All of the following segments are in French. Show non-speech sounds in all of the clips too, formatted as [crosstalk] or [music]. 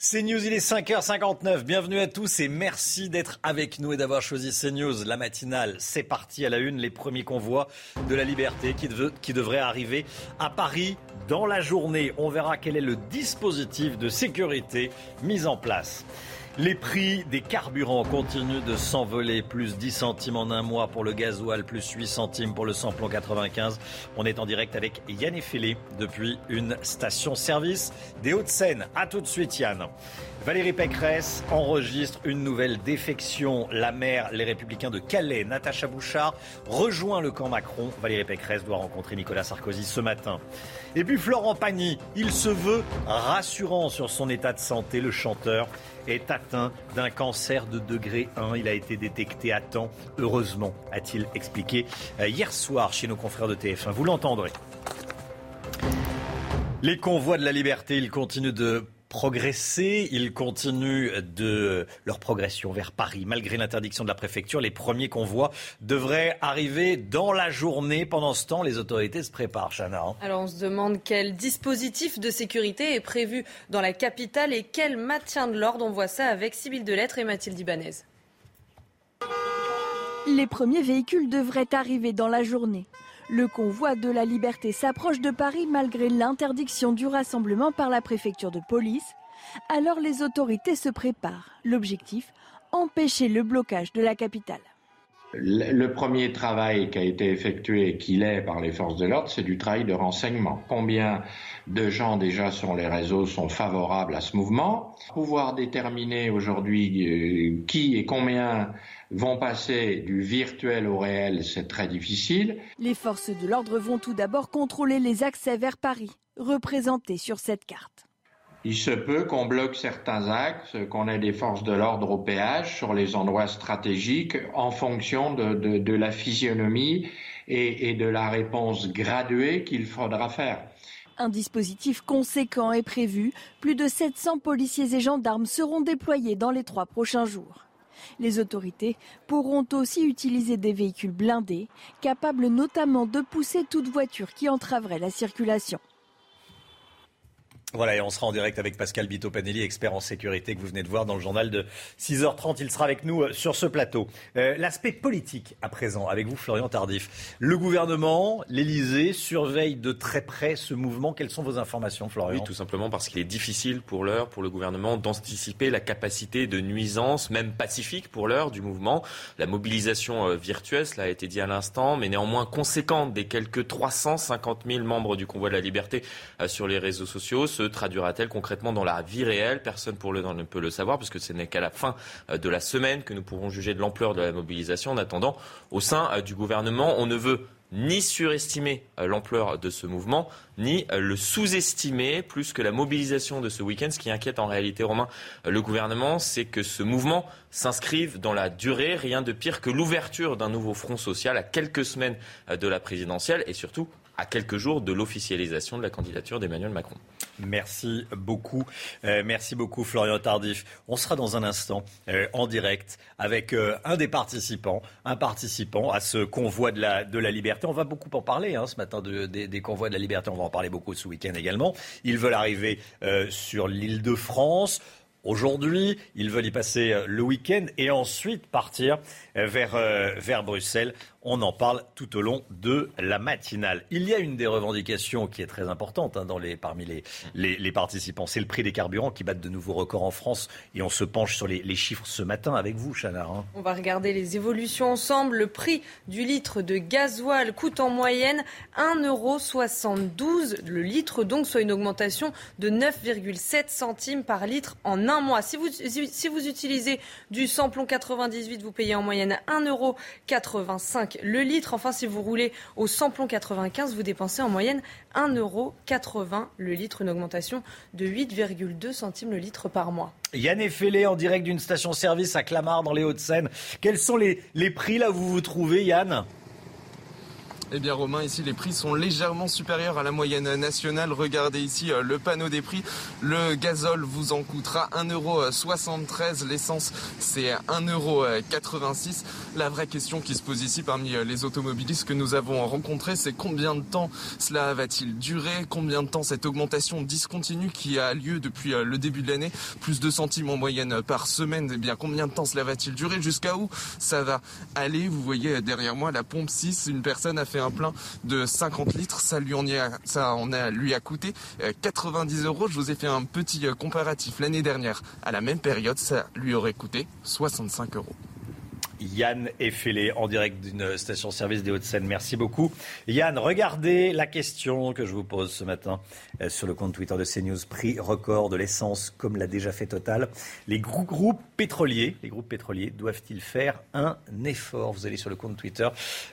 CNews, il est 5h59. Bienvenue à tous et merci d'être avec nous et d'avoir choisi CNews. La matinale, c'est parti à la une. Les premiers convois de la liberté qui, qui devraient arriver à Paris dans la journée. On verra quel est le dispositif de sécurité mis en place. Les prix des carburants continuent de s'envoler. Plus 10 centimes en un mois pour le gasoil, plus 8 centimes pour le samplon 95. On est en direct avec Yann Effelé depuis une station-service des Hauts-de-Seine. A tout de suite Yann. Valérie Pécresse enregistre une nouvelle défection. La maire, les Républicains de Calais, Natacha Bouchard, rejoint le camp Macron. Valérie Pécresse doit rencontrer Nicolas Sarkozy ce matin. Et puis Florent Pagny, il se veut rassurant sur son état de santé. Le chanteur est atteint d'un cancer de degré 1. Il a été détecté à temps, heureusement, a-t-il expliqué euh, hier soir chez nos confrères de TF1. Vous l'entendrez. Les convois de la liberté, ils continuent de progresser, ils continuent de leur progression vers Paris. Malgré l'interdiction de la préfecture, les premiers convois devraient arriver dans la journée. Pendant ce temps, les autorités se préparent, Chana. hein. Alors on se demande quel dispositif de sécurité est prévu dans la capitale et quel maintien de l'ordre. On voit ça avec Sybille Delettre et Mathilde Ibanez. Les premiers véhicules devraient arriver dans la journée. Le convoi de la liberté s'approche de Paris malgré l'interdiction du rassemblement par la préfecture de police. Alors les autorités se préparent. L'objectif Empêcher le blocage de la capitale. Le premier travail qui a été effectué, qu'il est par les forces de l'ordre, c'est du travail de renseignement. Combien de gens déjà sur les réseaux sont favorables à ce mouvement Pouvoir déterminer aujourd'hui euh, qui et combien vont passer du virtuel au réel, c'est très difficile. Les forces de l'ordre vont tout d'abord contrôler les accès vers Paris, représentés sur cette carte. Il se peut qu'on bloque certains axes, qu'on ait des forces de l'ordre au péage sur les endroits stratégiques en fonction de, de- de la physionomie et, et de la réponse graduée qu'il faudra faire. Un dispositif conséquent est prévu. Plus de 700 policiers et gendarmes seront déployés dans les trois prochains jours. Les autorités pourront aussi utiliser des véhicules blindés, capables notamment de pousser toute voiture qui entraverait la circulation. Voilà, et on sera en direct avec Pascal Bito-Panelli, expert en sécurité que vous venez de voir dans le journal de 6h30. Il sera avec nous euh, sur ce plateau. Euh, L'aspect politique à présent, avec vous Florian Tardif. Le gouvernement, l'Elysée, surveille de très près ce mouvement. Quelles sont vos informations, Florian Oui, tout simplement parce qu'il est difficile pour l'heure, pour le gouvernement, d'anticiper la capacité de nuisance, même pacifique pour l'heure, du mouvement. La mobilisation euh, virtuelle, cela a été dit à l'instant, mais néanmoins conséquente des quelques 350 000 membres du convoi de la liberté sur les réseaux sociaux se traduira-t-elle concrètement dans la vie réelle? Personne ne peut le savoir, puisque ce n'est qu'à la fin euh, de la semaine que nous pourrons juger de l'ampleur de la mobilisation. En attendant, au sein euh, du gouvernement, on ne veut ni surestimer euh, l'ampleur de ce mouvement, ni le sous-estimer plus que la mobilisation de ce week-end. Ce qui inquiète en réalité, Romain, le gouvernement, c'est que ce mouvement s'inscrive dans la durée. Rien de pire que l'ouverture d'un nouveau front social à quelques semaines de la présidentielle et surtout à quelques jours de l'officialisation de la candidature d'Emmanuel Macron. Merci beaucoup. Euh, merci beaucoup, Florian Tardif. On sera dans un instant euh, en direct avec euh, un des participants, un participant à ce convoi de la, de la liberté. On va beaucoup en parler hein, ce matin de- des, des convois de la liberté. On va en parler beaucoup ce week-end également. Ils veulent arriver sur l'île de France. Aujourd'hui, ils veulent y passer le week-end et ensuite partir vers, vers Bruxelles. On en parle tout au long de la matinale. Il y a une des revendications qui est très importante hein, parmi les, participants. C'est le prix des carburants qui battent de nouveaux records en France. Et on se penche sur les, chiffres ce matin avec vous, Chana. hein. On va regarder les évolutions ensemble. Le prix du litre de gasoil coûte en moyenne 1,72€ le litre, donc soit une augmentation de 9,7 centimes par litre en un mois. Si vous, si vous utilisez du samplon 98, vous payez en moyenne 1,85€ 5 le litre. Enfin, si vous roulez au samplon 95, vous dépensez en moyenne 1,80 euro le litre, une augmentation de 8,2 centimes le litre par mois. Yann Effelé en direct d'une station-service à Clamart dans les Hauts-de-Seine. Quels sont les, les prix là où vous vous trouvez, Yann? Eh bien Romain, ici les prix sont légèrement supérieurs à la moyenne nationale. Regardez ici euh, le panneau des prix. Le gazole vous en coûtera 1,73€. L'essence c'est 1,86€. La vraie question qui se pose ici parmi euh, les automobilistes que nous avons rencontrés, c'est combien de temps cela va-t-il durer? Combien de temps cette augmentation discontinue qui a lieu depuis euh, le début de l'année? Plus de centimes en moyenne par semaine. Eh bien combien de temps cela va-t-il durer? Jusqu'à où ça va aller? Vous voyez derrière moi la pompe 6. Une personne a fait un plein de 50 litres. Ça lui, en a, ça en a, lui a coûté 90 euh, euros. Je vous ai fait un petit euh, comparatif. L'année dernière, à la même période, ça lui aurait coûté 65 euros. Yann Effelé en direct d'une station-service des Hauts-de-Seine. Merci beaucoup. Yann, regardez la question que je vous pose ce matin euh, sur le compte Twitter de CNews. Prix record de l'essence comme l'a déjà fait Total. Les groupes pétroliers, les groupes pétroliers doivent-ils faire un effort? Vous allez sur le compte Twitter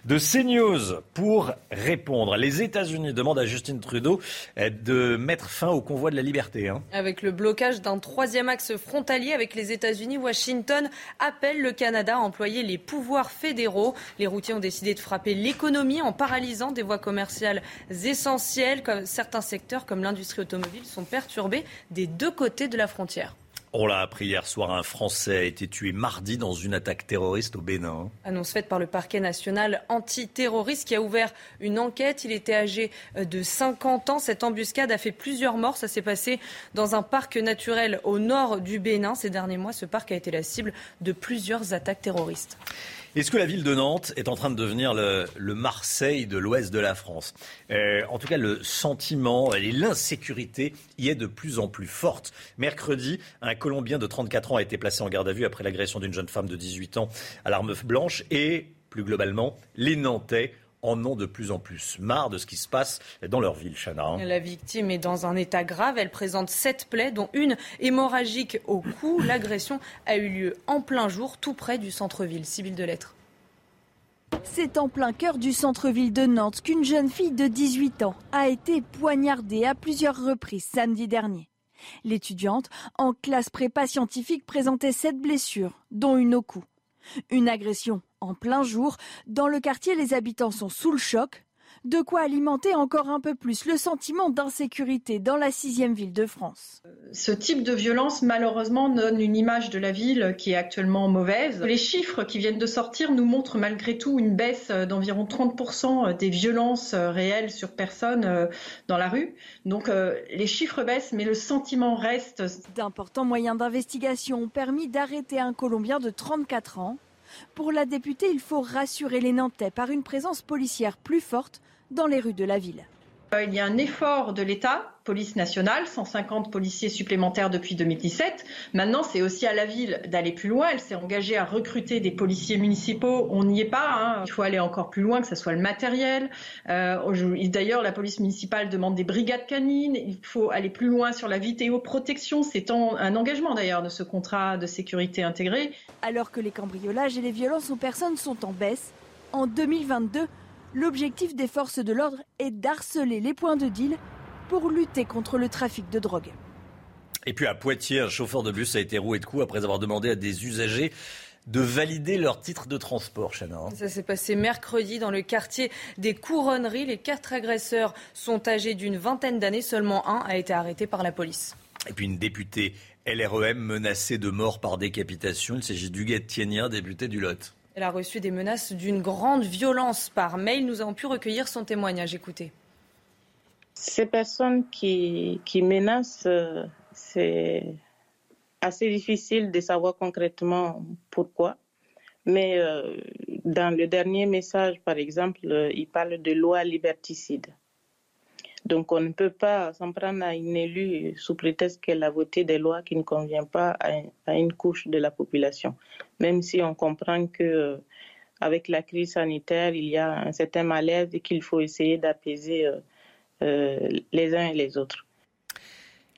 de CNews pour répondre. Les États-Unis demandent à Justin Trudeau euh, de mettre fin au convoi de la liberté. Hein. Avec le blocage d'un troisième axe frontalier avec les États-Unis, Washington appelle le Canada à employer les pouvoirs fédéraux. Les routiers ont décidé de frapper l'économie en paralysant des voies commerciales essentielles. Comme certains secteurs, comme l'industrie automobile, sont perturbés des deux côtés de la frontière. On l'a appris hier soir, un Français a été tué mardi dans une attaque terroriste au Bénin. Annonce faite par le parquet national antiterroriste qui a ouvert une enquête. Il était âgé de 50 ans. Cette embuscade a fait plusieurs morts. Ça s'est passé dans un parc naturel au nord du Bénin. Ces derniers mois, ce parc a été la cible de plusieurs attaques terroristes. Est-ce que la ville de Nantes est en train de devenir le, Marseille de l'ouest de la France? Euh, En tout cas, le sentiment et l'insécurité y est de plus en plus forte. Mercredi, un Colombien de 34 ans a été placé en garde à vue après l'agression d'une jeune femme de 18 ans à l'arme blanche et, plus globalement, les Nantais en ont de plus en plus marre de ce qui se passe dans leur ville, Chana. Hein. La victime est dans un état grave. Elle présente sept plaies, dont une hémorragique au cou. L'agression a eu lieu en plein jour, tout près du centre-ville. Sibylle de Lettres. C'est en plein cœur du centre-ville de Nantes qu'une jeune fille de 18 ans a été poignardée à plusieurs reprises samedi dernier. L'étudiante, en classe prépa scientifique, présentait sept blessures, dont une au cou. Une agression en plein jour. Dans le quartier, les habitants sont sous le choc. De quoi alimenter encore un peu plus le sentiment d'insécurité dans la sixième ville de France. Ce type de violence, malheureusement, donne une image de la ville qui est actuellement mauvaise. Les chiffres qui viennent de sortir nous montrent malgré tout une baisse d'environ 30% des violences réelles sur personnes euh, dans la rue. Donc euh, les chiffres baissent, mais le sentiment reste. D'importants moyens d'investigation ont permis d'arrêter un Colombien de 34 ans pour la députée, il faut rassurer les Nantais par une présence policière plus forte dans les rues de la ville. Euh, il y a un effort de l'État, police nationale, 150 policiers supplémentaires depuis 2017. Maintenant, c'est aussi à la ville d'aller plus loin. Elle s'est engagée à recruter des policiers municipaux. On n'y est pas. Hein. Il faut aller encore plus loin, que ce soit le matériel. Euh, D'ailleurs, la police municipale demande des brigades canines. Il faut aller plus loin sur la vidéoprotection. C'est un engagement d'ailleurs de ce contrat de sécurité intégré. Alors que les cambriolages et les violences aux personnes sont en baisse, en 2022, L'objectif des forces de l'ordre est d'harceler les points de deal pour lutter contre le trafic de drogue. Et puis à Poitiers, un chauffeur de bus a été roué de coups après avoir demandé à des usagers de valider leur titre de transport, Chana. Ça s'est passé mercredi dans le quartier des Couronneries. Les quatre agresseurs sont âgés d'une vingtaine d'années. Seulement un a été arrêté par la police. Et puis une députée LREM menacée de mort par décapitation. Il s'agit d'Huguette Tienien, députée du Lot. Elle a reçu des menaces d'une grande violence par mail. Nous avons pu recueillir son témoignage. Écoutez. Ces personnes qui, menacent, euh, c'est assez difficile de savoir concrètement pourquoi. Mais euh, dans le dernier message, par exemple, euh, il parle de loi liberticide. Donc on ne peut pas s'en prendre à une élue sous prétexte qu'elle a voté des lois qui ne conviennent pas à, une couche de la population. Même si on comprend que euh, avec la crise sanitaire, il y a un certain malaise et qu'il faut essayer d'apaiser euh, euh, les uns et les autres.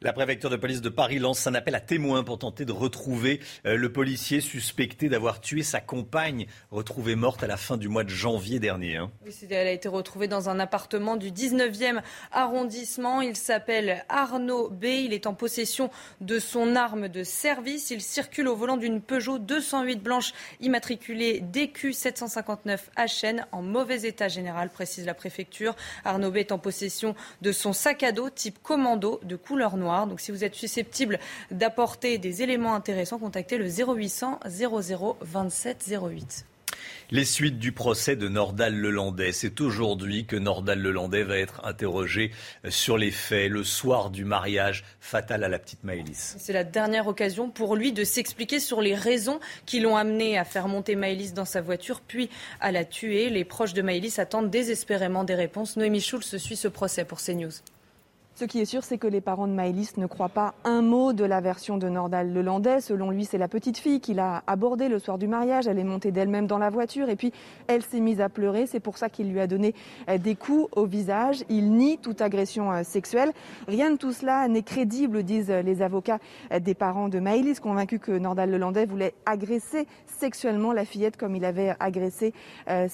La préfecture de police de Paris lance un appel à témoins pour tenter de retrouver euh, le policier suspecté d'avoir tué sa compagne, retrouvée morte à la fin du mois de janvier dernier. Hein. elle a été retrouvée dans un appartement du 19e arrondissement. Il s'appelle Arnaud B. Il est en possession de son arme de service. Il circule au volant d'une Peugeot 208 blanche immatriculée DQ 759 HN en mauvais état général, précise la préfecture. Arnaud B est en possession de son sac à dos type commando de couleur noire. Donc si vous êtes susceptible d'apporter des éléments intéressants, contactez le 0800 00 27 08. Les suites du procès de Nordal Lelandais. C'est aujourd'hui que Nordal Lelandais va être interrogé sur les faits le soir du mariage fatal à la petite Maëlys. C'est la dernière occasion pour lui de s'expliquer sur les raisons qui l'ont amené à faire monter Maëlys dans sa voiture puis à la tuer. Les proches de Maëlys attendent désespérément des réponses. Noémie Schulz suit ce procès pour CNews. Ce qui est sûr, c'est que les parents de Maëlys ne croient pas un mot de la version de Nordal Lelandais. Selon lui, c'est la petite fille qu'il a abordée le soir du mariage. Elle est montée d'elle-même dans la voiture et puis elle s'est mise à pleurer. C'est pour ça qu'il lui a donné euh, des coups au visage. Il nie toute agression euh, sexuelle. Rien de tout cela n'est crédible, disent les avocats euh, des parents de Maëlys, convaincus que Nordal Lelandais voulait agresser sexuellement la fillette comme il avait agressé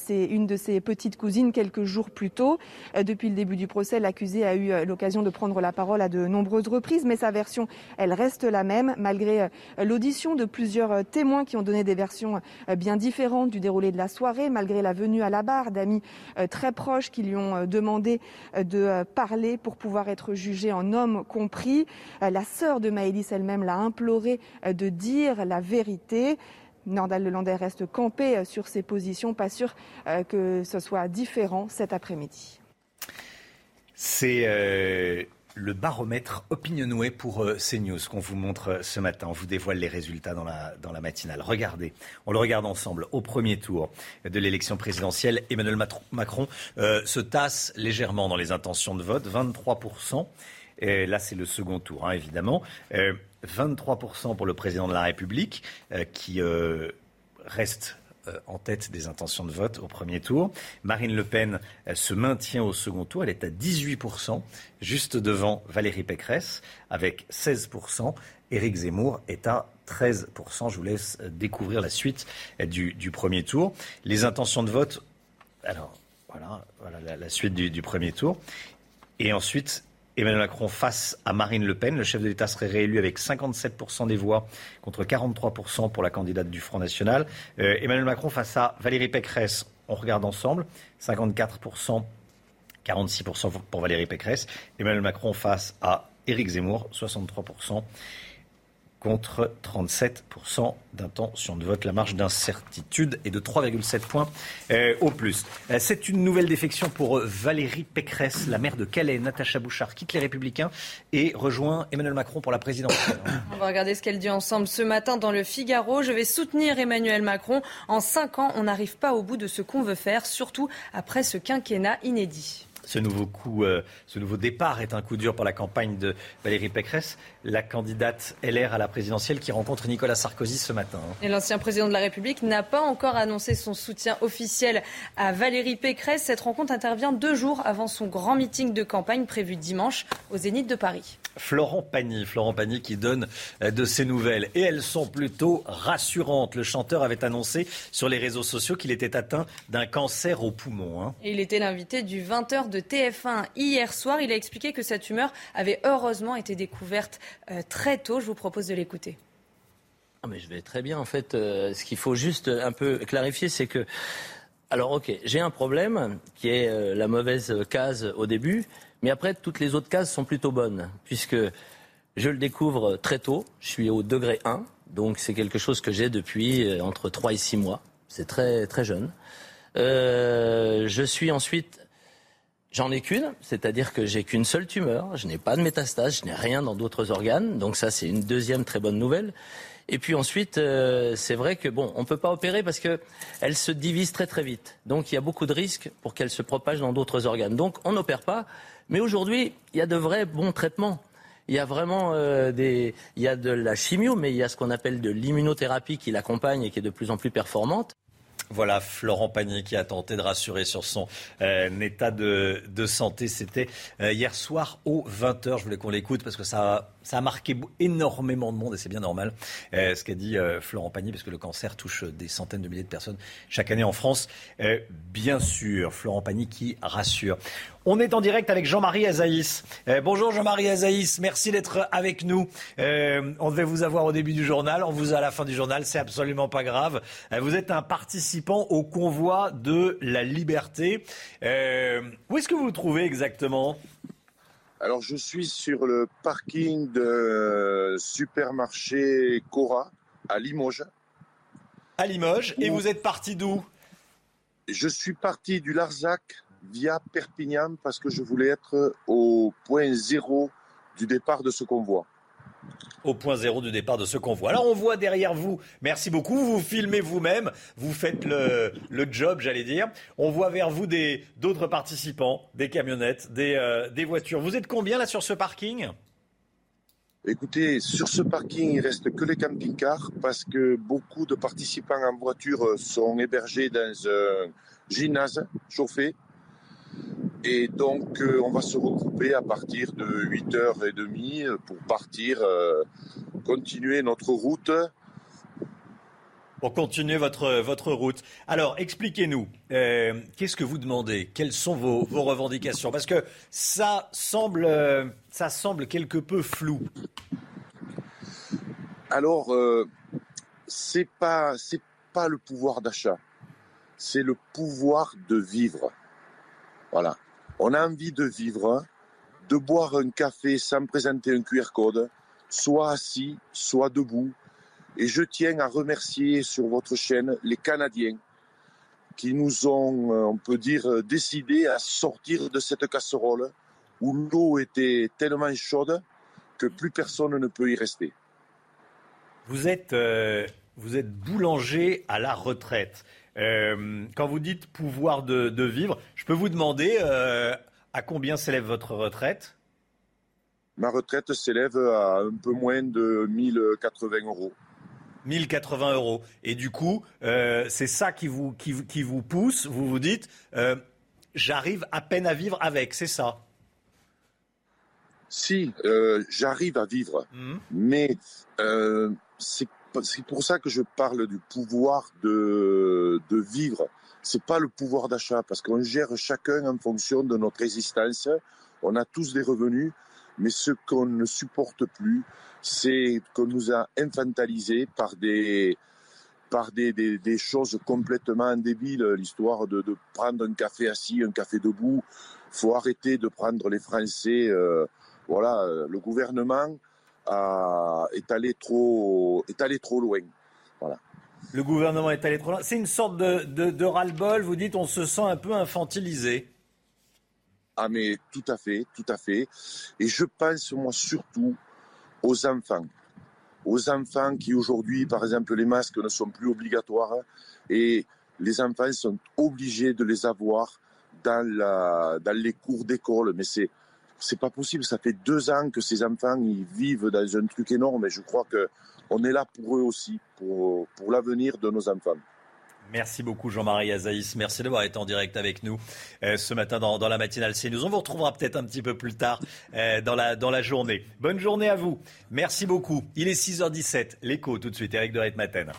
une de ses petites cousines quelques jours plus tôt. Depuis le début du procès, l'accusé a eu l'occasion de prendre la parole à de nombreuses reprises, mais sa version, elle reste la même, malgré euh, l'audition de plusieurs euh, témoins qui ont donné des versions euh, bien différentes du déroulé de la soirée, malgré la venue à la barre d'amis très proches qui lui ont demandé de parler pour pouvoir être jugé en homme compris. La sœur de Maëlys elle-même l'a imploré de dire la vérité. Nordal Lelandais reste campé sur ses positions, pas sûr que ce soit différent cet après-midi. C'est le baromètre Opinionway pour euh, CNews qu'on vous montre euh, ce matin. On vous dévoile les résultats dans la, matinale. Regardez, on le regarde ensemble. Au premier tour de l'élection présidentielle, Emmanuel Macron euh, se tasse légèrement dans les intentions de vote, 23%. Et là, c'est le second tour, hein, évidemment. 23% pour le président de la République, qui reste euh, en tête des intentions de vote au premier tour. Marine Le Pen se maintient au second tour. Elle est à 18%, juste devant Valérie Pécresse, avec 16%. Éric Zemmour est à 13%. Je vous laisse découvrir la suite du, premier tour. Les intentions de vote, alors voilà, voilà la, suite du, du premier tour. Et ensuite, Emmanuel Macron face à Marine Le Pen. Le chef de l'État serait réélu avec 57% des voix contre 43% pour la candidate du Front National. Euh, Emmanuel Macron face à Valérie Pécresse. On regarde ensemble. 54%, 46% pour Valérie Pécresse. Emmanuel Macron face à Éric Zemmour, 63% contre 37% d'intention de vote. La marge d'incertitude est de 3,7 points euh, au plus. Euh, c'est une nouvelle défection pour euh, Valérie Pécresse, la maire de Calais. Natacha Bouchard quitte les Républicains et rejoint Emmanuel Macron pour la présidentielle. [coughs] On va regarder ce qu'elle dit ensemble ce matin dans le Figaro. Je vais soutenir Emmanuel Macron. En cinq ans, on n'arrive pas au bout de ce qu'on veut faire, surtout après ce quinquennat inédit. Ce nouveau coup, euh, ce nouveau départ est un coup dur pour la campagne de Valérie Pécresse, la candidate LR à la présidentielle qui rencontre Nicolas Sarkozy ce matin. Et l'ancien président de la République n'a pas encore annoncé son soutien officiel à Valérie Pécresse. Cette rencontre intervient deux jours avant son grand meeting de campagne prévu dimanche au Zénith de Paris. Florent Pagny, Florent Pagny qui donne euh, de ses nouvelles et elles sont plutôt rassurantes. Le chanteur avait annoncé sur les réseaux sociaux qu'il était atteint d'un cancer au poumon. Hein. Il était l'invité du 20h de TF1 hier soir. Il a expliqué que sa tumeur avait heureusement été découverte euh, très tôt. Je vous propose de l'écouter. Ah, mais je vais très bien. En fait, euh, ce qu'il faut juste un peu clarifier, c'est que. Alors, ok, j'ai un problème qui est euh, la mauvaise case au début, mais après, toutes les autres cases sont plutôt bonnes, puisque je le découvre très tôt. Je suis au degré 1, donc c'est quelque chose que j'ai depuis entre 3 et 6 mois. C'est très, très jeune. je suis ensuite J'en ai qu'une, c'est-à-dire que j'ai qu'une seule tumeur, je n'ai pas de métastase, je n'ai rien dans d'autres organes, donc ça c'est une deuxième très bonne nouvelle. Et puis ensuite, euh, c'est vrai que bon, on peut pas opérer parce que elle se divise très très vite. Donc il y a beaucoup de risques pour qu'elle se propage dans d'autres organes. Donc on n'opère pas. Mais aujourd'hui, il y a de vrais bons traitements. Il y a vraiment euh, des, il y a de la chimio, mais il y a ce qu'on appelle de l'immunothérapie qui l'accompagne et qui est de plus en plus performante. Voilà, Florent Pagny qui a tenté de rassurer sur son euh, état de, santé. C'était euh, hier soir aux 20h. Je voulais qu'on l'écoute parce que ça, ça a marqué énormément de monde et c'est bien normal euh, ce qu'a dit Florent Pagny parce que le cancer touche des centaines de milliers de personnes chaque année en France. bien sûr, Florent Pagny qui rassure. On est en direct avec Jean-Marie Azaïs. bonjour Jean-Marie Azaïs, merci d'être avec nous. on devait vous avoir au début du journal, on vous a à la fin du journal, c'est absolument pas grave. vous êtes un participant au convoi de la liberté. Euh, où est-ce que vous vous trouvez exactement? Alors, je suis sur le parking de supermarché Cora à Limoges. À Limoges. Et vous êtes parti d'où? Je suis parti du Larzac via Perpignan parce que je voulais être au point zéro du départ de ce convoi au point zéro du départ de ce convoi. Alors on voit derrière vous, merci beaucoup, vous filmez vous-même, vous faites le, job, j'allais dire. On voit vers vous d'autres participants, des camionnettes, des, euh, des voitures. Vous êtes combien là sur ce parking? Écoutez, sur ce parking, il reste que les camping-cars parce que beaucoup de participants en voiture sont hébergés dans un gymnase chauffé et donc, euh, on va se regrouper à partir de 8h30 pour partir, euh, continuer notre route. Pour continuer votre, votre route. Alors, expliquez-nous, euh, qu'est-ce que vous demandez? Quelles sont vos, vos, revendications? Parce que ça semble, ça semble quelque peu flou. Alors, c'est pas, c'est pas le pouvoir d'achat, c'est le pouvoir de vivre. Voilà. On a envie de vivre, de boire un café sans présenter un QR code, soit assis, soit debout. Et je tiens à remercier sur votre chaîne les Canadiens qui nous ont, euh, on peut dire, décidé à sortir de cette casserole où l'eau était tellement chaude que plus personne ne peut y rester. Vous êtes, euh, vous êtes boulanger à la retraite. Euh, quand vous dites pouvoir de, vivre, je peux vous demander euh, à combien s'élève votre retraite? Ma retraite s'élève à un peu moins de 1080 euros. 1080 euros. Et du coup, euh, c'est ça qui vous, qui, vous pousse, vous vous dites, j'arrive à peine à vivre avec, c'est ça? Si, j'arrive à vivre, mmh. mais c'est c'est pour ça que je parle du pouvoir de, de vivre. C'est pas le pouvoir d'achat parce qu'on gère chacun en fonction de notre existence. On a tous des revenus, mais ce qu'on ne supporte plus, c'est qu'on nous a infantilisés par des par des, des, choses complètement débiles, l'histoire de, de, prendre un café assis, un café debout. Faut arrêter de prendre les Français. Euh, voilà, le gouvernement est allé trop, est allé trop loin. Voilà. Le gouvernement est allé trop loin. C'est une sorte de, de, ras-le-bol. Vous dites, on se sent un peu infantilisé. Ah mais tout à fait, tout à fait. Et je pense moi surtout aux enfants, aux enfants qui aujourd'hui, par exemple, les masques ne sont plus obligatoires et les enfants sont obligés de les avoir dans, la, dans les cours d'école. Mais c'est c'est pas possible. Ça fait deux ans que ces enfants ils vivent dans un truc énorme et je crois que on est là pour eux aussi, pour, pour l'avenir de nos enfants. Merci beaucoup Jean-Marie Azaïs. Merci d'avoir été en direct avec nous euh, ce matin dans, la matinale CNews. On vous retrouvera peut-être un petit peu plus tard euh, dans, la, dans la journée. Bonne journée à vous. Merci beaucoup. Il est 6h17. L'écho tout de suite. Eric de Maten.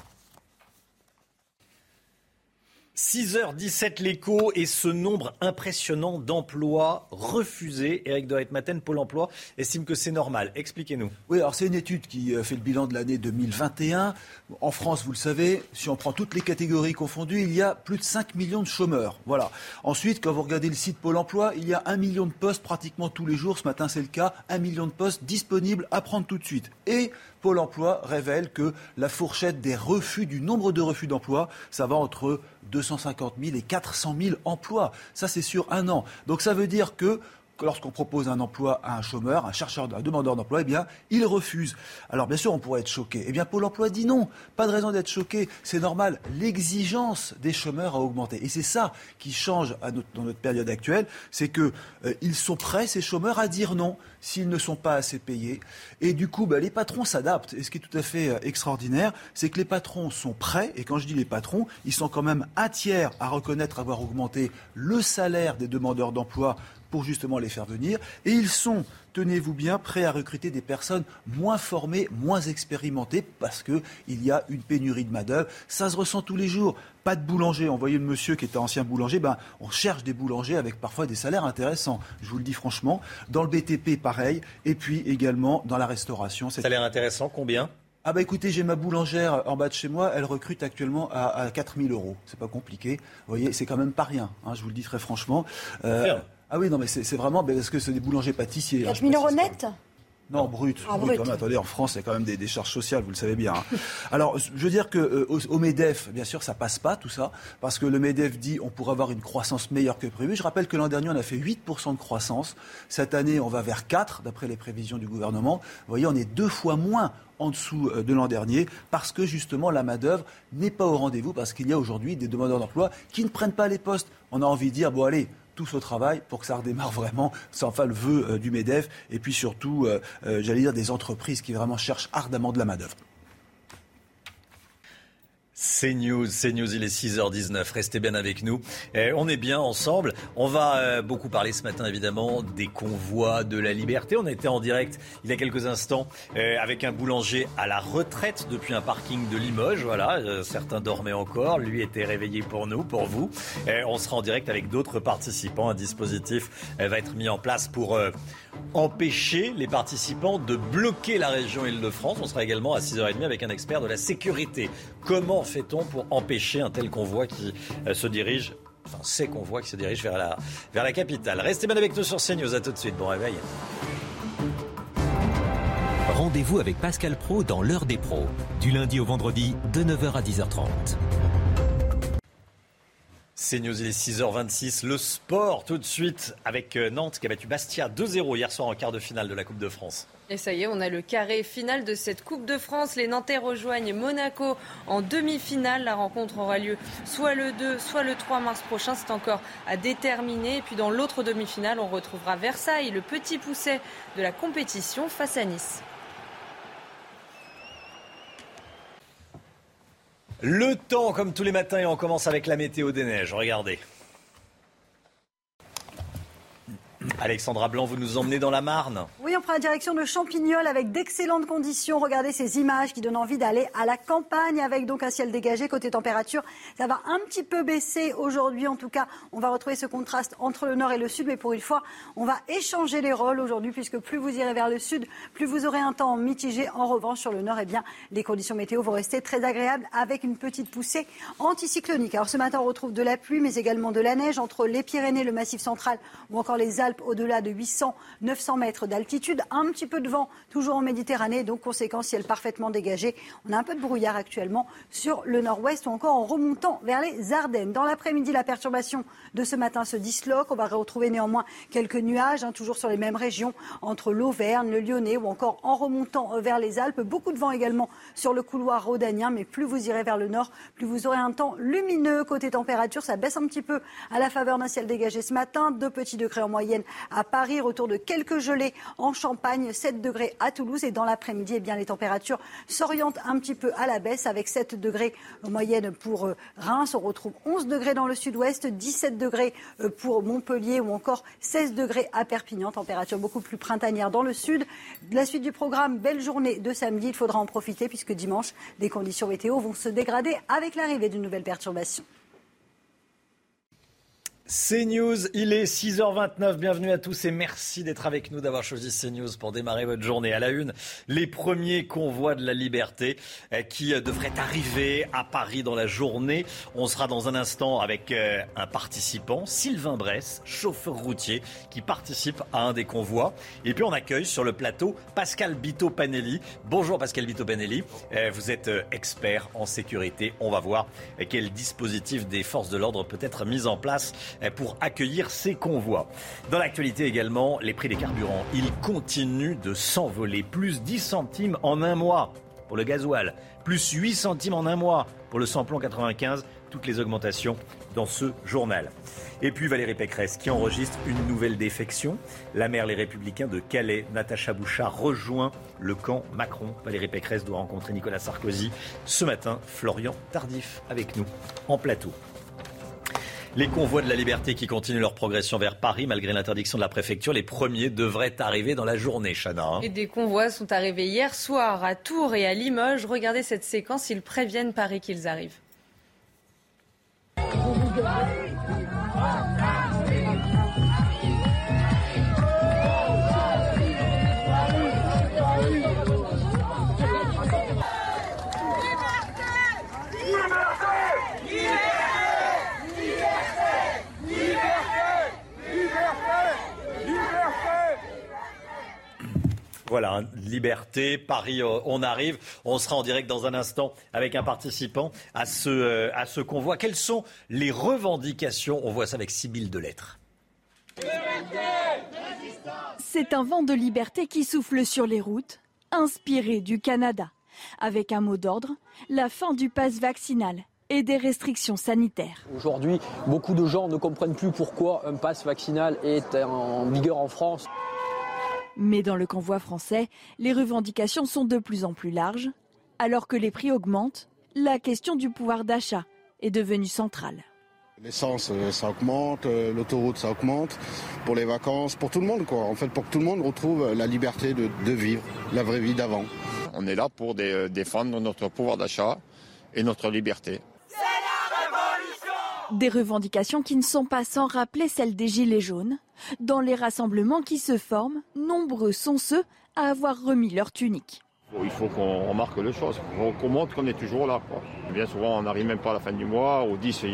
6h17 l'écho et ce nombre impressionnant d'emplois refusés. Eric de Maten, Pôle emploi, estime que c'est normal. Expliquez-nous. Oui, alors c'est une étude qui euh, fait le bilan de l'année 2021. En France, vous le savez, si on prend toutes les catégories confondues, il y a plus de 5 millions de chômeurs. Voilà. Ensuite, quand vous regardez le site Pôle emploi, il y a un million de postes pratiquement tous les jours. Ce matin, c'est le cas. Un million de postes disponibles à prendre tout de suite. Et Pôle emploi révèle que la fourchette des refus, du nombre de refus d'emploi, ça va entre 250 000 et 400 000 emplois. Ça, c'est sur un an. Donc ça veut dire que lorsqu'on propose un emploi à un chômeur, un chercheur, un demandeur d'emploi, eh bien, il refuse. Alors, bien sûr, on pourrait être choqué. Eh bien, Pôle emploi dit non. Pas de raison d'être choqué. C'est normal. L'exigence des chômeurs a augmenté. Et c'est ça qui change dans notre période actuelle. C'est qu'ils euh, sont prêts, ces chômeurs, à dire non s'ils ne sont pas assez payés. Et du coup, bah, les patrons s'adaptent. Et ce qui est tout à fait euh, extraordinaire, c'est que les patrons sont prêts. Et quand je dis les patrons, ils sont quand même un tiers à reconnaître avoir augmenté le salaire des demandeurs d'emploi pour justement les faire venir. Et ils sont, tenez-vous bien, prêts à recruter des personnes moins formées, moins expérimentées, parce qu'il y a une pénurie de main-d'œuvre. Ça se ressent tous les jours. Pas de boulanger. On voyait le monsieur qui était ancien boulanger. Ben, on cherche des boulangers avec parfois des salaires intéressants. Je vous le dis franchement. Dans le BTP, pareil. Et puis également dans la restauration. Salaire intéressant, combien? Ah bah écoutez, j'ai ma boulangère en bas de chez moi, elle recrute actuellement à, à 4000 euros. C'est pas compliqué. Vous voyez, c'est quand même pas rien, hein, je vous le dis très franchement. Euh, ah oui, non, mais c'est vraiment parce que c'est des boulangers pâtissiers. 4 000 euros net non, brut. Ah, attendez, en France, il y a quand même des, charges sociales, vous le savez bien. Hein. Alors, je veux dire que euh, au, MEDEF, bien sûr, ça passe pas tout ça, parce que le MEDEF dit on pourrait avoir une croissance meilleure que prévu. Je rappelle que l'an dernier, on a fait 8% de croissance. Cette année, on va vers 4, d'après les prévisions du gouvernement. Vous voyez, on est deux fois moins en dessous euh, de l'an dernier, parce que justement la main-d'œuvre n'est pas au rendez-vous, parce qu'il y a aujourd'hui des demandeurs d'emploi qui ne prennent pas les postes. On a envie de dire, bon allez, tous au travail pour que ça redémarre [laughs] vraiment. C'est enfin le vœu euh, du MEDEF et puis surtout, euh, euh, j'allais dire, des entreprises qui vraiment cherchent ardemment de la main-d'œuvre. C'est News, c'est News, il est 6h19, restez bien avec nous. Eh, on est bien ensemble. On va euh, beaucoup parler ce matin évidemment des convois de la liberté. On était en direct il y a quelques instants euh, avec un boulanger à la retraite depuis un parking de Limoges. Voilà, euh, certains dormaient encore, lui était réveillé pour nous, pour vous. Eh, on sera en direct avec d'autres participants. Un dispositif va être mis en place pour empêcher les participants de bloquer la région Île-de-France. On sera également à 6h30 avec un expert de la sécurité. Comment fait-on pour empêcher un tel convoi qui euh, se dirige Enfin, ces convois qui se dirigent vers la, vers la capitale? Restez bien avec nous sur CNews. À tout de suite. Bon réveil. Rendez-vous avec Pascal Pro dans l'heure des pros, du lundi au vendredi de 9h à 10h30. C'est News, il est 6h26. Le sport, tout de suite, avec euh, Nantes qui a battu Bastia 2-0 hier soir en quart de finale de la Coupe de France. Et ça y est, on a le carré final de cette Coupe de France. Les Nantais rejoignent Monaco en demi-finale. La rencontre aura lieu soit le 2, soit le 3 mars prochain. C'est encore à déterminer. Et puis dans l'autre demi-finale, on retrouvera Versailles, le petit pousset de la compétition face à Nice. Le temps, comme tous les matins, et on commence avec la météo des neiges. Regardez. Alexandra Blanc, vous nous emmenez dans la Marne. Oui, on prend la direction de Champignol avec d'excellentes conditions. Regardez ces images qui donnent envie d'aller à la campagne avec donc un ciel dégagé. Côté température, ça va un petit peu baisser aujourd'hui. En tout cas, on va retrouver ce contraste entre le nord et le sud. Mais pour une fois, on va échanger les rôles aujourd'hui puisque plus vous irez vers le sud, plus vous aurez un temps mitigé. En revanche, sur le nord, eh bien, les conditions météo vont rester très agréables avec une petite poussée anticyclonique. Alors ce matin, on retrouve de la pluie, mais également de la neige entre les Pyrénées, le Massif central ou encore les Alpes au-delà de 800-900 mètres d'altitude. Un petit peu de vent toujours en Méditerranée, donc conséquence ciel parfaitement dégagé. On a un peu de brouillard actuellement sur le nord-ouest ou encore en remontant vers les Ardennes. Dans l'après-midi, la perturbation de ce matin se disloque. On va retrouver néanmoins quelques nuages, hein, toujours sur les mêmes régions, entre l'Auvergne, le Lyonnais ou encore en remontant vers les Alpes. Beaucoup de vent également sur le couloir rhodanien, mais plus vous irez vers le nord, plus vous aurez un temps lumineux. Côté température, ça baisse un petit peu à la faveur d'un ciel dégagé ce matin. Deux petits degrés en moyenne à Paris, retour de quelques gelées en Champagne, 7 degrés à Toulouse. Et dans l'après-midi, eh bien, les températures s'orientent un petit peu à la baisse avec 7 degrés en moyenne pour euh, Reims. On retrouve 11 degrés dans le sud-ouest, 17 degrés euh, pour Montpellier ou encore 16 degrés à Perpignan. Température beaucoup plus printanière dans le sud. La suite du programme, belle journée de samedi. Il faudra en profiter puisque dimanche, les conditions météo vont se dégrader avec l'arrivée d'une nouvelle perturbation. CNews, il est 6h29. Bienvenue à tous et merci d'être avec nous, d'avoir choisi CNews pour démarrer votre journée. À la une, les premiers convois de la liberté euh, qui euh, devraient arriver à Paris dans la journée. On sera dans un instant avec euh, un participant, Sylvain Bress, chauffeur routier, qui participe à un des convois. Et puis on accueille sur le plateau Pascal Bito-Panelli. Bonjour Pascal Bito-Panelli. Vous êtes expert en sécurité. On va voir quel dispositif des forces de l'ordre peut être mis en place pour accueillir ces convois. Dans l'actualité également, les prix des carburants, ils continuent de s'envoler. Plus 10 centimes en un mois pour le gasoil, plus 8 centimes en un mois pour le samplon 95. Toutes les augmentations dans ce journal. Et puis Valérie Pécresse qui enregistre une nouvelle défection. La mère Les Républicains de Calais, Natacha Bouchard, rejoint le camp Macron. Valérie Pécresse doit rencontrer Nicolas Sarkozy. Ce matin, Florian Tardif avec nous en plateau. Les convois de la liberté qui continuent leur progression vers Paris malgré l'interdiction de la préfecture, les premiers devraient arriver dans la journée, Chana. Hein. Et des convois sont arrivés hier soir à Tours et à Limoges. Regardez cette séquence, ils préviennent Paris qu'ils arrivent. Voilà, liberté, Paris, euh, on arrive. On sera en direct dans un instant avec un participant à ce, euh, à ce convoi. Quelles sont les revendications? On voit ça avec 6000 de lettres. C'est un vent de liberté qui souffle sur les routes, inspiré du Canada, avec un mot d'ordre, la fin du pass vaccinal et des restrictions sanitaires. Aujourd'hui, beaucoup de gens ne comprennent plus pourquoi un pass vaccinal est en vigueur en France. Mais dans le convoi français, les revendications sont de plus en plus larges. Alors que les prix augmentent, la question du pouvoir d'achat est devenue centrale. L'essence, euh, ça augmente, euh, l'autoroute, ça augmente, pour les vacances, pour tout le monde, quoi. En fait, pour que tout le monde retrouve la liberté de, vivre la vraie vie d'avant. On est là pour euh, défendre notre pouvoir d'achat et notre liberté. Des revendications qui ne sont pas sans rappeler celles des Gilets jaunes. Dans les rassemblements qui se forment, nombreux sont ceux à avoir remis leur tunique. Il faut qu'on remarque les choses, qu'on montre qu'on est toujours là. Bien souvent, on n'arrive même pas à la fin du mois. Au 10,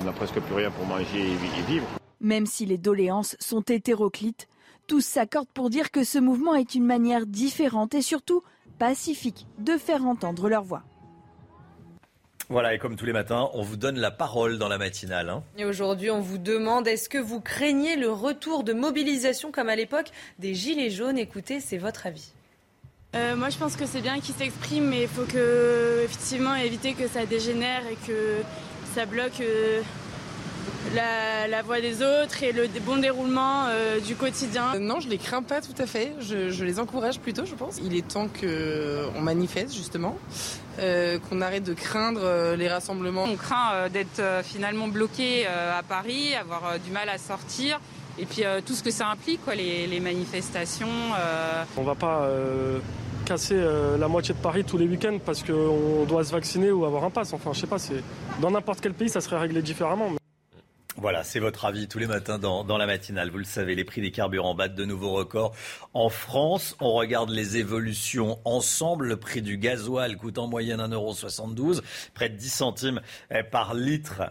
on n'a presque plus rien pour manger et vivre. Même si les doléances sont hétéroclites, tous s'accordent pour dire que ce mouvement est une manière différente et surtout pacifique de faire entendre leur voix. Voilà, et comme tous les matins, on vous donne la parole dans la matinale. Hein. Et aujourd'hui, on vous demande est-ce que vous craignez le retour de mobilisation comme à l'époque des Gilets jaunes? Écoutez, c'est votre avis. Euh, moi, je pense que c'est bien qu'ils s'expriment, mais il faut que, effectivement, éviter que ça dégénère et que ça bloque euh, la, voix des autres et le bon déroulement euh, du quotidien. Euh, non, je les crains pas tout à fait. Je, les encourage plutôt, je pense. Il est temps qu'on manifeste justement, euh, qu'on arrête de craindre les rassemblements. On craint d'être finalement bloqué à Paris, avoir du mal à sortir. Et puis tout ce que ça implique, quoi, les, manifestations. On va pas casser la moitié de Paris tous les week-ends parce qu'on doit se vacciner ou avoir un pass. Enfin, je sais pas, c'est dans n'importe quel pays, ça serait réglé différemment. Voilà, c'est votre avis tous les matins dans, dans, la matinale. Vous le savez, les prix des carburants battent de nouveaux records en France. On regarde les évolutions ensemble. Le prix du gasoil coûte en moyenne 1,72€, près de 10 centimes eh, par litre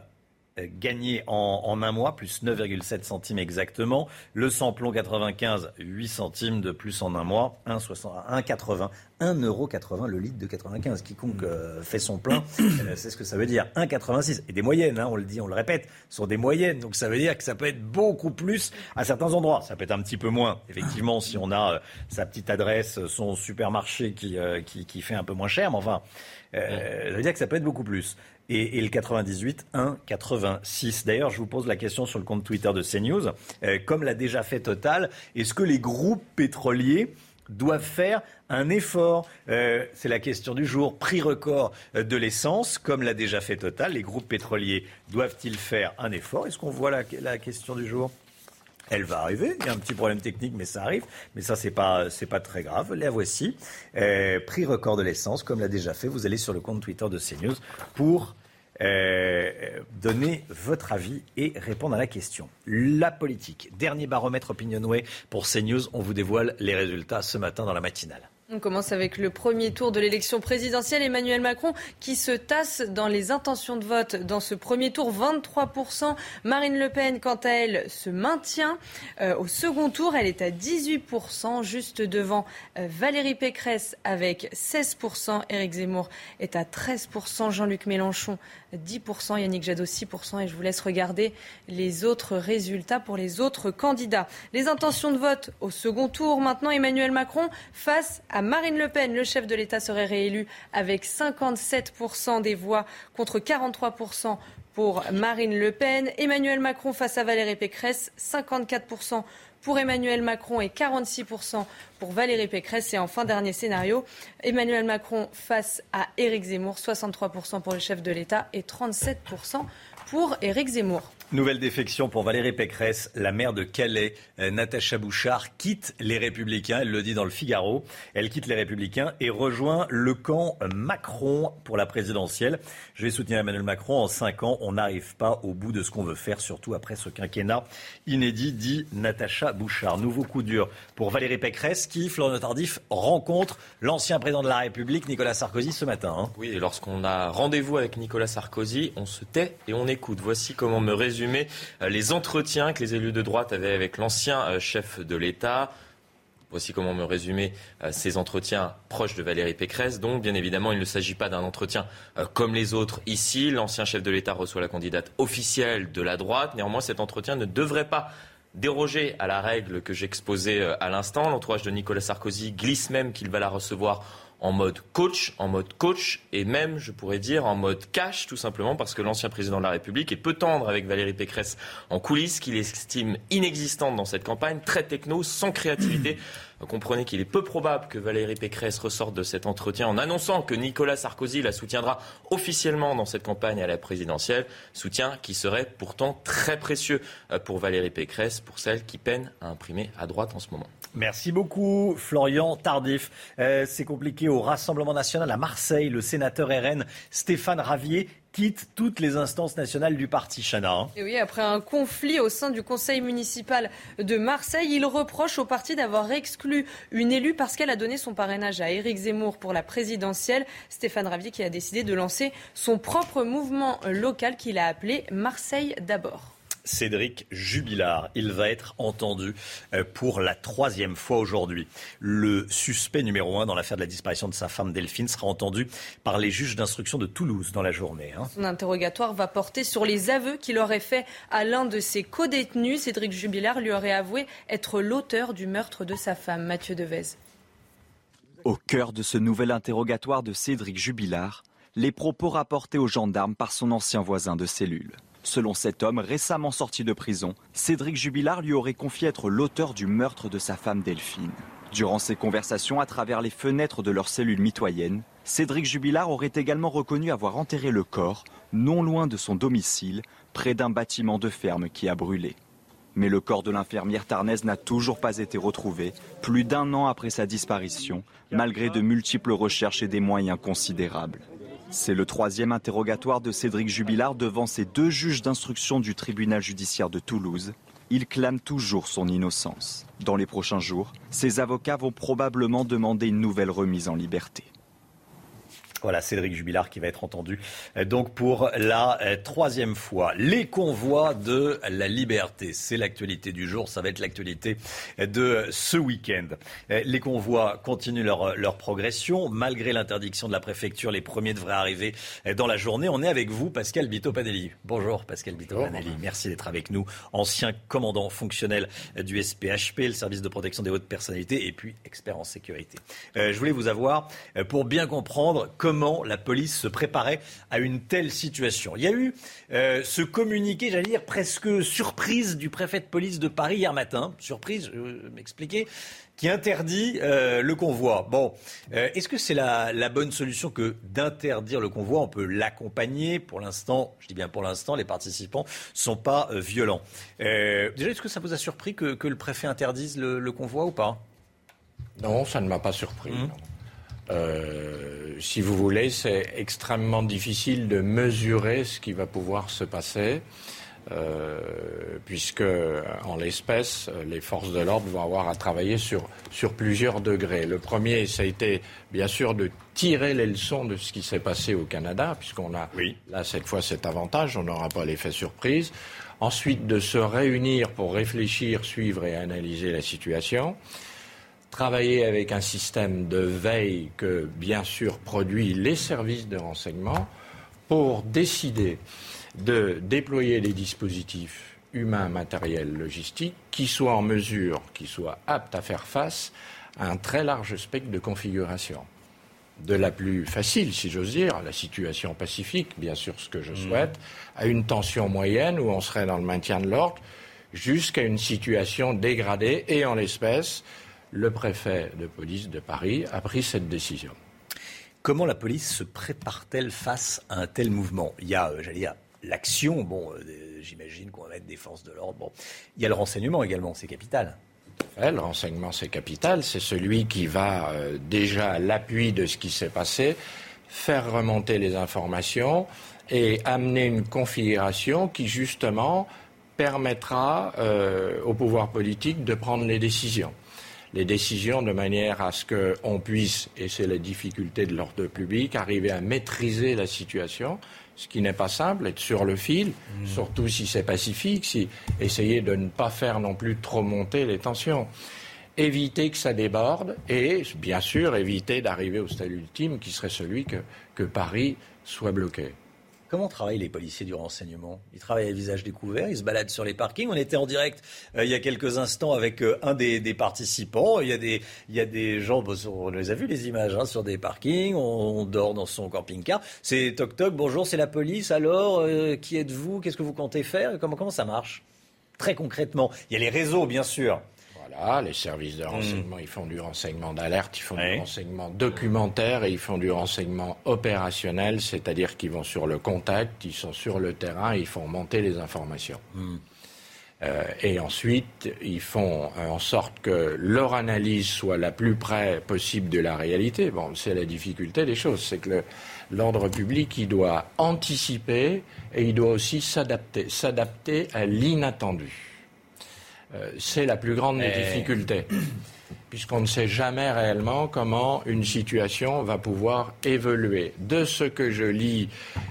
gagné en, un mois, plus 9,7 centimes exactement. Le samplon 95, 8 centimes de plus en un mois, 1,80, 1,80€ le litre de 95. Quiconque euh, fait son plein, [coughs] euh, c'est ce que ça veut dire. 1,86. Et des moyennes, hein, on le dit, on le répète, sont des moyennes. Donc ça veut dire que ça peut être beaucoup plus à certains endroits. Ça peut être un petit peu moins, effectivement, si on a sa petite adresse, son supermarché qui, qui, qui, fait un peu moins cher. Mais enfin, ça veut dire que ça peut être beaucoup plus et, le 98, 1,86. D'ailleurs, je vous pose la question sur le compte Twitter de CNews. Euh, comme l'a déjà fait Total, est-ce que les groupes pétroliers doivent faire un effort? Euh, C'est la question du jour. Prix record euh, de l'essence, comme l'a déjà fait Total, les groupes pétroliers doivent-ils faire un effort? Est-ce qu'on voit la question du jour? Elle va arriver. Il y a un petit problème technique, mais ça arrive. Mais ça, c'est pas, c'est pas très grave. La voici. Euh, prix record de l'essence, comme l'a déjà fait. Vous allez sur le compte Twitter de CNews pour euh, donner votre avis et répondre à la question. La politique. Dernier baromètre Opinionway pour CNews. On vous dévoile les résultats ce matin dans la matinale. On commence avec le premier tour de l'élection présidentielle. Emmanuel Macron qui se tasse dans les intentions de vote dans ce premier tour, 23%. Marine Le Pen, quant à elle, se maintient. Euh, au second tour, elle est à 18%, juste devant euh, Valérie Pécresse avec 16%. Éric Zemmour est à 13%. Jean-Luc Mélenchon, 10%. Yannick Jadot, 6%. Et je vous laisse regarder les autres résultats pour les autres candidats. Les intentions de vote au second tour. Maintenant, Emmanuel Macron face à Marine Le Pen. Le chef de l'État serait réélu avec 57% des voix contre 43% pour Marine Le Pen. Emmanuel Macron face à Valérie Pécresse, 54% pour Emmanuel Macron et 46% pour Valérie Pécresse. Et en fin dernier scénario, Emmanuel Macron face à Éric Zemmour, 63% pour le chef de l'État et 37% pour Éric Zemmour. Nouvelle défection pour Valérie Pécresse. La maire de Calais, euh, Natacha Bouchard, quitte les Républicains. Elle le dit dans le Figaro. Elle quitte les Républicains et rejoint le camp Macron pour la présidentielle. Je vais soutenir Emmanuel Macron. En cinq ans, on n'arrive pas au bout de ce qu'on veut faire, surtout après ce quinquennat inédit, dit Natacha Bouchard. Nouveau coup dur pour Valérie Pécresse qui, Florian Tardif, rencontre l'ancien président de la République, Nicolas Sarkozy, ce matin. Hein. Oui, lorsqu'on a rendez-vous avec Nicolas Sarkozy, on se tait et on écoute. Voici comment me résume euh, les entretiens que les élus de droite avaient avec l'ancien euh, chef de l'État. Voici comment me résumer euh, ces entretiens proches de Valérie Pécresse. Donc, bien évidemment, il ne s'agit pas d'un entretien comme les autres ici. L'ancien chef de l'État reçoit la candidate officielle de la droite. Néanmoins, cet entretien ne devrait pas déroger à la règle que j'exposais à l'instant. L'entourage de Nicolas Sarkozy glisse même qu'il va la recevoir en mode coach, en mode coach et même, je pourrais dire, en mode cash, tout simplement parce que l'ancien président de la République est peu tendre avec Valérie Pécresse en coulisses, qu'il estime inexistante dans cette campagne, très techno, sans créativité. [coughs] Comprenez qu'il est peu probable que Valérie Pécresse ressorte de cet entretien en annonçant que Nicolas Sarkozy la soutiendra officiellement dans cette campagne à la présidentielle, soutien qui serait pourtant très précieux euh, pour Valérie Pécresse, pour celle qui peine à imprimer à droite en ce moment. Merci beaucoup, Florian Tardif. Euh, c'est compliqué au Rassemblement national à Marseille. Le sénateur RN Stéphane Ravier quitte toutes les instances nationales du parti Chana. Hein. Oui, après un conflit au sein du conseil municipal de Marseille, il reproche au parti d'avoir exclu une élue parce qu'elle a donné son parrainage à Éric Zemmour pour la présidentielle. Stéphane Ravier qui a décidé de lancer son propre mouvement local qu'il a appelé Marseille d'abord. Cédric Jubilard. Il va être entendu euh, pour la troisième fois aujourd'hui. Le suspect numéro un dans l'affaire de la disparition de sa femme Delphine sera entendu par les juges d'instruction de Toulouse dans la journée. Hein. Son interrogatoire va porter sur les aveux qu'il aurait fait à l'un de ses codétenus. Cédric Jubilard lui aurait avoué être l'auteur du meurtre de sa femme, Mathieu Devez. Au cœur de ce nouvel interrogatoire de Cédric Jubilard, les propos rapportés aux gendarmes par son ancien voisin de cellule. Selon cet homme récemment sorti de prison, Cédric Jubilard lui aurait confié être l'auteur du meurtre de sa femme Delphine. Durant ces conversations à travers les fenêtres de leur cellule mitoyenne, Cédric Jubilard aurait également reconnu avoir enterré le corps non loin de son domicile, près d'un bâtiment de ferme qui a brûlé. Mais le corps de l'infirmière tarnaise n'a toujours pas été retrouvé, plus d'un an après sa disparition, malgré de multiples recherches et des moyens considérables. C'est le troisième interrogatoire de Cédric Jubilard devant ces deux juges d'instruction du tribunal judiciaire de Toulouse. Il clame toujours son innocence. Dans les prochains jours, ses avocats vont probablement demander une nouvelle remise en liberté. Voilà, Cédric Jubilard qui va être entendu euh, donc pour la euh, troisième fois. Les convois de la liberté, c'est l'actualité du jour, ça va être l'actualité de ce week-end. Euh, les convois continuent leur, leur progression. Malgré l'interdiction de la préfecture, les premiers devraient arriver dans la journée. On est avec vous, Pascal Bito-Panelli. Bonjour, Pascal Bito-Panelli. Merci d'être avec nous. Ancien commandant fonctionnel du SPHP, le service de protection des hautes personnalités, et puis expert en sécurité. je voulais vous avoir pour bien comprendre comment comment la police se préparait à une telle situation. Il y a eu euh, ce communiqué, j'allais dire presque surprise du préfet de police de Paris hier matin, surprise, je vais m'expliquer, qui interdit euh, le convoi. Bon, euh, est-ce que c'est la, bonne solution que d'interdire le convoi? On peut l'accompagner. Pour l'instant, je dis bien pour l'instant, les participants ne sont pas violents. déjà, est-ce que ça vous a surpris que, le préfet interdise le, convoi ou pas? Non, ça ne m'a pas surpris. Mmh. Euh, si vous voulez, c'est extrêmement difficile de mesurer ce qui va pouvoir se passer. euh, puisque en l'espèce, les forces de l'ordre vont avoir à travailler sur, sur plusieurs degrés. Le premier, ça a été bien sûr de tirer les leçons de ce qui s'est passé au Canada, puisqu'on a là cette fois cet avantage, on n'aura pas l'effet surprise. Ensuite, de se réunir pour réfléchir, suivre et analyser la situation travailler avec un système de veille que, bien sûr, produit les services de renseignement pour décider de déployer les dispositifs humains, matériels, logistiques qui soient en mesure, qui soient aptes à faire face à un très large spectre de configurations. De la plus facile, si j'ose dire, la situation pacifique, bien sûr ce que je mmh. souhaite, à une tension moyenne où on serait dans le maintien de l'ordre, jusqu'à une situation dégradée et en l'espèce, le préfet de police de Paris a pris cette décision. Comment la police se prépare-t-elle face à un tel mouvement? Il y a, euh, j'allais dire, l'action, bon, euh, j'imagine qu'on va mettre des forces de l'ordre. Bon. Il y a le renseignement également, c'est capital. le renseignement, c'est capital. C'est celui qui va euh, déjà à l'appui de ce qui s'est passé, faire remonter les informations et amener une configuration qui, justement, permettra au pouvoir politique de prendre les décisions les décisions de manière à ce qu'on puisse, et c'est la difficulté de l'ordre public, arriver à maîtriser la situation, ce qui n'est pas simple, être sur le fil, mmh. surtout si c'est pacifique, si essayer de ne pas faire non plus trop monter les tensions. Éviter que ça déborde et, bien sûr, éviter d'arriver au stade ultime qui serait celui que Paris soit bloqué. Comment travaillent les policiers du renseignement? Ils travaillent à visage découvert, ils se baladent sur les parkings. On était en direct euh, il y a quelques instants avec euh, un des, participants. Il y, a des, il y a des gens, on les a vus les images, hein, sur des parkings. On, dort dans son camping-car. C'est Toc Toc, bonjour, c'est la police. Alors, euh, qui êtes-vous? Qu'est-ce que vous comptez faire? Comment, comment ça marche? Très concrètement. Il y a les réseaux, bien sûr les services de hmm. renseignement, ils font du renseignement d'alerte, ils font du renseignement documentaire et ils font du renseignement opérationnel, c'est-à-dire qu'ils vont sur le contact, ils sont sur le terrain, ils font monter les informations. Hmm. Euh, et ensuite, ils font en sorte que leur analyse soit la plus près possible de la réalité. Bon, c'est la difficulté des choses, c'est que l'ordre public, il doit anticiper et il doit aussi s'adapter, s'adapter à l'inattendu. Euh, c'est la plus grande des difficultés, [coughs] puisqu'on ne sait jamais réellement comment une situation va pouvoir évoluer. De ce que je lis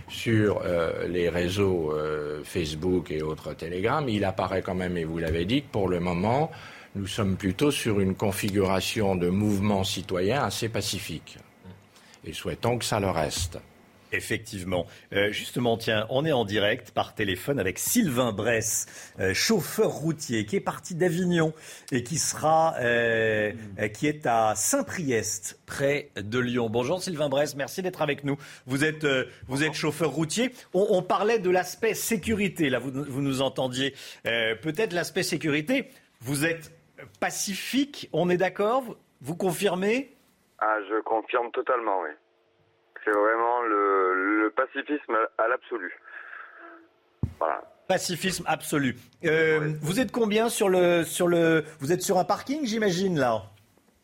sur euh, les réseaux euh, Facebook et autres Telegram, il apparaît quand même, et vous l'avez dit, que pour le moment, nous sommes plutôt sur une configuration de mouvement citoyen assez pacifique. Et souhaitons que ça le reste. Effectivement. Euh, justement, tiens, on est en direct par téléphone avec Sylvain Bress, euh, chauffeur routier, qui est parti d'Avignon et euh, qui est à Saint-Priest, près de Lyon. Bonjour Sylvain Bress, merci d'être avec nous. Vous êtes, chauffeur routier. On, parlait de l'aspect sécurité. Là, vous, vous nous entendiez. Peut-être l'aspect sécurité. Vous êtes pacifique. On est d'accord? Vous confirmez? Ah, je confirme totalement, oui c'est vraiment le, pacifisme à l'absolu. Voilà. Pacifisme absolu. Euh, vous êtes combien sur le sur le Vous êtes sur un parking, j'imagine là?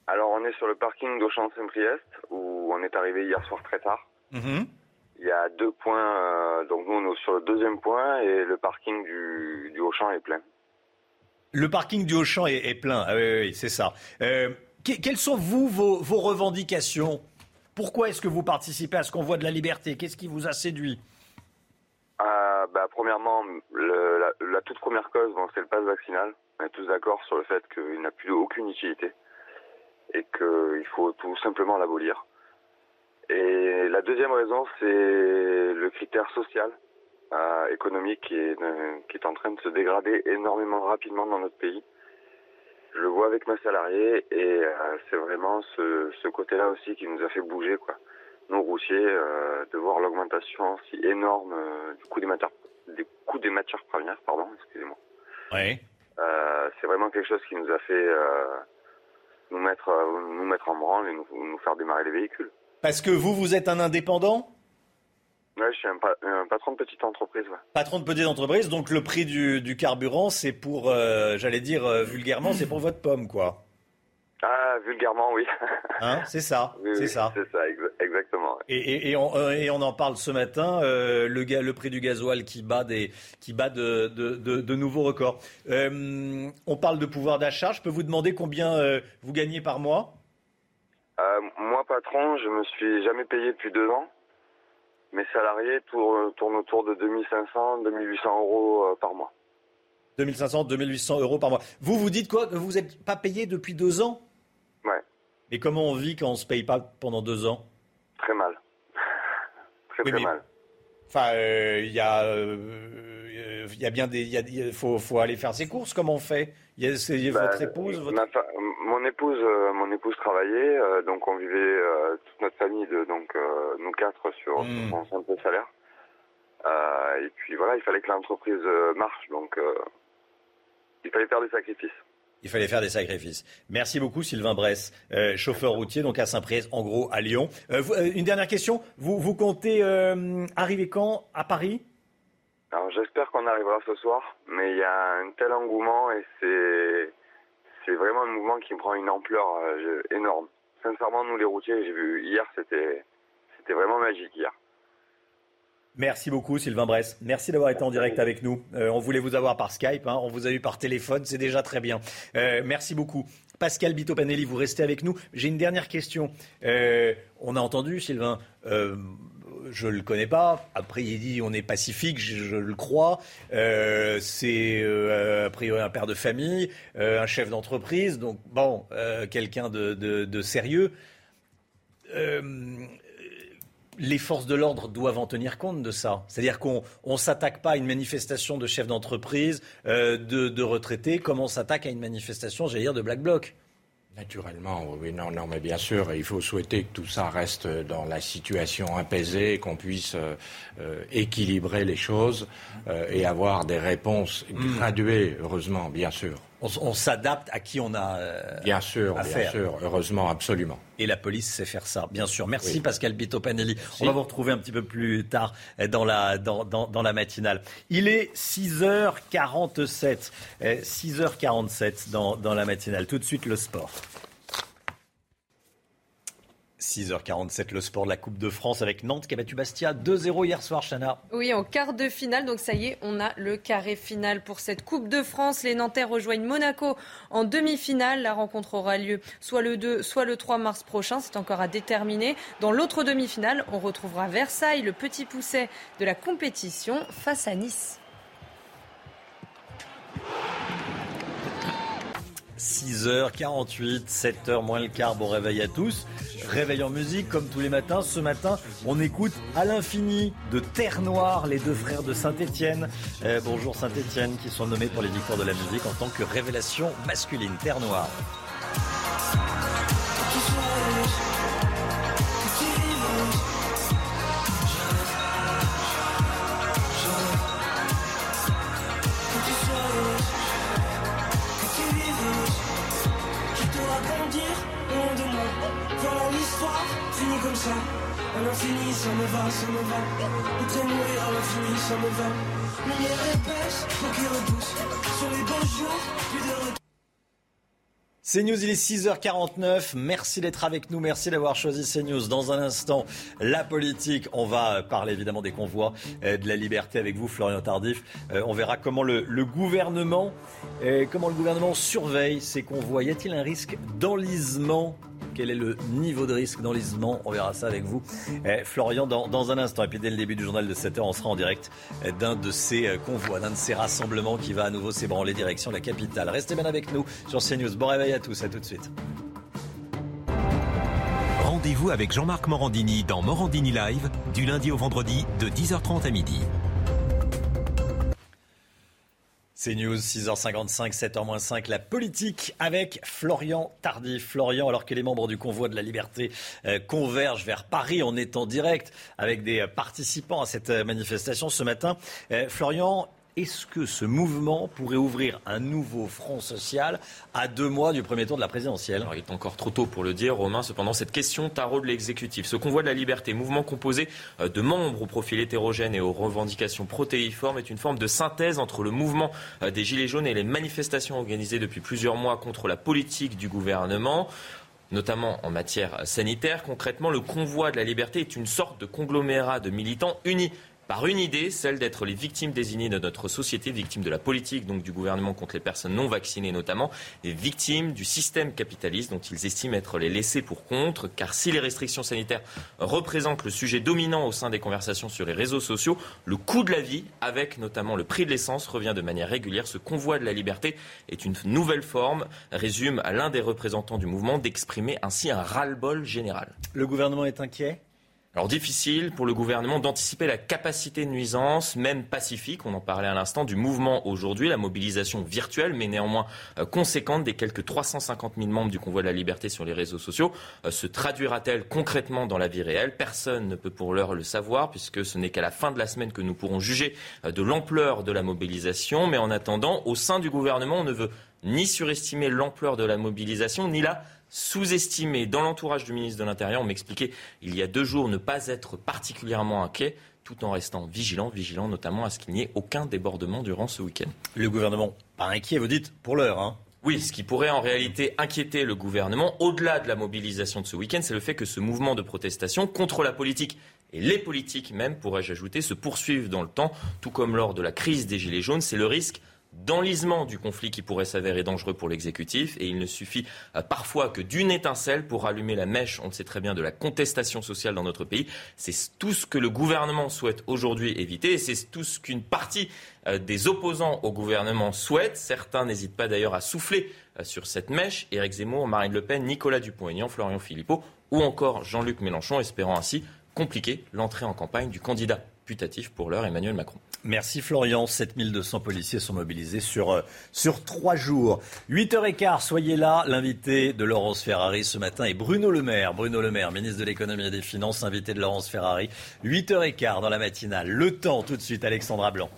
Alors on est sur le parking d'Auchan-Saint-Priest où on est arrivé hier soir très tard. Mm-hmm. Il y a deux points, euh, donc nous on est sur le deuxième point et le parking du, du Auchan est plein. Le parking du Auchan est, plein, ah oui, oui, c'est ça. Euh, quelles sont vous vos, vos revendications? Pourquoi est-ce que vous participez à ce convoi de la liberté? Qu'est-ce qui vous a séduit? Euh, bah, Premièrement, la, toute première cause, c'est le pass vaccinal. On est tous d'accord sur le fait qu'il n'a plus aucune utilité et qu'il faut tout simplement l'abolir. Et la deuxième raison, c'est le critère social, euh, économique est, qui est en train de se dégrader énormément rapidement dans notre pays je le vois avec ma salariée et euh, c'est vraiment ce, ce côté-là aussi qui nous a fait bouger quoi. Nous routiers, euh, de voir l'augmentation si énorme euh, du coût des matières, des coûts des matières premières, pardon, excusez-moi. Oui. c'est vraiment quelque chose qui nous a fait nous mettre nous mettre en branle et nous, nous faire démarrer les véhicules. Parce que vous, vous êtes un indépendant? Ouais, je suis un, patron de petite entreprise. Patron de petite entreprise, donc le prix du, carburant, c'est pour, euh, j'allais dire euh, vulgairement, c'est pour votre pomme, quoi. Ah, vulgairement, oui. [laughs] Hein, c'est ça, c'est ça. C'est ça, exactement. Exactement. Et, on, et, on, en parle ce matin, le, le, prix du gasoil qui bat, des, qui bat de, de, nouveaux records. on parle de pouvoir d'achat. Je peux vous demander combien vous gagnez par mois? Moi, patron, je me suis jamais payé depuis deux ans. Mes salariés tournent autour de 2500, 2800 euros par mois. 2500, 2800 euros par mois. Vous, vous dites quoi? Vous n'êtes pas payé depuis deux ans? Ouais. Et comment on vit quand on ne se paye pas pendant deux ans? Très mal. [laughs] très, très mal. Enfin, euh, il y a... Euh, il y a bien des. Il faut, faut, aller faire ses courses. Comment on fait Il y a, bah, votre épouse Mon épouse, euh, mon épouse travaillait, donc on vivait toute notre famille de donc nous quatre sur mmh. un simple salaire. et puis voilà, il fallait que l'entreprise marche, donc il fallait faire des sacrifices. Il fallait faire des sacrifices. Merci beaucoup Sylvain Bress, euh, chauffeur routier donc à Saint-Priest, en gros à Lyon. Euh, euh, une dernière question, vous, vous comptez arriver quand? À Paris? Alors j'espère qu'on arrivera ce soir, mais il y a un tel engouement et c'est c'est vraiment un mouvement qui prend une ampleur énorme. Sincèrement, nous les routiers, j'ai vu hier, c'était c'était vraiment magique hier. Merci beaucoup Sylvain Bress. Merci d'avoir été en direct avec nous. Euh, on voulait vous avoir par Skype, hein. on vous a eu par téléphone, c'est déjà très bien. Euh, merci beaucoup. Pascal Bito-Panelli, vous restez avec nous. J'ai une dernière question. Euh, on a entendu Sylvain, je ne le connais pas. Après, il dit on est pacifique, je, le crois. c'est a priori un père de famille, un chef d'entreprise, donc bon, quelqu'un de, de, sérieux les forces de l'ordre doivent en tenir compte de ça. C'est-à-dire qu'on ne s'attaque pas à une manifestation de chefs d'entreprise, euh, de, retraités, comme on s'attaque à une manifestation, j'allais dire, de Black Bloc. Naturellement, oui, non, non, mais bien sûr, il faut souhaiter que tout ça reste dans la situation apaisée, qu'on puisse euh, euh, équilibrer les choses et avoir des réponses hmm. graduées, heureusement, bien sûr on, s'adapte à qui on a euh, bien sûr, bien sûr, heureusement, absolument. Et la police sait faire ça, bien sûr. Merci Pascal Bito-Panelli. On va vous retrouver un petit peu plus tard dans la, dans, dans, la matinale. Il est 6h47. 6h47 dans, dans la matinale. Tout de suite le sport. 6h47, le sport de la Coupe de France avec Nantes qui a battu Bastia 2-0 hier soir, Chana. Oui, en quart de finale, donc ça y est, on a le carré final pour cette Coupe de France. Les Nantais rejoignent Monaco en demi-finale. La rencontre aura lieu soit le 2, soit le 3 mars prochain. C'est encore à déterminer. Dans l'autre demi-finale, on retrouvera Versailles, le petit pousset de la compétition, face à Nice. 6h48, 7h moins le quart, bon réveil à tous. Réveil en musique comme tous les matins. Ce matin, on écoute à l'infini de Terre Noire, les deux frères de Saint-Étienne. Euh, bonjour Saint-Étienne qui sont nommés pour les victoires de la musique en tant que révélation masculine. Terre Noire. Ça à CNews, il est 6h49. Merci d'être avec nous. Merci d'avoir choisi CNews. Dans un instant, la politique. On va parler évidemment des convois euh, de la liberté avec vous, Florian Tardif. Euh, on verra euh, comment le gouvernement surveille ces convois. Y a-t-il un risque d'enlisement quel est le niveau de risque d'enlisement On verra ça avec vous, eh, Florian, dans, un instant. Et puis dès le début du journal de 7h, on sera en direct eh, d'un de ces euh, convois, d'un de ces rassemblements qui va à nouveau s'ébranler direction la capitale. Restez bien avec nous sur CNews. Bon réveil à tous, à tout de suite. Rendez-vous avec Jean-Marc Morandini dans Morandini Live, du lundi au vendredi, de 10h30 à midi. C'est News, 6h55, 7h-5, la politique avec Florian Tardif. Florian, alors que les membres du convoi de la liberté euh, convergent vers Paris, on est en direct avec des participants à cette euh, manifestation ce matin. Euh, Florian, est-ce que ce mouvement pourrait ouvrir un nouveau front social à deux mois du premier tour de la présidentielle? Il est encore trop tôt pour le dire, Romain. Cependant, cette question tarot de l'exécutif, ce convoi de la liberté, mouvement composé euh, de membres au profil hétérogène et aux revendications protéiformes, est une forme de synthèse entre le mouvement euh, des Gilets jaunes et les manifestations organisées depuis plusieurs mois contre la politique du gouvernement. notamment en matière sanitaire. Concrètement, le convoi de la liberté est une sorte de conglomérat de militants unis par une idée, celle d'être les victimes désignées de notre société, victimes de la politique, donc du gouvernement contre les personnes non vaccinées notamment, et victimes du système capitaliste dont ils estiment être les laissés pour contre, car si les restrictions sanitaires représentent le sujet dominant au sein des conversations sur les réseaux sociaux, le coût de la vie, avec notamment le prix de l'essence, revient de manière régulière. Ce convoi de la liberté est une nouvelle forme, résume à l'un des représentants du mouvement d'exprimer ainsi un ras-le-bol général. Le gouvernement est inquiet? Alors difficile pour le gouvernement d'anticiper la capacité de nuisance, même pacifique, on en parlait à l'instant, du mouvement aujourd'hui, la mobilisation virtuelle, mais néanmoins euh, conséquente des quelques 350 000 membres du convoi de la liberté sur les réseaux sociaux, euh, se traduira-t-elle concrètement dans la vie réelle? Personne ne peut pour l'heure le savoir, puisque ce n'est qu'à la fin de la semaine que nous pourrons juger euh, de l'ampleur de la mobilisation. Mais en attendant, au sein du gouvernement, on ne veut ni surestimer l'ampleur de la mobilisation, ni la sous-estimé. Dans l'entourage du ministre de l'Intérieur, on m'expliquait il y a deux jours ne pas être particulièrement inquiet tout en restant vigilant, vigilant notamment à ce qu'il n'y ait aucun débordement durant ce week-end. Le gouvernement, pas inquiet, vous dites, pour l'heure. Hein oui, ce qui pourrait en réalité inquiéter le gouvernement, au-delà de la mobilisation de ce week-end, c'est le fait que ce mouvement de protestation contre la politique et les politiques même, pourrais-je ajouter, se poursuivent dans le temps, tout comme lors de la crise des Gilets jaunes. C'est le risque d'enlisement du conflit qui pourrait s'avérer dangereux pour l'exécutif. Et il ne suffit euh, parfois que d'une étincelle pour allumer la mèche, on le sait très bien, de la contestation sociale dans notre pays. C'est tout ce que le gouvernement souhaite aujourd'hui éviter. Et c'est tout ce qu'une partie euh, des opposants au gouvernement souhaite. Certains n'hésitent pas d'ailleurs à souffler euh, sur cette mèche. Éric Zemmour, Marine Le Pen, Nicolas Dupont-Aignan, Florian Philippot ou encore Jean-Luc Mélenchon, espérant ainsi compliquer l'entrée en campagne du candidat putatif pour l'heure Emmanuel Macron. Merci Florian. 7200 policiers sont mobilisés sur, euh, sur trois jours. 8h15, soyez là. L'invité de Laurence Ferrari ce matin est Bruno Le Maire. Bruno Le Maire, ministre de l'économie et des finances, invité de Laurence Ferrari. 8h15 dans la matinale. Le temps tout de suite, Alexandra Blanc.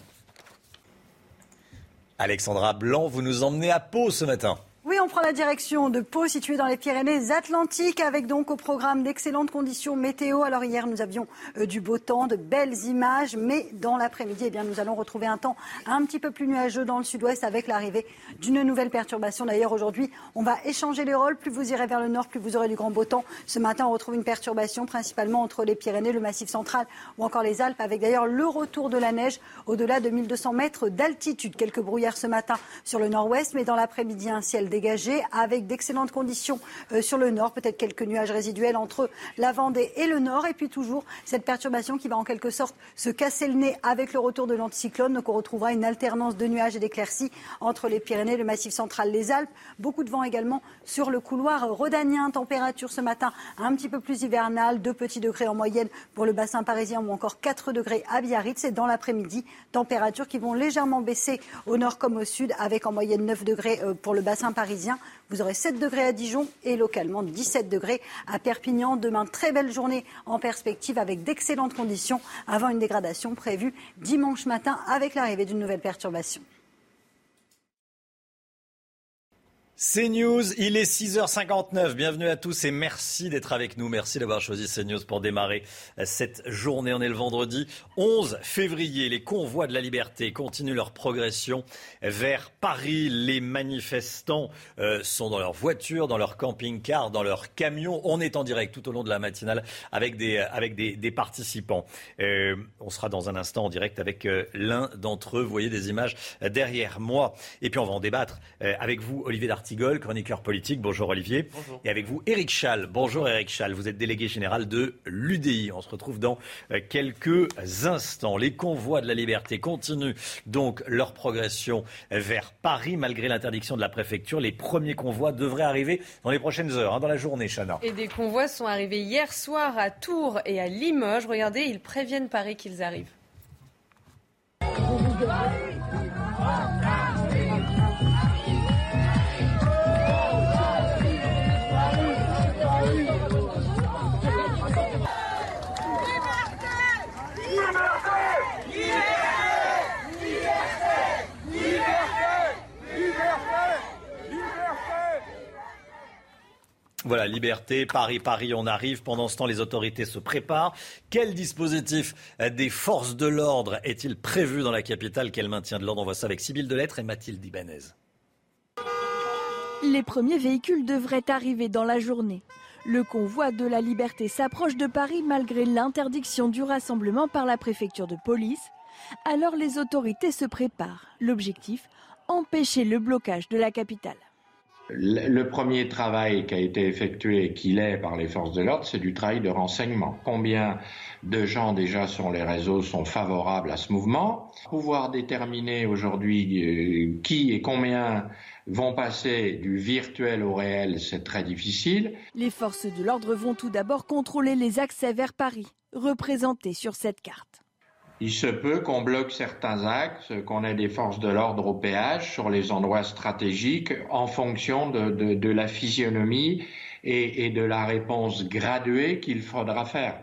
Alexandra Blanc, vous nous emmenez à Pau ce matin. Oui, on prend la direction de Pau, située dans les Pyrénées-Atlantiques, avec donc au programme d'excellentes conditions météo. Alors hier, nous avions euh, du beau temps, de belles images, mais dans l'après-midi, eh bien, nous allons retrouver un temps un petit peu plus nuageux dans le sud-ouest avec l'arrivée d'une nouvelle perturbation. D'ailleurs, aujourd'hui, on va échanger les rôles. Plus vous irez vers le nord, plus vous aurez du grand beau temps. Ce matin, on retrouve une perturbation principalement entre les Pyrénées, le Massif central ou encore les Alpes, avec d'ailleurs le retour de la neige au-delà de 1200 mètres d'altitude. Quelques brouillards ce matin sur le nord-ouest, mais dans l'après-midi, un ciel dégagé avec d'excellentes conditions euh, sur le nord, peut-être quelques nuages résiduels entre la Vendée et le nord, et puis toujours cette perturbation qui va en quelque sorte se casser le nez avec le retour de l'anticyclone. Donc on retrouvera une alternance de nuages et d'éclaircies entre les Pyrénées, le Massif central, les Alpes. Beaucoup de vent également sur le couloir rhodanien. Température ce matin un petit peu plus hivernale, 2 petits degrés en moyenne pour le bassin parisien ou encore 4 degrés à Biarritz. Et dans l'après-midi, températures qui vont légèrement baisser au nord comme au sud, avec en moyenne 9 degrés euh, pour le bassin parisien Vous aurez 7 degrés à Dijon et localement 17 degrés à Perpignan. Demain, très belle journée en perspective avec d'excellentes conditions avant une dégradation prévue dimanche matin avec l'arrivée d'une nouvelle perturbation. CNews, il est 6h59. Bienvenue à tous et merci d'être avec nous. Merci d'avoir choisi CNews pour démarrer cette journée. On est le vendredi 11 février. Les convois de la liberté continuent leur progression vers Paris. Les manifestants euh, sont dans leur voiture, dans leur camping-car, dans leur camion. On est en direct tout au long de la matinale avec des, avec des, participants. Euh, on sera dans un instant en direct avec euh, l'un d'entre eux. Vous voyez des images derrière moi. Et puis on va en débattre avec vous, Olivier Darty chroniqueur politique. Bonjour Olivier. Bonjour. Et avec vous, Éric Schall. Bonjour Éric Schall. Vous êtes délégué général de l'UDI. On se retrouve dans euh, quelques instants. Les convois de la liberté continuent donc leur progression vers Paris malgré l'interdiction de la préfecture. Les premiers convois devraient arriver dans les prochaines heures, hein, dans la journée, Chana. Et des convois sont arrivés hier soir à Tours et à Limoges. Regardez, ils préviennent Paris qu'ils arrivent. Voilà, liberté, Paris, Paris, on arrive. Pendant ce temps, les autorités se préparent. Quel dispositif des forces de l'ordre est-il prévu dans la capitale? Quel maintien de l'ordre? On voit ça avec Sybille Delettre et Mathilde Ibanez. Les premiers véhicules devraient arriver dans la journée. Le convoi de la liberté s'approche de Paris malgré l'interdiction du rassemblement par la préfecture de police. Alors les autorités se préparent. L'objectif, empêcher le blocage de la capitale. Le premier travail qui a été effectué, qu'il est par les forces de l'ordre, c'est du travail de renseignement. Combien de gens déjà sur les réseaux sont favorables à ce mouvement? Pouvoir déterminer aujourd'hui euh, qui et combien vont passer du virtuel au réel, c'est très difficile. Les forces de l'ordre vont tout d'abord contrôler les accès vers Paris, représentés sur cette carte. Il se peut qu'on bloque certains axes, qu'on ait des forces de l'ordre au péage sur les endroits stratégiques en fonction de, la physionomie et, et de la réponse graduée qu'il faudra faire.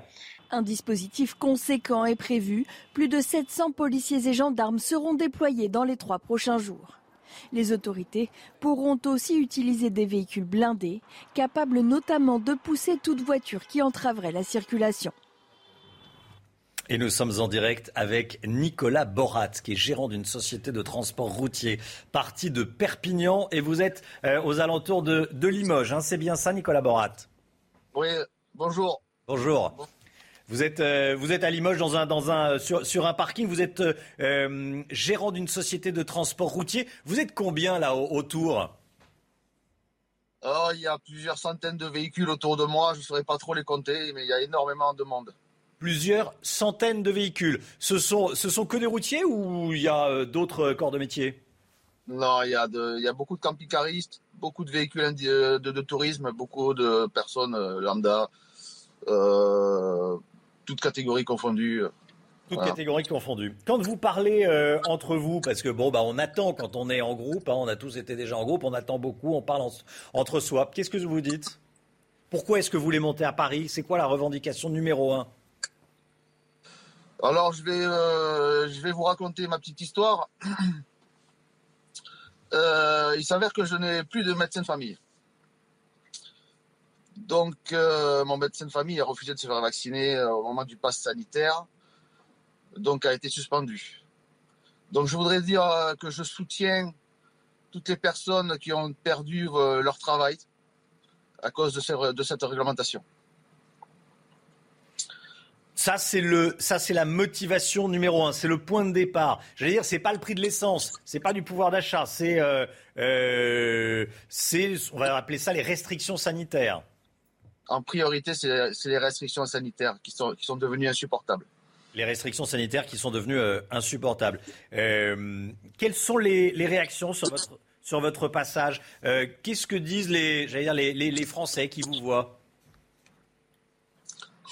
Un dispositif conséquent est prévu. Plus de 700 policiers et gendarmes seront déployés dans les trois prochains jours. Les autorités pourront aussi utiliser des véhicules blindés, capables notamment de pousser toute voiture qui entraverait la circulation. Et nous sommes en direct avec Nicolas Borat, qui est gérant d'une société de transport routier, parti de Perpignan, et vous êtes euh, aux alentours de, Limoges. Hein. C'est bien ça, Nicolas Borat? Oui, bonjour. Bonjour. Vous êtes, euh, vous êtes à Limoges dans un, dans un, sur, sur un parking. Vous êtes euh, gérant d'une société de transport routier. Vous êtes combien là autour? Oh, Il y a plusieurs centaines de véhicules autour de moi. Je ne saurais pas trop les compter, mais il y a énormément de monde. Plusieurs centaines de véhicules. Ce sont, ce sont que des routiers ou il y a euh, d'autres corps de métier? Non, il y, a il y a beaucoup de camping-caristes, beaucoup de véhicules de, de, tourisme, beaucoup de personnes lambda. Euh, toutes catégories confondues. Toutes catégories confondues. Quand vous parlez euh, entre vous, parce que bon, bah, on attend quand on est en groupe, hein, on a tous été déjà en groupe, on attend beaucoup, on parle entre soi. Qu'est-ce que vous dites? Pourquoi est-ce que vous voulez monter à Paris? C'est quoi la revendication numéro un? Alors, je vais, euh, je vais vous raconter ma petite histoire. [clears throat] Euh, il s'avère que je n'ai plus de médecin de famille. Donc, euh, mon médecin de famille a refusé de se faire vacciner au moment du pass sanitaire, donc a été suspendu. Donc, je voudrais dire que je soutiens toutes les personnes qui ont perdu leur travail à cause de, cette réglementation. Ça, c'est le, ça, c'est la motivation numéro un. C'est le point de départ. J'allais dire, c'est pas le prix de l'essence, c'est pas du pouvoir d'achat, c'est, c'est, on va appeler ça les restrictions sanitaires en priorité, c'est les restrictions sanitaires qui sont, qui sont devenues insupportables. Les restrictions sanitaires qui sont devenues euh, insupportables. Euh, quelles sont les, réactions sur votre, sur votre passage? Euh, Qu'est-ce que disent les, dire les, les, Français qui vous voient?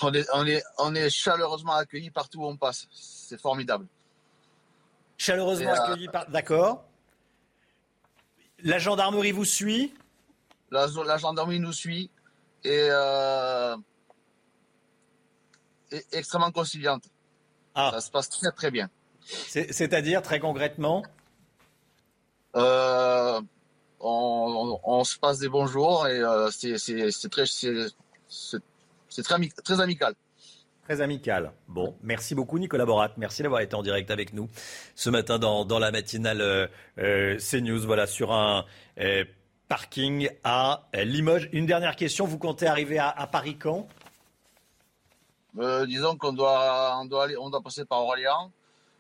On est, on, est, on est chaleureusement accueillis partout où on passe. C'est formidable. Chaleureusement accueillis par... D'accord. La gendarmerie vous suit la, la gendarmerie nous suit et, euh, extrêmement conciliante. Ah. Ça se passe très très bien. C'est-à-dire très concrètement? Euh, on, se passe des bons jours et euh, c'est très, très, très amical. Très amical. Bon, merci beaucoup Nicolas Borat. Merci d'avoir été en direct avec nous ce matin dans, dans la matinale CNews. Voilà, sur un parking à Limoges. Une dernière question, vous comptez arriver à, Paris quand? Euh, Disons qu'on doit, on doit, aller, on doit passer par Orléans.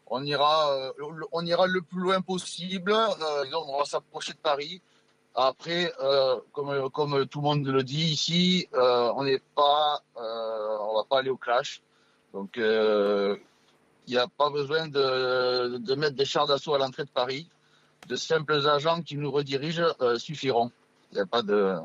On ira, euh, on ira le plus loin possible. Euh, disons, on va s'approcher de Paris. Après, comme, comme tout le monde le dit ici, on n'est pas, on va pas aller au clash. Donc, il n'y a pas besoin de, mettre des chars d'assaut à l'entrée de Paris de simples agents qui nous redirigent euh, suffiront. Il n'y a pas de...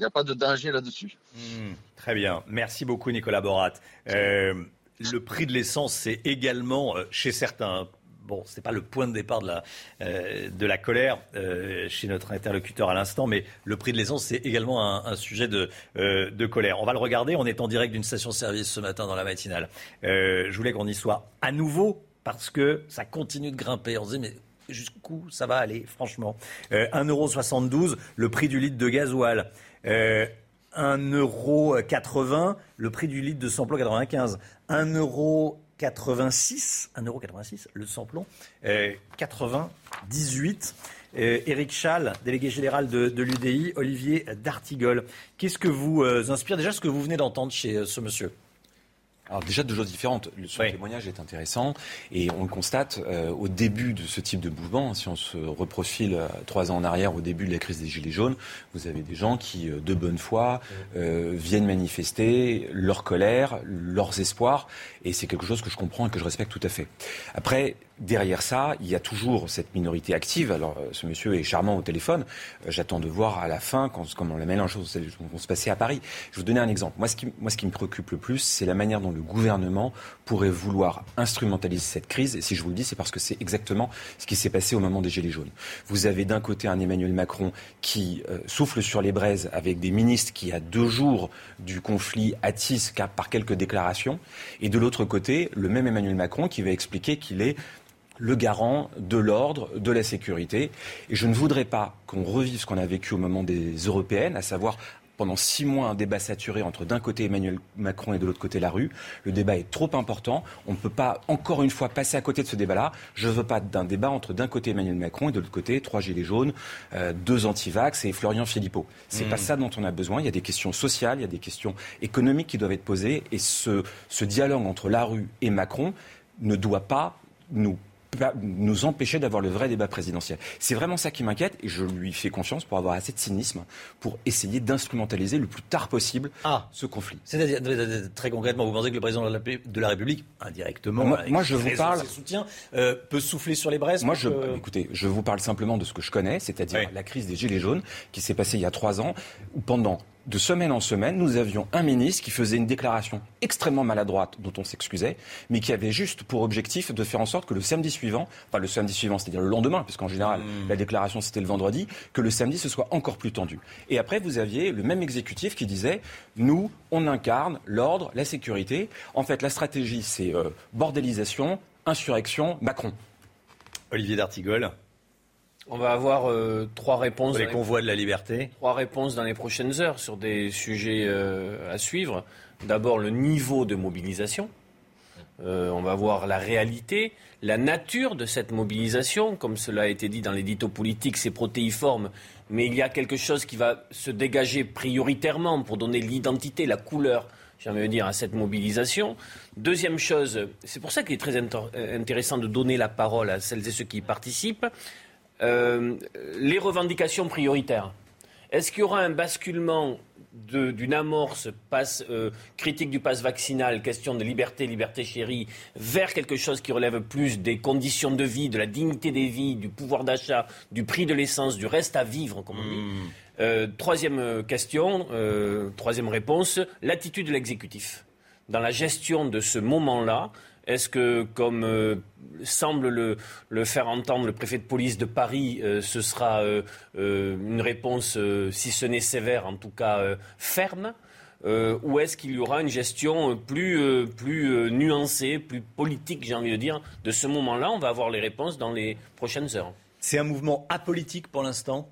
a pas de danger là-dessus. Hmm, très bien. Merci beaucoup, Nicolas Borat. Euh, le prix de l'essence, c'est également, euh, chez certains, bon, ce n'est pas le point de départ de la, de la colère chez notre interlocuteur à l'instant, mais le prix de l'essence, c'est également un, sujet de, de, colère. On va le regarder. On est en direct d'une station-service ce matin dans la matinale. je voulais qu'on y soit à nouveau parce que ça continue de grimper. On se dit, mais jusqu'où ça va aller, franchement? Euh, 1,72€ le prix du litre de gasoil. Euh, 1,80€ le prix du litre de samplon 95. 1,86€, 1,86€ le samplon. Euh, 98. Éric Schall, délégué général de, l'UDI, Olivier D'Artigol. Qu'est-ce que vous inspire déjà ce que vous venez d'entendre chez ce monsieur? Alors déjà deux choses différentes. Son témoignage est intéressant et on le constate euh, au début de ce type de mouvement. Si on se reprofile euh, trois ans en arrière, au début de la crise des Gilets jaunes, vous avez des gens qui, euh, de bonne foi, viennent manifester leur colère, leurs espoirs et c'est quelque chose que je comprends et que je respecte tout à fait. Après, derrière ça, il y a toujours cette minorité active. Alors, euh, ce monsieur est charmant au téléphone. Euh, j'attends de voir à la fin quand, comment la mélange vont se passer à Paris. Je vais vous donner un exemple. Moi, ce qui, moi, ce qui me préoccupe le plus, c'est la manière dont le gouvernement pourrait vouloir instrumentaliser cette crise. Et si je vous le dis, c'est parce que c'est exactement ce qui s'est passé au moment des Gilets jaunes. Vous avez d'un côté un Emmanuel Macron qui euh, souffle sur les braises avec des ministres qui, à deux jours du conflit, attissent par quelques déclarations. Et de l'autre côté, le même Emmanuel Macron qui va expliquer qu'il est le garant de l'ordre, de la sécurité. Et je ne voudrais pas qu'on revive ce qu'on a vécu au moment des européennes, à savoir pendant six mois un débat saturé entre d'un côté Emmanuel Macron et de l'autre côté la rue. Le débat est trop important. On ne peut pas encore une fois passer à côté de ce débat-là. Je ne veux pas d'un débat entre d'un côté Emmanuel Macron et de l'autre côté trois gilets jaunes, euh, deux antivax et Florian Philippot. C'est n'est pas hmm. ça dont on a besoin. Il y a des questions sociales, il y a des questions économiques qui doivent être posées et ce, ce dialogue entre la rue et Macron ne doit pas nous nous empêcher d'avoir le vrai débat présidentiel. C'est vraiment ça qui m'inquiète et je lui fais confiance pour avoir assez de cynisme pour essayer d'instrumentaliser le plus tard possible ah. ce conflit. C'est-à-dire, très concrètement, vous pensez que le président de la République, indirectement, moi, je vous parle, ses soutiens, euh, peut souffler sur les braises Moi, je, écoutez, je vous parle simplement de ce que je connais, c'est-à-dire la crise des Gilets jaunes qui s'est passée il y a trois ans, où pendant de semaine en semaine, nous avions un ministre qui faisait une déclaration extrêmement maladroite, dont on s'excusait, mais qui avait juste pour objectif de faire en sorte que le samedi suivant, enfin le samedi suivant, c'est-à-dire le lendemain, puisqu'en général mmh. la déclaration c'était le vendredi, que le samedi ce soit encore plus tendu. Et après, vous aviez le même exécutif qui disait, nous, on incarne l'ordre, la sécurité. En fait, la stratégie, c'est euh, bordélisation, insurrection, Macron. Olivier D'Artigol. On va avoir euh, trois réponses. Les convois de la liberté. Trois réponses dans les prochaines heures sur des sujets euh, à suivre. D'abord, le niveau de mobilisation. Euh, on va voir la réalité, la nature de cette mobilisation. Comme cela a été dit dans l'édito politique, c'est protéiforme, mais il y a quelque chose qui va se dégager prioritairement pour donner l'identité, la couleur, j'ai envie de dire, à cette mobilisation. Deuxième chose, c'est pour ça qu'il est très intéressant de donner la parole à celles et ceux qui y participent. Euh, les revendications prioritaires. Est-ce qu'il y aura un basculement d'une amorce euh, critique du pass vaccinal, question de liberté, liberté chérie, vers quelque chose qui relève plus des conditions de vie, de la dignité des vies, du pouvoir d'achat, du prix de l'essence, du reste à vivre, comme on dit. Hmm. Euh, troisième question, troisième réponse, l'attitude de l'exécutif. Dans la gestion de ce moment-là, est-ce que, comme euh, semble le, faire entendre le préfet de police de Paris, euh, ce sera euh, une réponse, si ce n'est sévère, en tout cas ferme ou est-ce qu'il y aura une gestion plus, plus nuancée, plus politique, j'ai envie de dire, de ce moment-là? On va avoir les réponses dans les prochaines heures. C'est un mouvement apolitique pour l'instant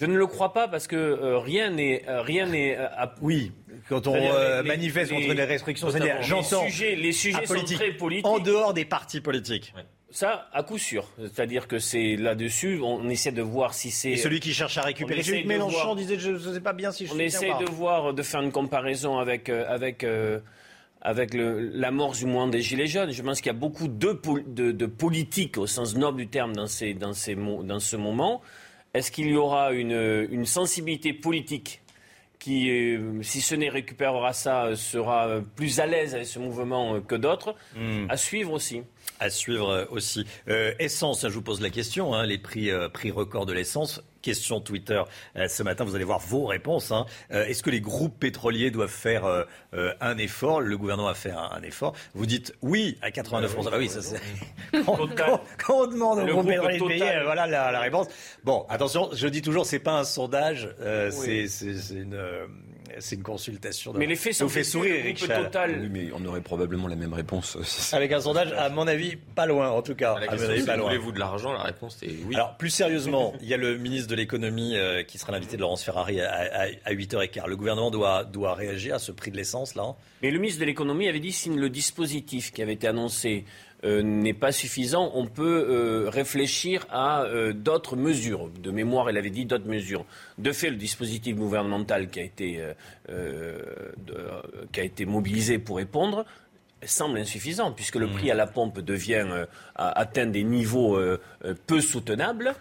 je ne le crois pas parce que euh, rien n'est euh, rien n'est. Euh, oui, quand on manifeste contre les restrictions sanitaires, j'entends. Les sujets, les sujets sont très politiques. En dehors des partis politiques. Ça, à coup sûr. C'est-à-dire que c'est là-dessus, on essaie de voir si c'est. Et celui qui cherche à récupérer. Celui Mélenchon disait, je ne sais pas bien si je. On essaie de voir, de faire une comparaison avec avec. avec l'amorce du mouvement des Gilets jaunes. Je pense qu'il y a beaucoup de, de, de, politique, au sens noble du terme, dans, ces, dans, ces, dans ce moment. Est-ce qu'il y aura une, sensibilité politique qui, euh, si ce n'est récupérera ça, sera plus à l'aise avec ce mouvement que d'autres, hmm. à suivre aussi. À suivre aussi. Euh, essence, je vous pose la question, hein, les prix, euh, prix records de l'essence question Twitter euh, ce matin. Vous allez voir vos réponses. Hein. Euh, est-ce que les groupes pétroliers doivent faire euh, un effort? Le gouvernement a fait un, effort. Vous dites oui à 89 bah oui, ça c'est. [laughs] quand, on demande aux groupes pétroliers de payer, voilà la, réponse. Bon, attention, je dis toujours, c'est pas un sondage, c'est une c'est une consultation. Mais les faits sont fait sourire, Eric total. Oui, mais on aurait probablement la même réponse. Avec un sondage, à mon avis, pas loin, en tout cas. À Voulez-vous de l'argent La réponse est oui. Alors, plus sérieusement, [laughs] il y a le ministre de l'économie euh, qui sera l'invité de Laurence Ferrari à, 8h15. Le gouvernement doit, doit réagir à ce prix de l'essence, là Mais le ministre de l'économie avait dit si le dispositif qui avait été annoncé euh, n'est pas suffisant. On peut euh, réfléchir à euh, d'autres mesures. De mémoire, elle avait dit d'autres mesures. De fait, le dispositif gouvernemental qui a été, qui a été mobilisé pour répondre semble insuffisant, puisque le mmh. prix à la pompe devient, atteint des niveaux peu soutenables.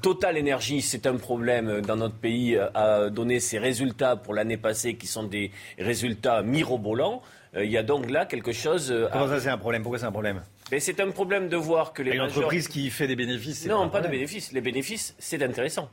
Total Energy, c'est un problème dans notre pays, a donné ses résultats pour l'année passée qui sont des résultats mirobolants. Euh, il y a donc là quelque chose. Euh, Comment ça, c'est un problème? Pourquoi c'est un problème? C'est un problème de voir que les. Une entreprise qui fait des bénéfices. Non, pas, de bénéfices. Les bénéfices, c'est intéressant.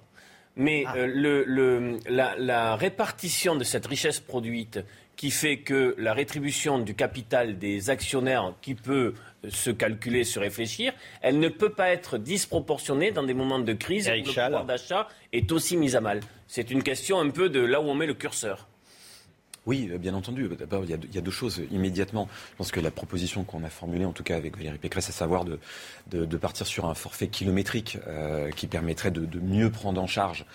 Mais ah. euh, le, la, répartition de cette richesse produite qui fait que la rétribution du capital des actionnaires qui peut se calculer, se réfléchir, elle ne peut pas être disproportionnée dans des moments de crise où le pouvoir d'achat est aussi mis à mal. C'est une question un peu de là où on met le curseur. Oui, euh, bien entendu. D'abord, il, y a deux choses immédiatement. Je pense que la proposition qu'on a formulée, en tout cas avec Valérie Pécresse, à savoir de, de, partir sur un forfait kilométrique euh, qui permettrait de, mieux prendre en charge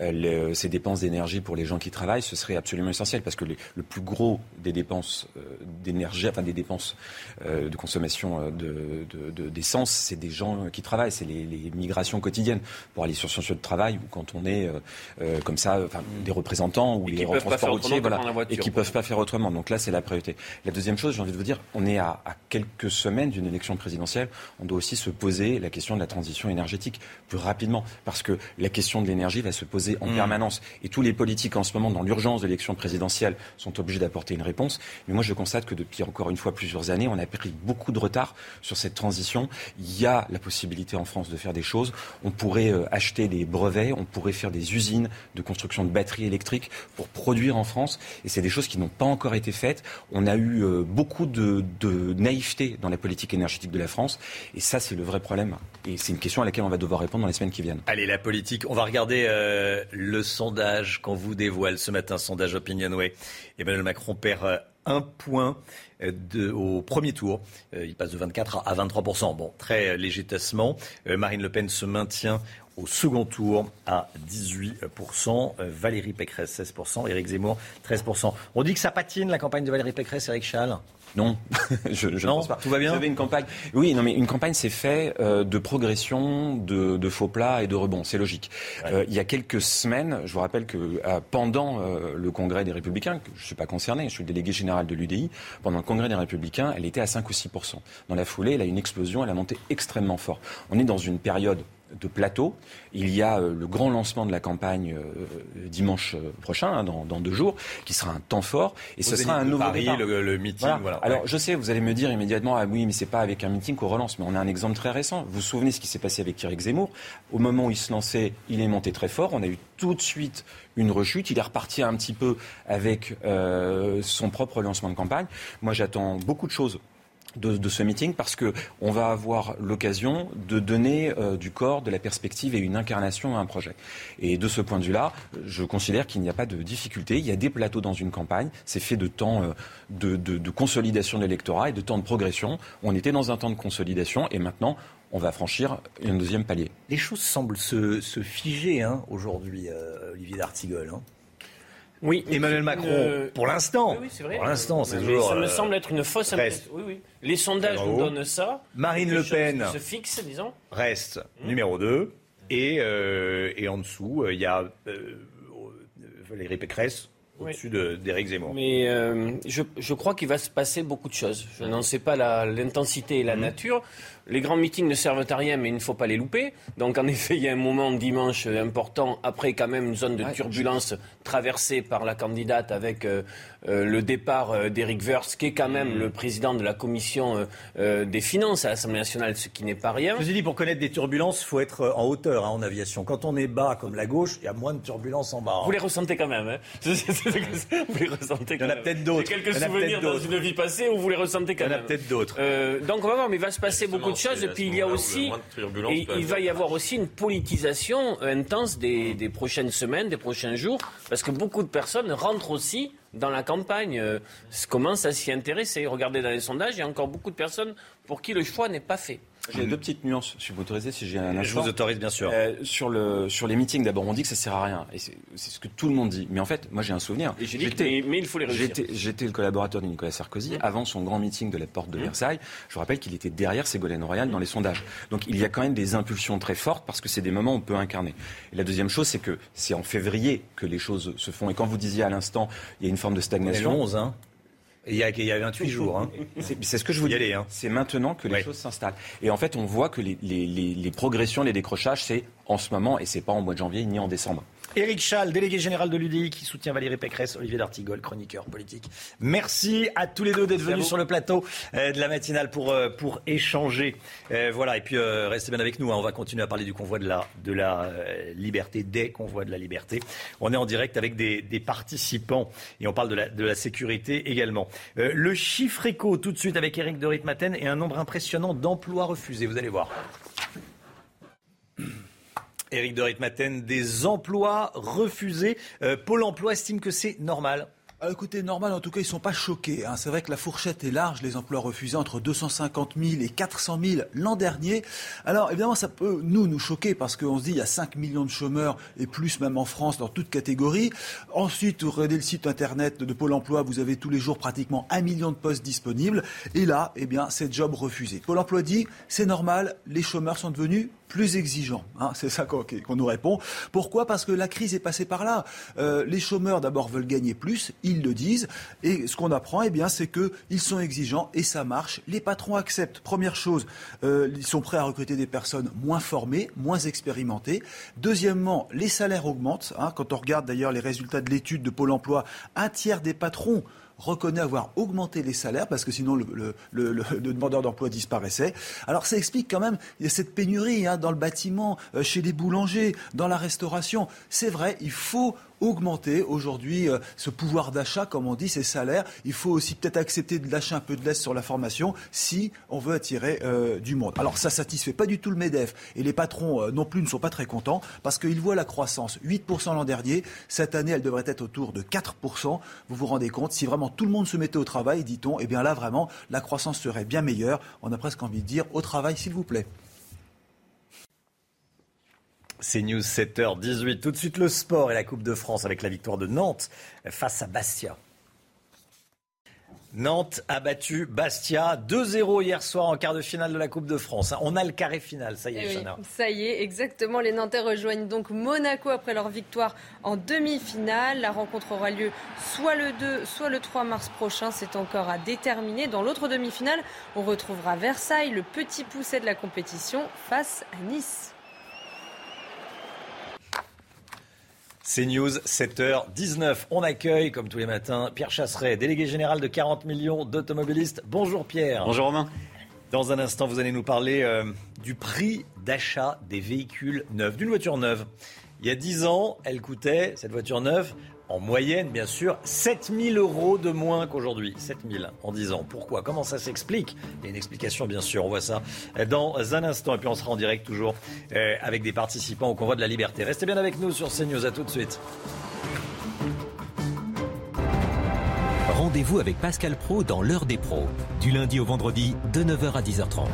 euh, ces dépenses d'énergie pour les gens qui travaillent, ce serait absolument essentiel parce que le plus gros des dépenses d'énergie, enfin des dépenses de consommation d'essence, de, c'est des gens qui travaillent, c'est les, migrations quotidiennes pour aller sur son lieu de travail ou quand on est comme ça, enfin, des représentants ou les transports routiers, voilà, qui ne peuvent pas faire autrement. Donc là, c'est la priorité. La deuxième chose, j'ai envie de vous dire, on est à, quelques semaines d'une élection présidentielle. On doit aussi se poser la question de la transition énergétique plus rapidement, parce que la question de l'énergie va se poser en mmh. permanence. Et tous les politiques en ce moment, dans l'urgence de l'élection présidentielle, sont obligés d'apporter une réponse. Mais moi, je constate que depuis encore une fois plusieurs années, on a pris beaucoup de retard sur cette transition. Il y a la possibilité en France de faire des choses. On pourrait euh, acheter des brevets, on pourrait faire des usines de construction de batteries électriques pour produire en France. Et c'est des choses qui n'ont pas encore été faites. On a eu euh, beaucoup de, naïveté dans la politique énergétique de la France. Et ça, c'est le vrai problème. Et c'est une question à laquelle on va devoir répondre dans les semaines qui viennent. Allez, la politique. On va regarder euh, le sondage qu'on vous dévoile ce matin, sondage Opinionway. Emmanuel Macron perd euh, un point au premier tour. il passe de 24 à 23 Bon, très léger tassement. Marine Le Pen se maintient au second tour à 18%, euh, Valérie Pécresse 16%, Éric Zemmour 13%. On dit que ça patine la campagne de Valérie Pécresse, Éric Schall non, [laughs] je, ne pense pas. Tout va bien. Vous avez une campagne. Oui, non, mais une campagne, c'est fait euh, de progression, de, faux plats et de rebonds. C'est logique. Euh, il y a quelques semaines, je vous rappelle que pendant le congrès des Républicains, que je ne suis pas concerné, je suis le délégué général de l'UDI. Pendant le congrès des Républicains, elle était à 5 ou 6% Dans la foulée, elle a une explosion, elle a monté extrêmement fort. On est dans une période de plateau. Il y a euh, le grand lancement de la campagne euh, dimanche euh, prochain, hein, dans, deux jours, qui sera un temps fort. Et ce sera un nouveau Paris, le, meeting. Voilà. Alors je sais, vous allez me dire immédiatement, ah oui, mais c'est pas avec un meeting qu'on relance. Mais on a un exemple très récent. Vous vous souvenez ce qui s'est passé avec Eric Zemmour? Au moment où il se lançait, il est monté très fort. On a eu tout de suite une rechute. Il est reparti un petit peu avec son propre lancement de campagne. Moi, j'attends beaucoup de choses de, ce meeting parce que on va avoir l'occasion de donner euh, du corps, de la perspective et une incarnation à un projet. Et de ce point de vue-là, je considère qu'il n'y a pas de difficulté. Il y a des plateaux dans une campagne. C'est fait de temps euh, de, consolidation de l'électorat et de temps de progression. On était dans un temps de consolidation et maintenant on va franchir un deuxième palier. Les choses semblent se, figer hein, aujourd'hui, euh, Olivier D'Artigol. Hein. Oui, Emmanuel Macron, pour l'instant. Oui. Pour l'instant, c'est toujours. Ça me euh, semble être une fausse impression. Oui, oui. Les sondages nous donnent ça. Marine Le Pen se fixe, disons. Reste mmh. numéro 2. Et, euh, et en dessous, euh, il y a Valérie Pécresse au-dessus d'Éric Zemmour. Mais je, je, crois qu'il va se passer beaucoup de choses. Je n'en sais pas l'intensité et la mmh. nature. Les grands meetings ne servent à rien, mais il ne faut pas les louper. Donc, en [laughs] effet, il y a un moment dimanche important, après quand même une zone de turbulence traversée par la candidate avec euh, euh, le départ euh, d'Éric Woerth, qui est quand même mm. le président de la commission des finances à l'Assemblée nationale, ce qui n'est pas rien. Je vous ai dit, pour connaître des turbulences, il faut être en hauteur hein, en aviation. Quand on est bas, comme la gauche, il y a moins de turbulences en bas. Vous les ressentez quand même. Hein [laughs] vous les ressentez quand même. Il y en a peut-être d'autres. quelques souvenirs dans une vie passée où vous les ressentez quand même. Il y en a peut-être d'autres. donc, on va voir, mais il va se passer beaucoup de choses. Et puis il y a aussi, il va y avoir aussi une politisation intense des, prochaines semaines, des prochains jours, parce que beaucoup de personnes rentrent aussi dans la campagne, euh, commencent à s'y intéresser. Regardez dans les sondages, il y a encore beaucoup de personnes pour qui le choix n'est pas fait. J'ai deux petites nuances, si vous m'autorisez, si j'ai un instant. Je vous autorise, bien sûr. Euh, sur, le, sur les meetings, d'abord, on dit que ça sert à rien. Et c'est ce que tout le monde dit. Mais en fait, moi, j'ai un souvenir. Et mais, mais, il faut les réussir. J'étais le collaborateur de Nicolas Sarkozy avant son grand meeting de la porte de Versailles. Je vous rappelle qu'il était derrière Ségolène Royal dans les sondages. Donc, il y a quand même des impulsions très fortes parce que c'est des moments où on peut incarner. Et la deuxième chose, c'est que c'est en février que les choses se font. Et quand vous disiez à l'instant, il y a une forme de stagnation. 11, hein il y, a, il y a 28 jours. Hein. C'est ce que je vous dis. Hein. C'est maintenant que les choses s'installent. Et en fait, on voit que les, les, les, les progressions, les décrochages, c'est en ce moment et c'est pas en mois de janvier ni en décembre. Éric Schall, délégué général de l'UDI, qui soutient Valérie Pécresse, Olivier D'Artigol, chroniqueur politique. Merci à tous les deux d'être venus sur le plateau euh, de la matinale pour, euh, pour échanger. Euh, voilà, et puis restez bien avec nous, hein. on va continuer à parler du convoi de la, de la liberté, des convois de la liberté. On est en direct avec des, des participants et on parle de la, de la sécurité également. le chiffre éco, tout de suite avec Éric de Ritmaten et un nombre impressionnant d'emplois refusés, vous allez voir. Éric de Ritmaten, des emplois refusés. Euh, Pôle emploi estime que c'est normal. Ah, écoutez, normal, en tout cas, ils ne sont pas choqués. Hein. C'est vrai que la fourchette est large, les emplois refusés entre 250 000 et 400 000 l'an dernier. Alors, évidemment, ça peut nous, choquer parce qu'on se dit il y a 5 millions de chômeurs et plus même en France dans toute catégorie. Ensuite, vous regardez le site internet de Pôle emploi, vous avez tous les jours pratiquement un million de postes disponibles. Et là, eh bien, c'est job refusé. Pôle emploi dit c'est normal, les chômeurs sont devenus plus exigeants. Hein, [laughs] c'est ça qu'on nous répond. Pourquoi? Parce que la crise est passée par là. Euh, les chômeurs, d'abord, veulent gagner plus, ils le disent. Et ce qu'on apprend, eh bien, c'est qu'ils sont exigeants et ça marche. Les patrons acceptent. Première chose, euh, ils sont prêts à recruter des personnes moins formées, moins expérimentées. Deuxièmement, les salaires augmentent. Hein. quand on regarde d'ailleurs les résultats de l'étude de Pôle emploi, un tiers des patrons reconnaît avoir augmenté les salaires parce que sinon le, [laughs] demandeur d'emploi disparaissait. Alors ça explique quand même cette pénurie hein, dans le bâtiment, euh, chez les boulangers, dans la restauration. C'est vrai, il faut augmenter aujourd'hui euh, ce pouvoir d'achat, comme on dit, ces salaires. Il faut aussi peut-être accepter de lâcher un peu de laisse sur la formation si on veut attirer euh, du monde. Alors ça satisfait pas du tout le MEDEF et les patrons euh, non plus ne sont pas très contents parce qu'ils voient la croissance 8% l'an dernier. Cette année, elle devrait être autour de 4%. Vous vous rendez compte, si vraiment tout le monde se mettait au travail, dit-on, eh bien là vraiment, la croissance serait bien meilleure. On a presque envie de dire au travail, s'il vous plaît. C'est News 7h18. Tout de suite le sport et la Coupe de France avec la victoire de Nantes face à Bastia. Nantes a battu Bastia 2-0 hier soir en quart de finale de la Coupe de France. On a le carré final, ça y est, eh Ça y est, exactement. Les Nantais rejoignent donc Monaco après leur victoire en demi-finale. La rencontre aura lieu soit le 2, soit le 3 mars prochain. C'est encore à déterminer. Dans l'autre demi-finale, on retrouvera Versailles, le petit pousset de la compétition, face à Nice. C'est News, 7h19. On accueille, comme tous les matins, Pierre Chasseret, délégué général de 40 millions d'automobilistes. Bonjour Pierre. Bonjour Romain. Dans un instant, vous allez nous parler euh, du prix d'achat des véhicules neufs, d'une voiture neuve. Il y a 10 ans, elle coûtait, cette voiture neuve, en moyenne, bien sûr, 7000 euros de moins qu'aujourd'hui. 7000 en 10 ans. Pourquoi? Comment ça s'explique? Il y a une explication, bien sûr. On voit ça dans un instant. Et puis on sera en direct toujours euh, avec des participants au convoi de la liberté. Restez bien avec nous sur CNews. À tout de suite. Rendez-vous avec Pascal Pro dans l'heure des pros, du lundi au vendredi de 9h à 10h30.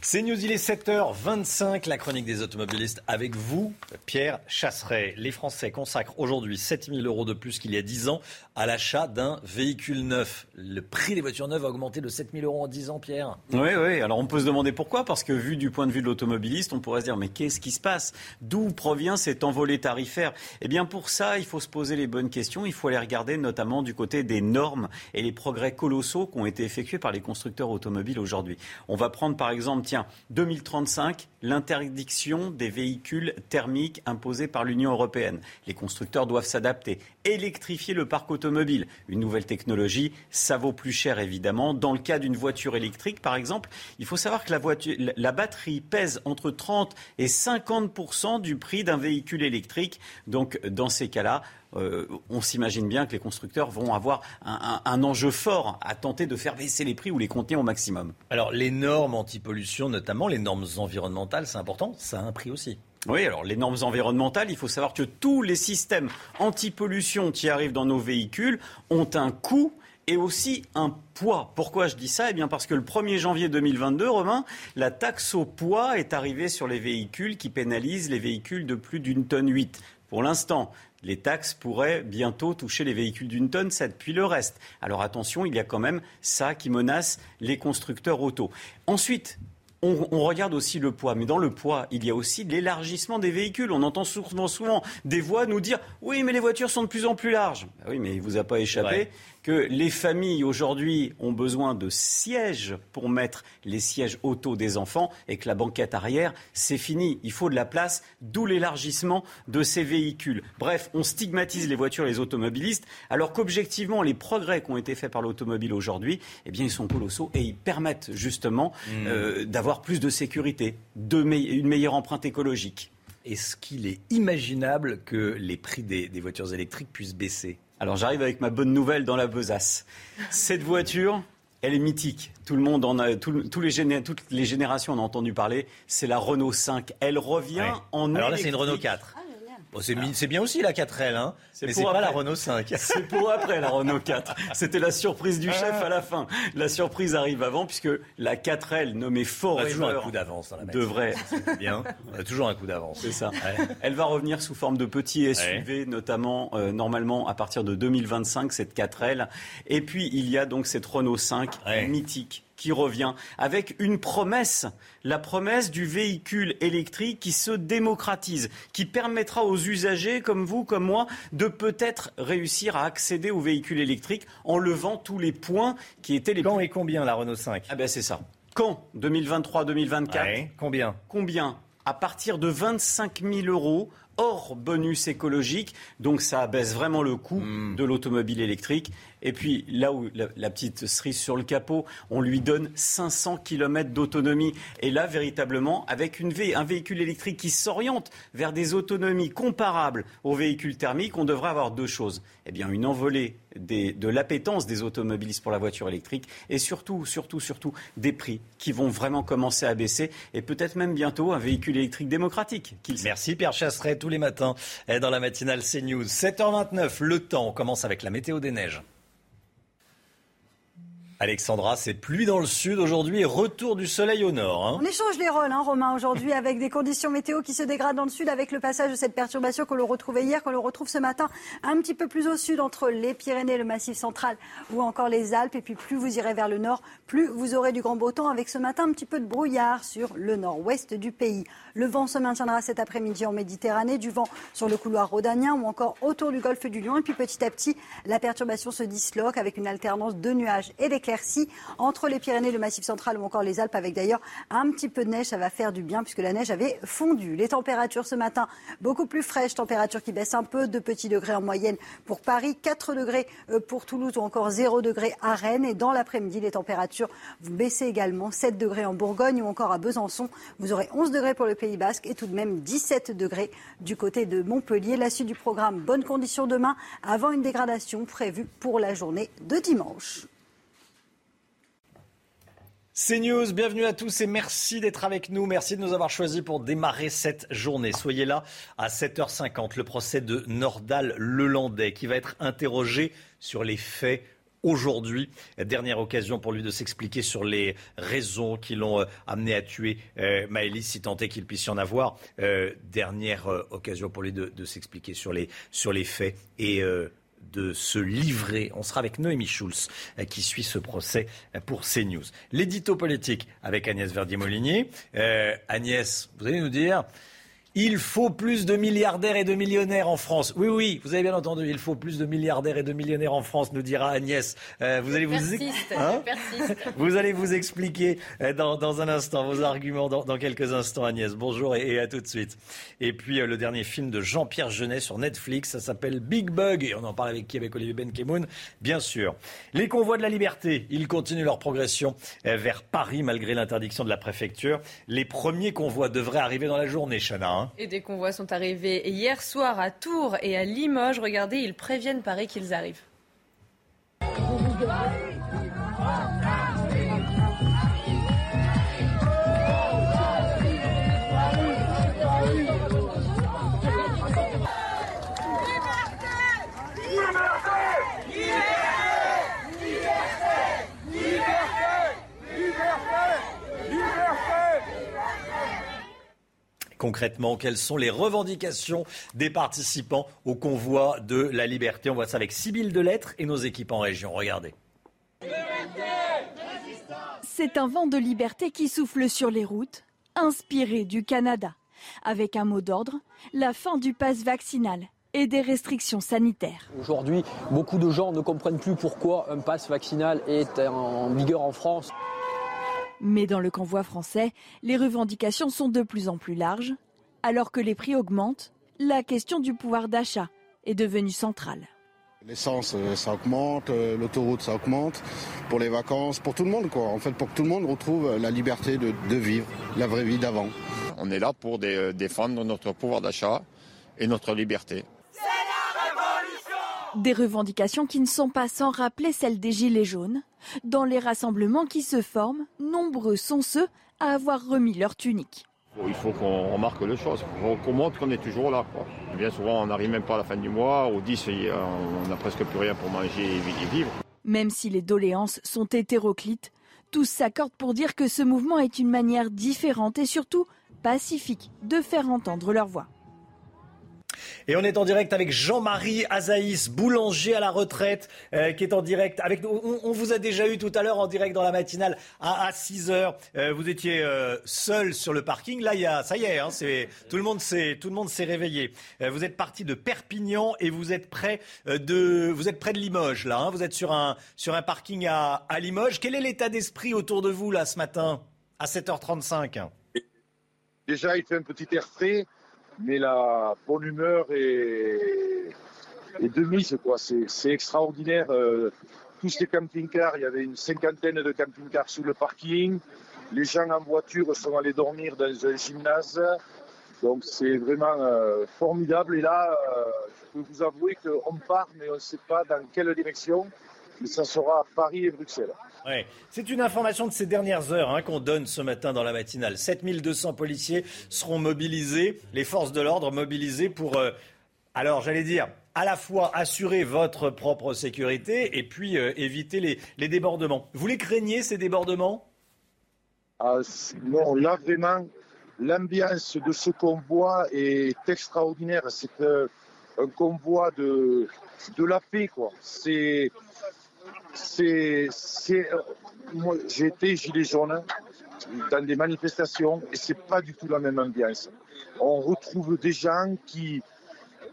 C'est News, il est 7h25, la chronique des automobilistes avec vous, Pierre Chasseret. Les Français consacrent aujourd'hui 7000 euros de plus qu'il y a 10 ans à l'achat d'un véhicule neuf. Le prix des voitures neuves a augmenté de 7000 euros en 10 ans, Pierre. Oui, oui. Alors on peut se demander pourquoi, parce que vu du point de vue de l'automobiliste, on pourrait se dire mais qu'est-ce qui se passe? D'où provient cet envolé tarifaire? Eh bien pour ça, il faut se poser les bonnes questions. Il faut aller regarder notamment du côté des normes et les progrès colossaux qui ont été effectués par les constructeurs automobiles aujourd'hui. On va prendre par exemple, tiens, 2035, l'interdiction des véhicules thermiques imposée par l'Union européenne. Les constructeurs doivent s'adapter. Électrifier le parc automobile. Une nouvelle technologie, ça vaut plus cher évidemment. Dans le cas d'une voiture électrique, par exemple, il faut savoir que la, la batterie pèse entre 30 et 50 du prix d'un véhicule électrique. Donc dans ces cas-là, euh, on s'imagine bien que les constructeurs vont avoir un, enjeu fort à tenter de faire baisser les prix ou les contenir au maximum. Alors les normes anti-pollution, notamment les normes environnementales, c'est important, ça a un prix aussi. Oui, alors les normes environnementales, il faut savoir que tous les systèmes anti-pollution qui arrivent dans nos véhicules ont un coût et aussi un poids. Pourquoi je dis ça? Eh bien parce que le 1er janvier 2022, Romain, la taxe au poids est arrivée sur les véhicules qui pénalisent les véhicules de plus d'une tonne 8. Pour l'instant, les taxes pourraient bientôt toucher les véhicules d'une tonne 7, puis le reste. Alors attention, il y a quand même ça qui menace les constructeurs auto. Ensuite, on, regarde aussi le poids, mais dans le poids, il y a aussi l'élargissement des véhicules. On entend souvent, souvent des voix nous dire oui, mais les voitures sont de plus en plus larges. Ah oui, mais il vous a pas échappé que les familles aujourd'hui ont besoin de sièges pour mettre les sièges auto des enfants et que la banquette arrière, c'est fini. Il faut de la place, d'où l'élargissement de ces véhicules. Bref, on stigmatise les voitures et les automobilistes, alors qu'objectivement, les progrès qui ont été faits par l'automobile aujourd'hui, eh bien, ils sont colossaux et ils permettent justement mmh. euh, d'avoir plus de sécurité, de une meilleure empreinte écologique. Est-ce qu'il est imaginable que les prix des voitures électriques puissent baisser? Alors j'arrive avec ma bonne nouvelle dans la besace. Cette voiture, elle est mythique. Tout le monde en a, les toutes les générations en ont entendu parler. C'est la Renault 5. Elle revient en Alors là, c'est une Renault 4 c'est bien aussi la 4L, hein, mais c'est pas la Renault 5. [laughs] C'est pour après la Renault 4. C'était la surprise du chef à la fin. La surprise arrive avant puisque la 4L nommée Forever on a toujours un coup d'avance devrait. bien. On a toujours un coup d'avance. C'est ça. Elle va revenir sous forme de petits SUV, notamment euh, normalement à partir de 2025 cette 4L. Et puis il y a donc cette Renault 5 mythique qui revient avec une promesse, la promesse du véhicule électrique qui se démocratise, qui permettra aux usagers comme vous, comme moi, de peut-être réussir à accéder au véhicule électrique en levant tous les points qui étaient les Quand et combien la Renault 5 Ah ben c'est ça. Quand? 2023-2024 Combien? Combien? À partir de 25 000 euros hors bonus écologique. Donc ça baisse vraiment le coût hmm. de l'automobile électrique. Et puis là où la, petite cerise sur le capot, on lui donne 500 km d'autonomie. Et là, véritablement, avec une un véhicule électrique qui s'oriente vers des autonomies comparables aux véhicules thermiques, on devrait avoir deux choses. Eh bien, une envolée de l'appétence des automobilistes pour la voiture électrique et surtout, surtout, surtout des prix qui vont vraiment commencer à baisser et peut-être même bientôt un véhicule électrique démocratique. Merci Pierre Chasseret tous les matins dans la matinale CNews. 7h29, le temps, on commence avec la météo des neiges. Alexandra, c'est pluie dans le sud aujourd'hui et retour du soleil au nord. Hein. On échange les rôles, hein, Romain, aujourd'hui, avec des conditions météo qui se dégradent dans le sud, avec le passage de cette perturbation que l'on retrouvait hier, que l'on retrouve ce matin un petit peu plus au sud, entre les Pyrénées, le Massif central ou encore les Alpes. Et puis plus vous irez vers le nord, plus vous aurez du grand beau temps, avec ce matin un petit peu de brouillard sur le nord-ouest du pays. Le vent se maintiendra cet après-midi en Méditerranée, du vent sur le couloir rhodanien ou encore autour du golfe du Lion. Et puis petit à petit, la perturbation se disloque avec une alternance de nuages et entre les Pyrénées, le Massif central ou encore les Alpes, avec d'ailleurs un petit peu de neige. Ça va faire du bien puisque la neige avait fondu. Les températures ce matin, beaucoup plus fraîches, températures qui baissent un peu, de petits degrés en moyenne pour Paris, 4 degrés euh, pour Toulouse ou encore 0 degrés à Rennes. Et dans l'après-midi, les températures vont baisser également, 7 degrés en Bourgogne ou encore à Besançon. Vous aurez 11 degrés pour le Pays Basque et tout de même 17 degrés du côté de Montpellier. La suite du programme, bonne condition demain avant une dégradation prévue pour la journée de dimanche. C'est News, bienvenue à tous et merci d'être avec nous. Merci de nous avoir choisis pour démarrer cette journée. Soyez là à 7h50, le procès de Nordal Lelandais qui va être interrogé sur les faits aujourd'hui. Dernière occasion pour lui de s'expliquer sur les raisons qui l'ont euh, amené à tuer euh, Maëlys, si tant est qu'il puisse y en avoir. Euh, dernière occasion pour lui de, s'expliquer sur les, sur les faits et de se livrer. On sera avec Noémie Schulz euh, qui suit ce procès euh, pour CNews. L'édito politique avec Agnès Verdier-Molinier. Euh, Agnès, vous allez nous dire il faut plus de milliardaires et de millionnaires en France. Oui, oui, vous avez bien entendu. Il faut plus de milliardaires et de millionnaires en France, nous dira Agnès. Euh, vous allez vous, hein [laughs] vous allez vous expliquer euh, dans, un instant vos arguments dans, quelques instants, Agnès. Bonjour et, à tout de suite. Et puis euh, le dernier film de Jean-Pierre Jeunet sur Netflix, ça s'appelle Big Bug et on en parle avec qui Avec Olivier Benkemoun, bien sûr. Les convois de la liberté, ils continuent leur progression vers Paris malgré l'interdiction de la préfecture. Les premiers convois devraient arriver dans la journée, Chana. Hein. Et des convois sont arrivés hier soir à Tours et à Limoges. Regardez, ils préviennent Paris qu'ils arrivent. Concrètement Quelles sont les revendications des participants au convoi de la liberté On voit ça avec Sybille Delettre et nos équipes en région. Regardez. C'est un vent de liberté qui souffle sur les routes, inspiré du Canada, avec un mot d'ordre, la fin du pass vaccinal et des restrictions sanitaires. Aujourd'hui, beaucoup de gens ne comprennent plus pourquoi un pass vaccinal est en vigueur en France. Mais dans le convoi français, les revendications sont de plus en plus larges. Alors que les prix augmentent, la question du pouvoir d'achat est devenue centrale. L'essence, euh, ça augmente, euh, l'autoroute, ça augmente, pour les vacances, pour tout le monde, quoi. En fait, pour que tout le monde retrouve la liberté de, de vivre la vraie vie d'avant. On est là pour dé- défendre notre pouvoir d'achat et notre liberté. Des revendications qui ne sont pas sans rappeler celles des Gilets jaunes. Dans les rassemblements qui se forment, nombreux sont ceux à avoir remis leur tunique. Il faut qu'on remarque les choses, qu'on montre qu'on est toujours là. Quoi. Bien souvent, on n'arrive même pas à la fin du mois. Au 10, il y a- on n'a presque plus rien pour manger et vivre. Même si les doléances sont hétéroclites, tous s'accordent pour dire que ce mouvement est une manière différente et surtout pacifique de faire entendre leur voix. Et on est en direct avec Jean-Marie Azaïs, boulanger à la retraite, euh, qui est en direct avec nous. On, vous a déjà eu tout à l'heure en direct dans la matinale à, à 6 heures. Euh, vous étiez euh, seul sur le parking. Là, y a, ça y est, hein, c'est, tout le monde s'est, tout le monde s'est réveillé. Euh, vous êtes parti de Perpignan et vous êtes près de, vous êtes près de Limoges là. hein. vous êtes sur un, sur un parking à, à Limoges. Quel est l'état d'esprit autour de vous là ce matin à 7h35 Déjà, il fait un petit air frais, mais la bonne humeur est, est de mise, quoi. C'est extraordinaire. euh, tous les camping-cars, il y avait une cinquantaine de camping-cars sur le parking. Les gens en voiture sont allés dormir dans un gymnase. Donc c'est vraiment euh, formidable. Et là, euh, je peux vous avouer qu'on part, mais on ne sait pas dans quelle direction. Mais ça sera Paris et Bruxelles. C'est une information de ces dernières heures hein, qu'on donne ce matin dans la matinale. 7200 policiers seront mobilisés, les forces de l'ordre mobilisées pour, euh, alors j'allais dire, à la fois assurer votre propre sécurité et puis euh, éviter les, débordements. Vous les craignez, ces débordements? Ah, non, là vraiment, l'ambiance de ce convoi est extraordinaire. C'est euh, un convoi de, de la paix, quoi. C'est, c'est, euh, moi, j'ai été gilet jaune dans des manifestations et c'est pas du tout la même ambiance. On retrouve des gens qui,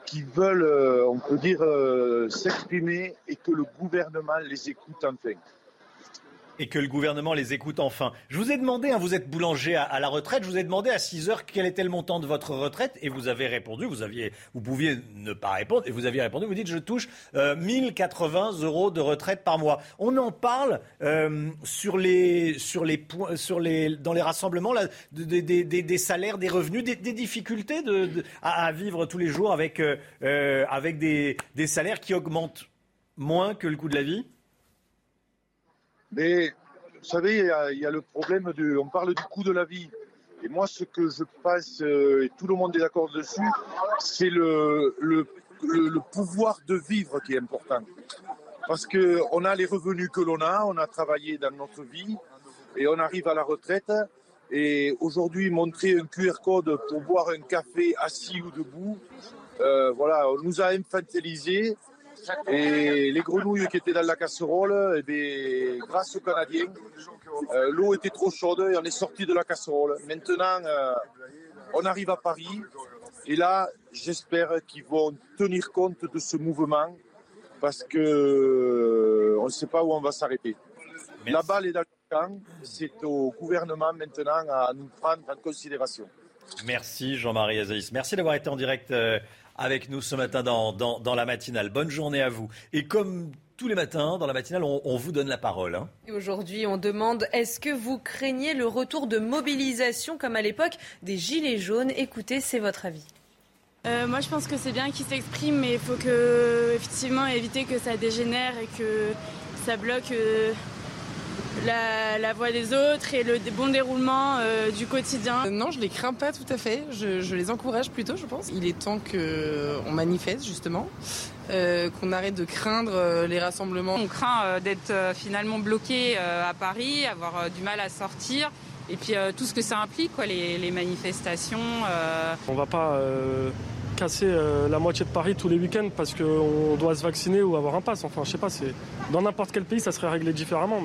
qui veulent, euh, on peut dire, euh, s'exprimer et que le gouvernement les écoute enfin. Et que le gouvernement les écoute enfin. Je vous ai demandé, hein, vous êtes boulanger à, la retraite, je vous ai demandé à 6 heures quel était le montant de votre retraite et vous avez répondu, vous, aviez, vous pouviez ne pas répondre et vous aviez répondu, vous dites je touche euh, 1080 euros de retraite par mois. On en parle euh, sur les, sur les sur les, dans les rassemblements des- salaires, des revenus, des, difficultés à, vivre tous les jours avec, euh, euh, des salaires qui augmentent moins que le coût de la vie? Mais vous savez, il y, a, le problème de. On parle du coût de la vie. Et moi, ce que je pense, euh, et tout le monde est d'accord dessus, c'est le, le, le- le pouvoir de vivre qui est important. Parce qu'on a les revenus que l'on a, on a travaillé dans notre vie, et on arrive à la retraite. Et aujourd'hui, montrer un QR code pour boire un café assis ou debout, euh, voilà, on nous a infantilisés. Et les grenouilles qui étaient dans la casserole, eh bien, grâce aux Canadiens, euh, l'eau était trop chaude et on est sorti de la casserole. Maintenant, euh, on arrive à Paris et là, j'espère qu'ils vont tenir compte de ce mouvement parce que euh, on ne sait pas où on va s'arrêter. La balle est dans le camp, c'est au gouvernement maintenant à nous prendre en considération. Merci Jean-Marie Azaïs. Merci d'avoir été en direct avec nous ce matin dans, dans, dans la matinale. Bonne journée à vous. Et comme tous les matins, dans la matinale, on, on vous donne la parole. hein. Aujourd'hui, on demande est-ce que vous craignez le retour de mobilisation comme à l'époque des Gilets jaunes? Écoutez, c'est votre avis. Euh, moi, je pense que c'est bien qu'ils s'expriment, mais il faut que, effectivement, éviter que ça dégénère et que ça bloque euh, la, la voie des autres et le bon déroulement euh, du quotidien. Euh, Non, je les crains pas tout à fait. Je, je les encourage plutôt, je pense. Il est temps qu'on manifeste, justement, euh, qu'on arrête de craindre euh, les rassemblements. On craint euh, d'être euh, finalement bloqué euh, à Paris, avoir euh, du mal à sortir. et puis tout ce que ça implique, quoi, les, les manifestations. On va pas casser la moitié de Paris tous les week-ends parce qu'on doit se vacciner ou avoir un pass. Enfin, je sais pas, c'est dans n'importe quel pays, ça serait réglé différemment.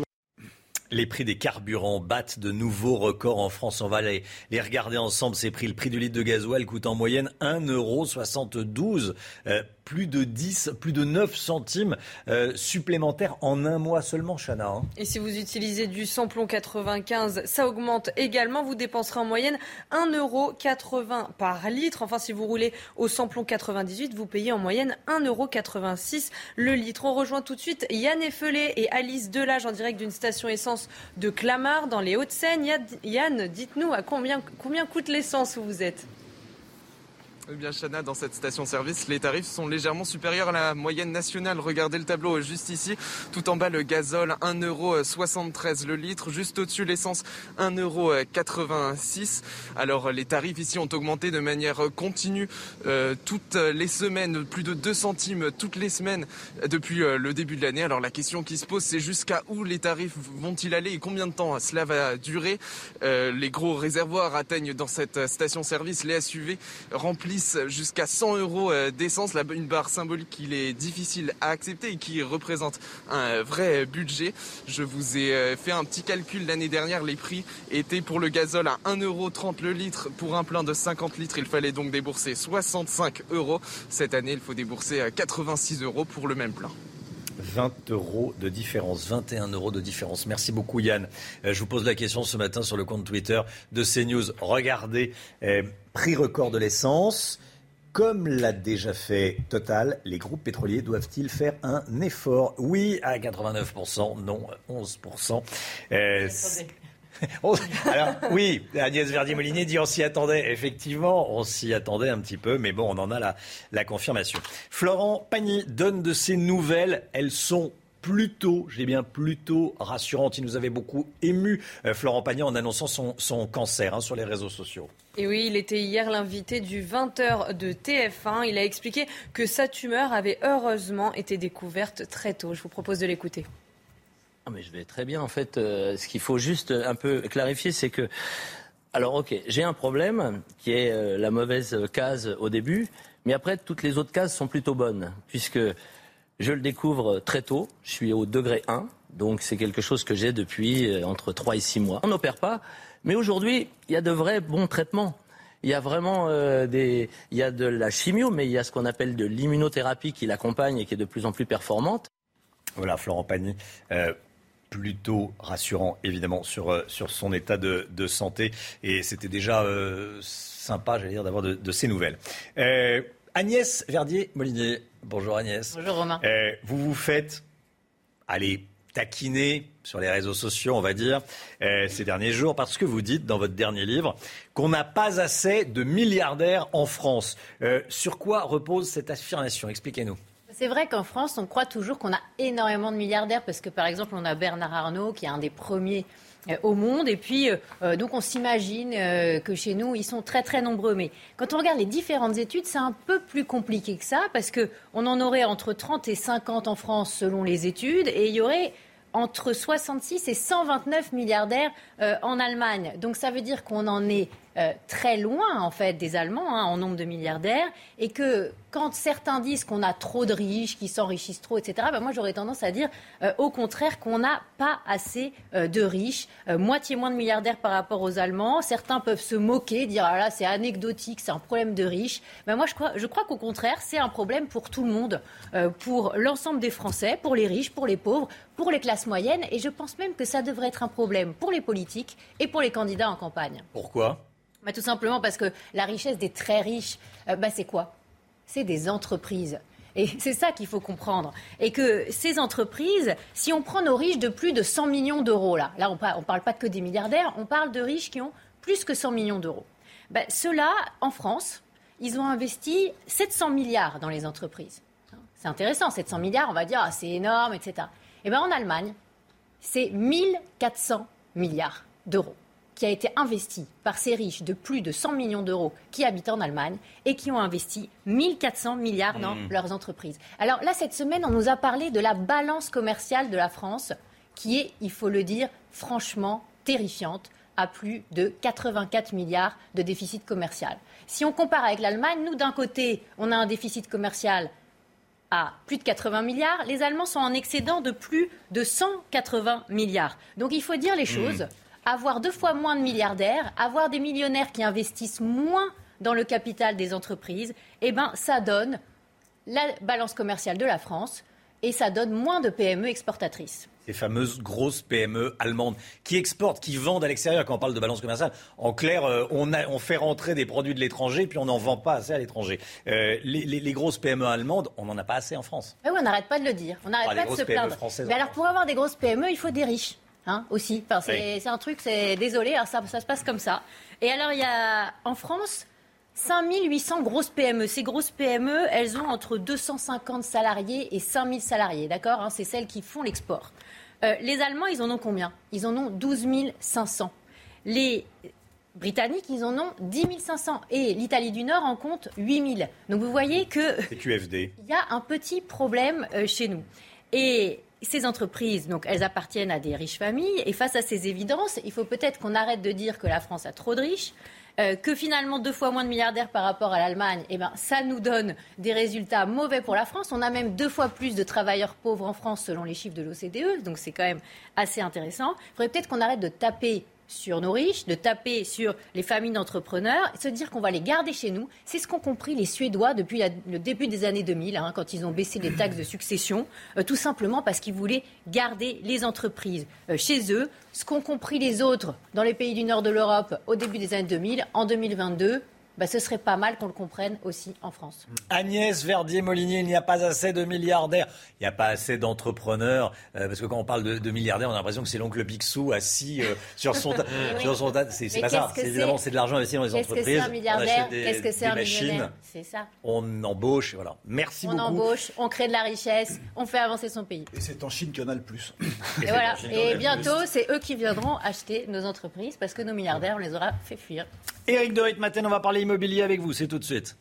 Les prix des carburants battent de nouveaux records en France. On va les, les regarder ensemble. Ces prix, le prix du litre de gasoil coûte en moyenne 1,72 €. Plus de 10, plus de 9 centimes euh, supplémentaires en un mois seulement, Chana. Hein. Et si vous utilisez du samplon 95, ça augmente également. Vous dépenserez en moyenne 1,80€ par litre. Enfin, si vous roulez au samplon 98, vous payez en moyenne 1,86€ le litre. On rejoint tout de suite Yann Effelé et Alice Delage en direct d'une station essence de Clamart dans les Hauts-de-Seine. Yann, dites-nous à combien, combien coûte l'essence où vous êtes? Eh bien, Chana, dans cette station-service, les tarifs sont légèrement supérieurs à la moyenne nationale. Regardez le tableau juste ici. Tout en bas, le gazole, 1,73€ le litre. Juste au-dessus, l'essence, 1,86€. Alors, les tarifs ici ont augmenté de manière continue euh, toutes les semaines, plus de 2 centimes toutes les semaines depuis euh, le début de l'année. Alors, la question qui se pose, c'est jusqu'à où les tarifs vont-ils aller et combien de temps cela va durer? Euh, Les gros réservoirs atteignent dans cette station-service, les SUV remplissent jusqu'à 100 euros euh, d'essence, une barre symbolique qu'il est difficile à accepter et qui représente un vrai budget. Je vous ai euh, fait un petit calcul l'année dernière, les prix étaient pour le gazole à 1,30€ le litre. Pour un plein de 50 litres, il fallait donc débourser 65 euros. Cette année, il faut débourser 86 euh, euros pour le même plein. 20 euros de différence, 21 euros de différence. Merci beaucoup Yann. je vous pose la question ce matin sur le compte Twitter de CNews. Regardez, prix record de l'essence. Comme l'a déjà fait Total, les groupes pétroliers doivent-ils faire un effort? Oui, à 89%, non, 11%. Euh, [laughs] alors oui, Agnès Verdier-Molinier dit on s'y attendait. Effectivement, on s'y attendait un petit peu, mais bon, on en a la, la confirmation. Florent Pagny donne de ses nouvelles. Elles sont plutôt, j'ai bien plutôt rassurantes. Il nous avait beaucoup ému, euh, Florent Pagny, en annonçant son, cancer hein, sur les réseaux sociaux. Et oui, il était hier l'invité du 20h de TF1. Il a expliqué que sa tumeur avait heureusement été découverte très tôt. Je vous propose de l'écouter. Ah, mais je vais très bien. En fait, euh, ce qu'il faut juste un peu clarifier, c'est que. Alors, ok, j'ai un problème qui est euh, la mauvaise case au début, mais après, toutes les autres cases sont plutôt bonnes, puisque je le découvre très tôt. Je suis au degré 1, donc c'est quelque chose que j'ai depuis euh, entre 3 et 6 mois. On n'opère pas mais aujourd'hui, il y a de vrais bons traitements. Il y a vraiment euh, des, il y a de la chimio, mais il y a ce qu'on appelle de l'immunothérapie qui l'accompagne et qui est de plus en plus performante. Voilà, Florent Pagny. Euh, plutôt rassurant, évidemment, sur, euh, sur son état de, de santé. Et c'était déjà sympa, j'allais dire, d'avoir de, de, ces nouvelles. Agnès Verdier-Molinier. Bonjour Agnès. Bonjour Romain. vous vous faites, allez, taquiner sur les réseaux sociaux, on va dire, euh, ces derniers jours, parce que vous dites dans votre dernier livre qu'on n'a pas assez de milliardaires en France. Euh, sur quoi repose cette affirmation? Expliquez-nous. C'est vrai qu'en France, on croit toujours qu'on a énormément de milliardaires, parce que par exemple, on a Bernard Arnault, qui est un des premiers euh, au monde. Et puis, donc, on s'imagine que chez nous, ils sont très, très nombreux. Mais quand on regarde les différentes études, c'est un peu plus compliqué que ça, parce qu'on en aurait entre 30 et 50 en France selon les études, et il y aurait entre 66 et 129 milliardaires euh, en Allemagne. Donc ça veut dire qu'on en est euh, très loin en fait des Allemands hein, en nombre de milliardaires et que quand certains disent qu'on a trop de riches, qui s'enrichissent trop, etc., ben moi j'aurais tendance à dire euh, au contraire qu'on n'a pas assez euh, de riches, moitié moins de milliardaires par rapport aux Allemands. Certains peuvent se moquer, dire ah c'est anecdotique, c'est un problème de riches. Ben moi je crois, je crois qu'au contraire c'est un problème pour tout le monde, pour l'ensemble des Français, pour les riches, pour les pauvres, pour les classes moyennes et je pense même que ça devrait être un problème pour les politiques et pour les candidats en campagne. Pourquoi? Bah, tout simplement parce que la richesse des très riches, euh, bah, c'est quoi? C'est des entreprises. Et [laughs] c'est ça qu'il faut comprendre. Et que ces entreprises, si on prend nos riches de plus de 100 millions d'euros, là, on ne parle pas que des milliardaires, on parle de riches qui ont plus que 100 millions d'euros. Bah, Ceux-là, en France, ils ont investi 700 milliards dans les entreprises. C'est intéressant, 700 milliards, on va dire, ah, c'est énorme, etc. Et eh bien en Allemagne, c'est 1400 milliards d'euros qui a été investi par ces riches de plus de 100 millions d'euros qui habitent en Allemagne et qui ont investi 1400 milliards dans mmh. leurs entreprises. Alors là, cette semaine, on nous a parlé de la balance commerciale de la France qui est, il faut le dire, franchement terrifiante à plus de 84 milliards de déficit commercial. Si on compare avec l'Allemagne, nous d'un côté, on a un déficit commercial à plus de 80 milliards, les Allemands sont en excédent de plus de 180 milliards. Donc il faut dire les choses, avoir deux fois moins de milliardaires, avoir des millionnaires qui investissent moins dans le capital des entreprises, eh ben ça donne la balance commerciale de la France et ça donne moins de PME exportatrices ces fameuses grosses PME allemandes qui exportent, qui vendent à l'extérieur. Quand on parle de balance commerciale, en clair, euh, on, a, on, fait rentrer des produits de l'étranger, puis on n'en vend pas assez à l'étranger. Euh, les, les, grosses PME allemandes, on n'en a pas assez en France. oui, on n'arrête pas de le dire. On n'arrête pas de se plaindre. Mais alors, pour avoir des grosses PME, il faut des riches. Hein, aussi. Enfin, c'est un truc, c'est désolé, alors ça, ça se passe comme ça. Et alors, il y a en France 5800 grosses PME. Ces grosses PME, elles ont entre 250 salariés et 5000 salariés, d'accord hein, C'est celles qui font l'export. Euh, les Allemands, ils en ont combien? Ils en ont 12 500. Les Britanniques, ils en ont 10 500. Et l'Italie du Nord en compte 8 000. Donc vous voyez que. QFD. Il y a un petit problème euh, chez nous. Et ces entreprises, donc, elles appartiennent à des riches familles. Et face à ces évidences, il faut peut-être qu'on arrête de dire que la France a trop de riches. Euh, que finalement deux fois moins de milliardaires par rapport à l'Allemagne, eh ben, ça nous donne des résultats mauvais pour la France. On a même deux fois plus de travailleurs pauvres en France selon les chiffres de l'OCDE, donc c'est quand même assez intéressant. Il faudrait peut-être qu'on arrête de taper sur nos riches, de taper sur les familles d'entrepreneurs, se dire qu'on va les garder chez nous. C'est ce qu'ont compris les Suédois depuis le début des années 2000, hein, quand ils ont baissé les taxes de succession, euh, tout simplement parce qu'ils voulaient garder les entreprises euh, chez eux. Ce qu'ont compris les autres dans les pays du nord de l'Europe au début des années 2000, en 2022, bah, ce serait pas mal qu'on le comprenne aussi en France. Agnès Verdier-Molinier, il n'y a pas assez de milliardaires, il n'y a pas assez d'entrepreneurs, euh, parce que quand on parle de, milliardaires, on a l'impression que c'est l'oncle Picsou assis euh, sur son, [laughs] sur son tas. C'est pas ça. C'est évidemment c'est de l'argent investi dans les entreprises. Qu'est-ce que c'est un milliardaire Qu'est-ce que c'est un millionnaire C'est ça. On embauche, voilà. Merci on beaucoup. On embauche, on crée de la richesse, on fait avancer son pays. Et c'est en Chine qu'il y en a le plus. Et, voilà. Et bientôt, c'est eux qui viendront acheter nos entreprises parce que nos milliardaires, on les aura fait fuir. Éric de Ritmaten, on va parler immobilier avec vous, c'est tout de suite.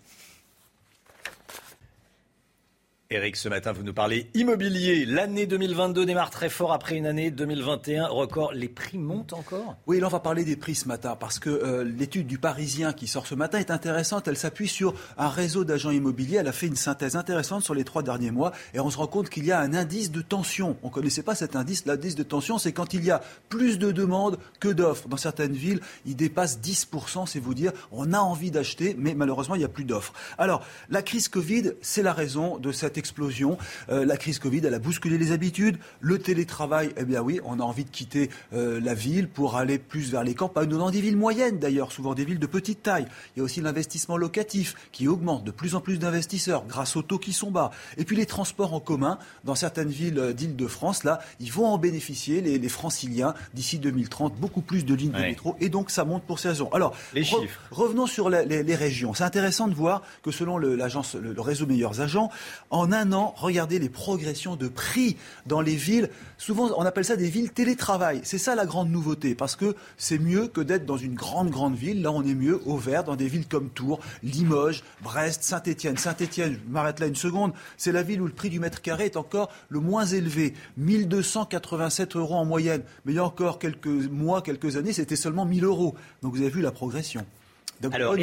Eric, ce matin, vous nous parlez immobilier. L'année 2022 démarre très fort après une année 2021 record. Les prix montent encore? Oui, là, on va parler des prix ce matin parce que euh, l'étude du Parisien qui sort ce matin est intéressante. Elle s'appuie sur un réseau d'agents immobiliers. Elle a fait une synthèse intéressante sur les trois derniers mois et on se rend compte qu'il y a un indice de tension. On ne connaissait pas cet indice. L'indice de tension, c'est quand il y a plus de demandes que d'offres. Dans certaines villes, il dépasse 10%, c'est vous dire. On a envie d'acheter, mais malheureusement, il n'y a plus d'offres. Alors, la crise Covid, c'est la raison de cette explosion. Euh, la crise Covid, elle a bousculé les habitudes. Le télétravail, eh bien oui, on a envie de quitter euh, la ville pour aller plus vers les campagnes, dans des villes moyennes d'ailleurs, souvent des villes de petite taille. Il y a aussi l'investissement locatif qui augmente, de plus en plus d'investisseurs grâce aux taux qui sont bas. Et puis les transports en commun, dans certaines villes euh, d'Île-de-France, là, ils vont en bénéficier, les, franciliens, d'ici 2030, beaucoup plus de lignes de métro. Et donc ça monte pour ces raisons. Alors, les chiffres. revenons sur les, régions. C'est intéressant de voir que selon l'agence, le, le réseau Meilleurs Agents, en un an, regardez les progressions de prix dans les villes. Souvent, on appelle ça des villes télétravail. C'est ça la grande nouveauté, parce que c'est mieux que d'être dans une grande, grande ville. Là, on est mieux au vert, dans des villes comme Tours, Limoges, Brest, Saint-Étienne. Saint-Étienne, je m'arrête là une seconde, c'est la ville où le prix du mètre carré est encore le moins élevé. 1287 euros en moyenne. Mais il y a encore quelques mois, quelques années, c'était seulement 1000 euros. Donc vous avez vu la progression. Alors,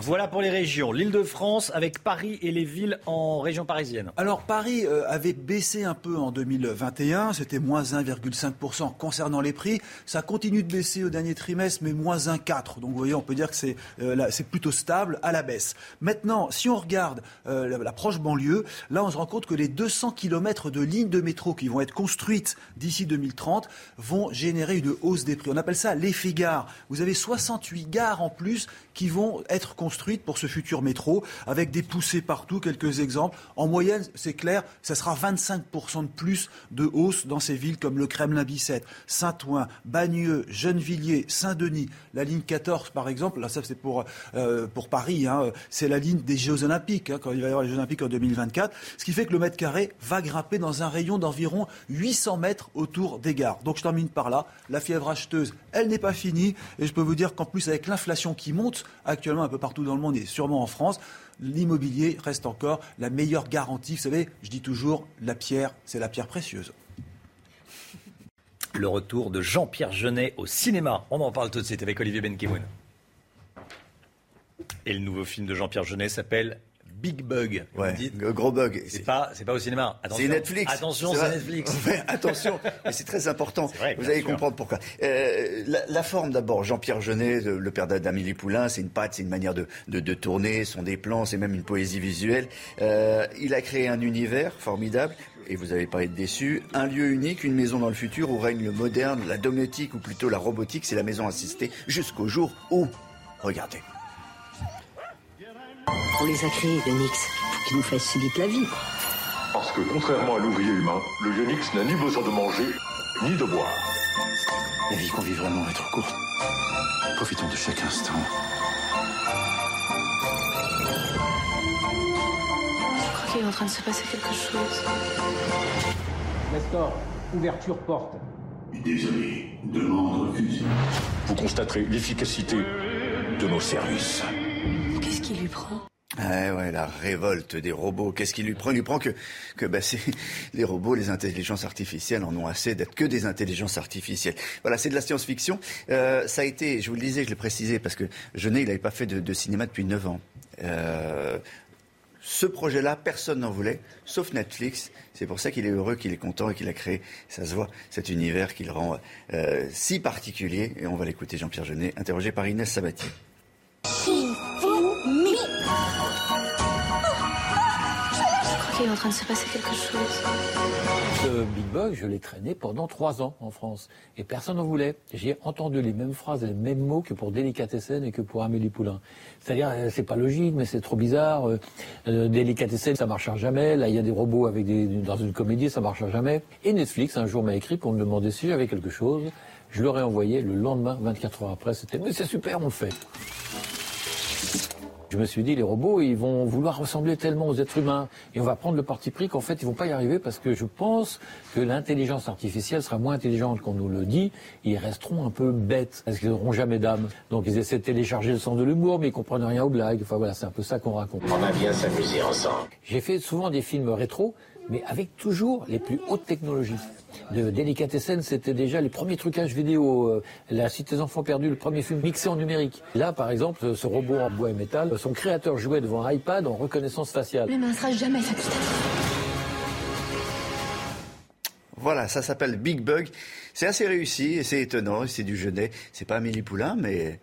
voilà pour les régions. L'Île-de-France avec Paris et les villes en région parisienne. Alors, Paris euh, avait baissé un peu en 2021. C'était moins 1,5% concernant les prix. Ça continue de baisser au dernier trimestre, mais moins 1,4%. Donc, vous voyez, on peut dire que c'est euh, plutôt stable à la baisse. Maintenant, si on regarde euh, la, proche banlieue, là, on se rend compte que les 200 km de lignes de métro qui vont être construites d'ici 2030 vont générer une hausse des prix. On appelle ça l'effet gare. Vous avez 68 gares en plus qui vont être construites pour ce futur métro, avec des poussées partout, quelques exemples. En moyenne, c'est clair, ça sera 25% de plus de hausse dans ces villes comme le Kremlin-Bicêtre, Saint-Ouen, Bagneux, Gennevilliers, Saint-Denis. La ligne 14, par exemple, là, ça c'est pour, euh, pour Paris, hein, c'est la ligne des Jeux Olympiques, hein, quand il va y avoir les Jeux Olympiques en 2024, ce qui fait que le mètre carré va grimper dans un rayon d'environ 800 mètres autour des gares. Donc je termine par là. La fièvre acheteuse, elle n'est pas finie, et je peux vous dire qu'en plus, avec l'inflation qui monte, actuellement un peu partout dans le monde et sûrement en France, l'immobilier reste encore la meilleure garantie. Vous savez, je dis toujours, la pierre, c'est la pierre précieuse. le retour de Jean-Pierre Jeunet au cinéma. On en parle tout de suite avec Olivier. Et le nouveau film de Jean-Pierre Jeunet s'appelle Big Bug. Ouais, gros bug. C'est pas, c'est pas au cinéma. C'est Netflix. Attention, c'est Netflix. [laughs] attention, mais c'est très important. Vous allez comprendre pourquoi. Euh, la, forme d'abord, Jean-Pierre Jeunet, le père d'Amélie Poulain, c'est une patte, c'est une manière de, de, de, tourner, sont des plans, c'est même une poésie visuelle. Euh, il a créé un univers formidable. Et vous n'avez pas été déçu. Un lieu unique, une maison dans le futur où règne le moderne, la domotique ou plutôt la robotique. C'est la maison assistée jusqu'au jour où, regardez. On les a créés, Unix, pour qu'ils nous fassent subir la vie. Parce que contrairement à l'ouvrier humain, le Unix n'a ni besoin de manger, ni de boire. La vie qu'on vit vraiment est trop courte. Profitons de chaque instant. Je crois qu'il est en train de se passer quelque chose. Nestor, ouverture porte. Désolé, demande refusée. Vous constaterez l'efficacité de nos services. Qu'est-ce qui lui prend ah ouais, la révolte des robots. Qu'est-ce qu'il lui prend? Il lui prend que, que bah, les robots, les intelligences artificielles en ont assez d'être que des intelligences artificielles. Voilà, c'est de la science-fiction. Euh, ça a été, je vous le disais, je l'ai précisé, parce que Jeunet, il n'avait pas fait de, de, cinéma depuis 9 ans. Euh, ce projet-là, personne n'en voulait, sauf Netflix. C'est pour ça qu'il est heureux, qu'il est content et qu'il a créé, ça se voit, cet univers qu'il rend euh, si particulier. Et on va l'écouter, Jean-Pierre Jeunet, interrogé par Inès Sabatier. Est en train de se passer quelque chose. Ce Big Bug, je l'ai traîné pendant trois ans en France. Et personne n'en voulait. J'ai entendu les mêmes phrases les mêmes mots que pour Délicatessen et que pour Amélie Poulain. C'est-à-dire, euh, c'est pas logique, mais c'est trop bizarre. Euh, euh Délicatessen, ça marchera jamais. Là, il y a des robots avec des, dans une comédie, ça marchera jamais. Et Netflix, un jour, m'a écrit pour me demander si j'avais quelque chose. Je leur ai envoyé le lendemain, 24 heures après. C'était, mais c'est super, on le fait. Je me suis dit, les robots, ils vont vouloir ressembler tellement aux êtres humains. Et on va prendre le parti pris qu'en fait, ils vont pas y arriver parce que je pense que l'intelligence artificielle sera moins intelligente qu'on nous le dit. Ils resteront un peu bêtes parce qu'ils n'auront jamais d'âme. Donc ils essaient de télécharger le sens de l'humour, mais ils comprennent rien aux blagues. Enfin voilà, c'est un peu ça qu'on raconte. On va bien s'amuser ensemble. J'ai fait souvent des films rétro, mais avec toujours les plus hautes technologies de Délicatessen, c'était déjà les premiers trucages vidéo. Euh, la Cité des enfants perdus, le premier film mixé en numérique. Là, par exemple, ce robot en bois et métal, son créateur jouait devant un iPad en reconnaissance faciale. Mais ne sera jamais Voilà, ça s'appelle Big Bug. C'est assez réussi et c'est étonnant. C'est du Genet. C'est pas Amélie Poulain, mais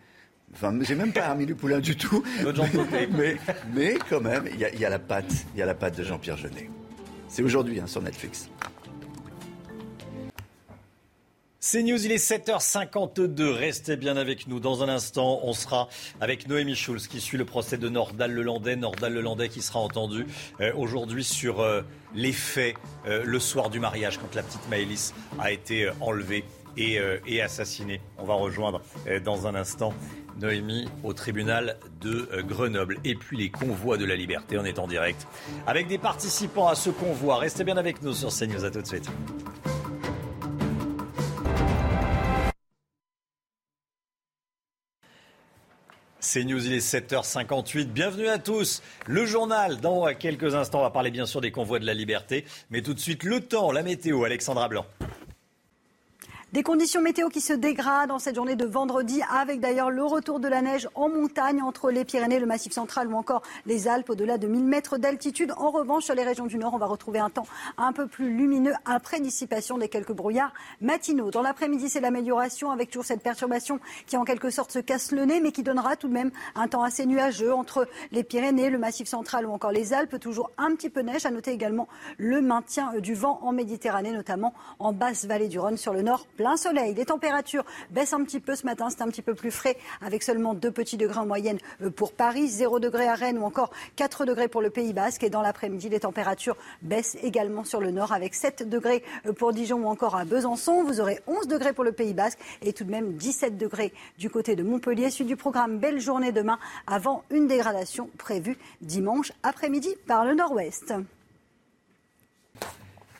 Enfin, j'ai même pas Amélie Poulain du tout. [laughs] mais, mais, quand même, il y, a la patte, il y a la patte de Jean-Pierre Jeunet. C'est aujourd'hui hein, sur Netflix. C'est News, il est 7h52. Restez bien avec nous. Dans un instant, on sera avec Noémie Schulz qui suit le procès de Nordal Lelandais. Nordal Lelandais qui sera entendu euh, aujourd'hui sur euh, les faits euh, le soir du mariage quand la petite Maëlys a été enlevée et, et, assassinée. On va rejoindre dans un instant Noémie au tribunal de Grenoble. Et puis les convois de la liberté. On est en direct avec des participants à ce convoi. Restez bien avec nous sur CNews. À tout de suite. C'est News, il est 7h58. Bienvenue à tous. Le journal, dans quelques instants, on va parler bien sûr des convois de la liberté. Mais tout de suite, le temps, la météo, Alexandra Blanc. Des conditions météo qui se dégradent en cette journée de vendredi, avec d'ailleurs le retour de la neige en montagne entre les Pyrénées, le Massif central ou encore les Alpes au-delà de 1000 mètres d'altitude. En revanche, sur les régions du Nord, on va retrouver un temps un peu plus lumineux après dissipation des quelques brouillards matinaux. Dans l'après-midi, c'est l'amélioration avec toujours cette perturbation qui en quelque sorte se casse le nez, mais qui donnera tout de même un temps assez nuageux entre les Pyrénées, le Massif central ou encore les Alpes. Toujours un petit peu neige. À noter également le maintien du vent en Méditerranée, notamment en basse vallée du Rhône sur le nord plein soleil. Les températures baissent un petit peu ce matin, c'est un petit peu plus frais avec seulement 2 petits degrés en moyenne euh, pour Paris, 0 degrés à Rennes ou encore 4 degrés pour le Pays Basque. Et dans l'après-midi, les températures baissent également sur le nord avec 7 degrés euh, pour Dijon ou encore à Besançon. Vous aurez 11 degrés pour le Pays Basque et tout de même 17 degrés du côté de Montpellier. Suite du programme Belle journée demain avant une dégradation prévue dimanche après-midi par le nord-ouest.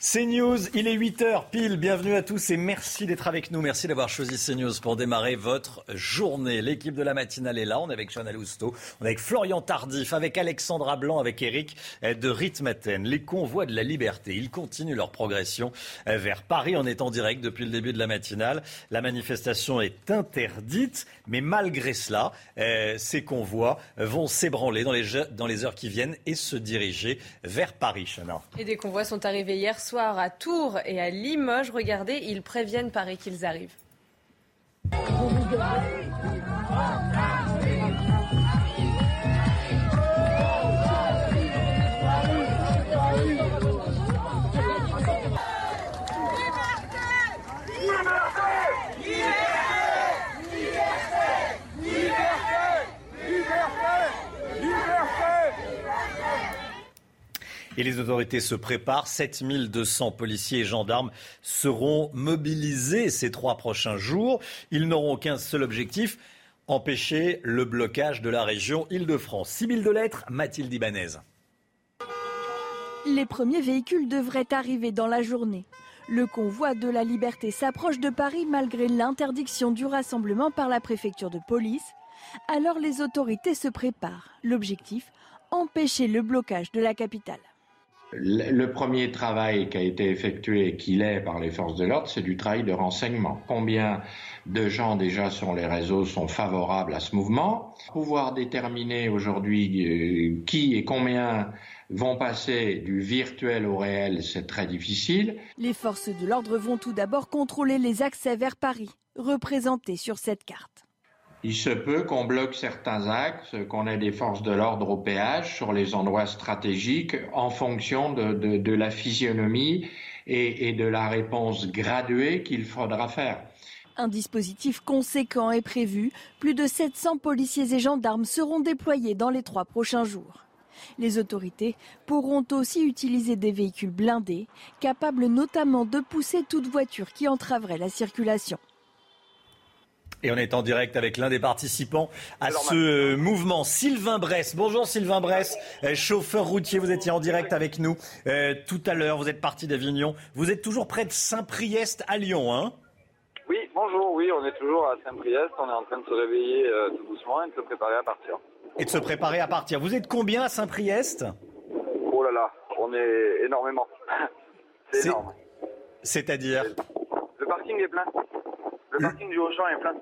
CNews, il est 8h pile. Bienvenue à tous et merci d'être avec nous. Merci d'avoir choisi CNews pour démarrer votre journée. L'équipe de la matinale est là. On est avec Jeanne Alousteau, on est avec Florian Tardif, avec Alexandra Blanc, avec Eric de Ritmaten. Les convois de la liberté, ils continuent leur progression vers Paris. On est en direct depuis le début de la matinale. La manifestation est interdite, mais malgré cela, euh, ces convois vont s'ébranler dans les, dans les heures qui viennent et se diriger vers Paris, Chana. Et des convois sont arrivés hier soir à Tours et à Limoges. Regardez, ils préviennent Paris qu'ils arrivent. Et les autorités se préparent. 7200 policiers et gendarmes seront mobilisés ces trois prochains jours. Ils n'auront qu'un seul objectif, empêcher le blocage de la région Île-de-France. 6000 de lettres, Mathilde Ibanez. Les premiers véhicules devraient arriver dans la journée. Le convoi de la liberté s'approche de Paris malgré l'interdiction du rassemblement par la préfecture de police. Alors les autorités se préparent. L'objectif, empêcher le blocage de la capitale. Le premier travail qui a été effectué et qui l'est par les forces de l'ordre, c'est du travail de renseignement. Combien de gens déjà sur les réseaux sont favorables à ce mouvement? Pouvoir déterminer aujourd'hui euh, qui et combien vont passer du virtuel au réel, c'est très difficile. Les forces de l'ordre vont tout d'abord contrôler les accès vers Paris, représentés sur cette carte. Il se peut qu'on bloque certains axes, qu'on ait des forces de l'ordre au péage sur les endroits stratégiques en fonction de, la physionomie et, de la réponse graduée qu'il faudra faire. Un dispositif conséquent est prévu. Plus de 700 policiers et gendarmes seront déployés dans les trois prochains jours. Les autorités pourront aussi utiliser des véhicules blindés, capables notamment de pousser toute voiture qui entraverait la circulation. Et on est en direct avec l'un des participants à ce euh, mouvement, Sylvain Bress. Bonjour Sylvain Bress, euh, chauffeur routier, vous étiez en direct avec nous euh, tout à l'heure, vous êtes parti d'Avignon. Vous êtes toujours près de Saint-Priest à Lyon, hein? Oui, bonjour, oui, on est toujours à Saint-Priest, on est en train de se réveiller tout doucement et de se préparer à partir. Et de se préparer à partir. Vous êtes combien à Saint-Priest? Oh là là, on est énormément. [laughs] C'est énorme. C'est-à-dire? Le parking est plein. Le parking du Auchan est plein.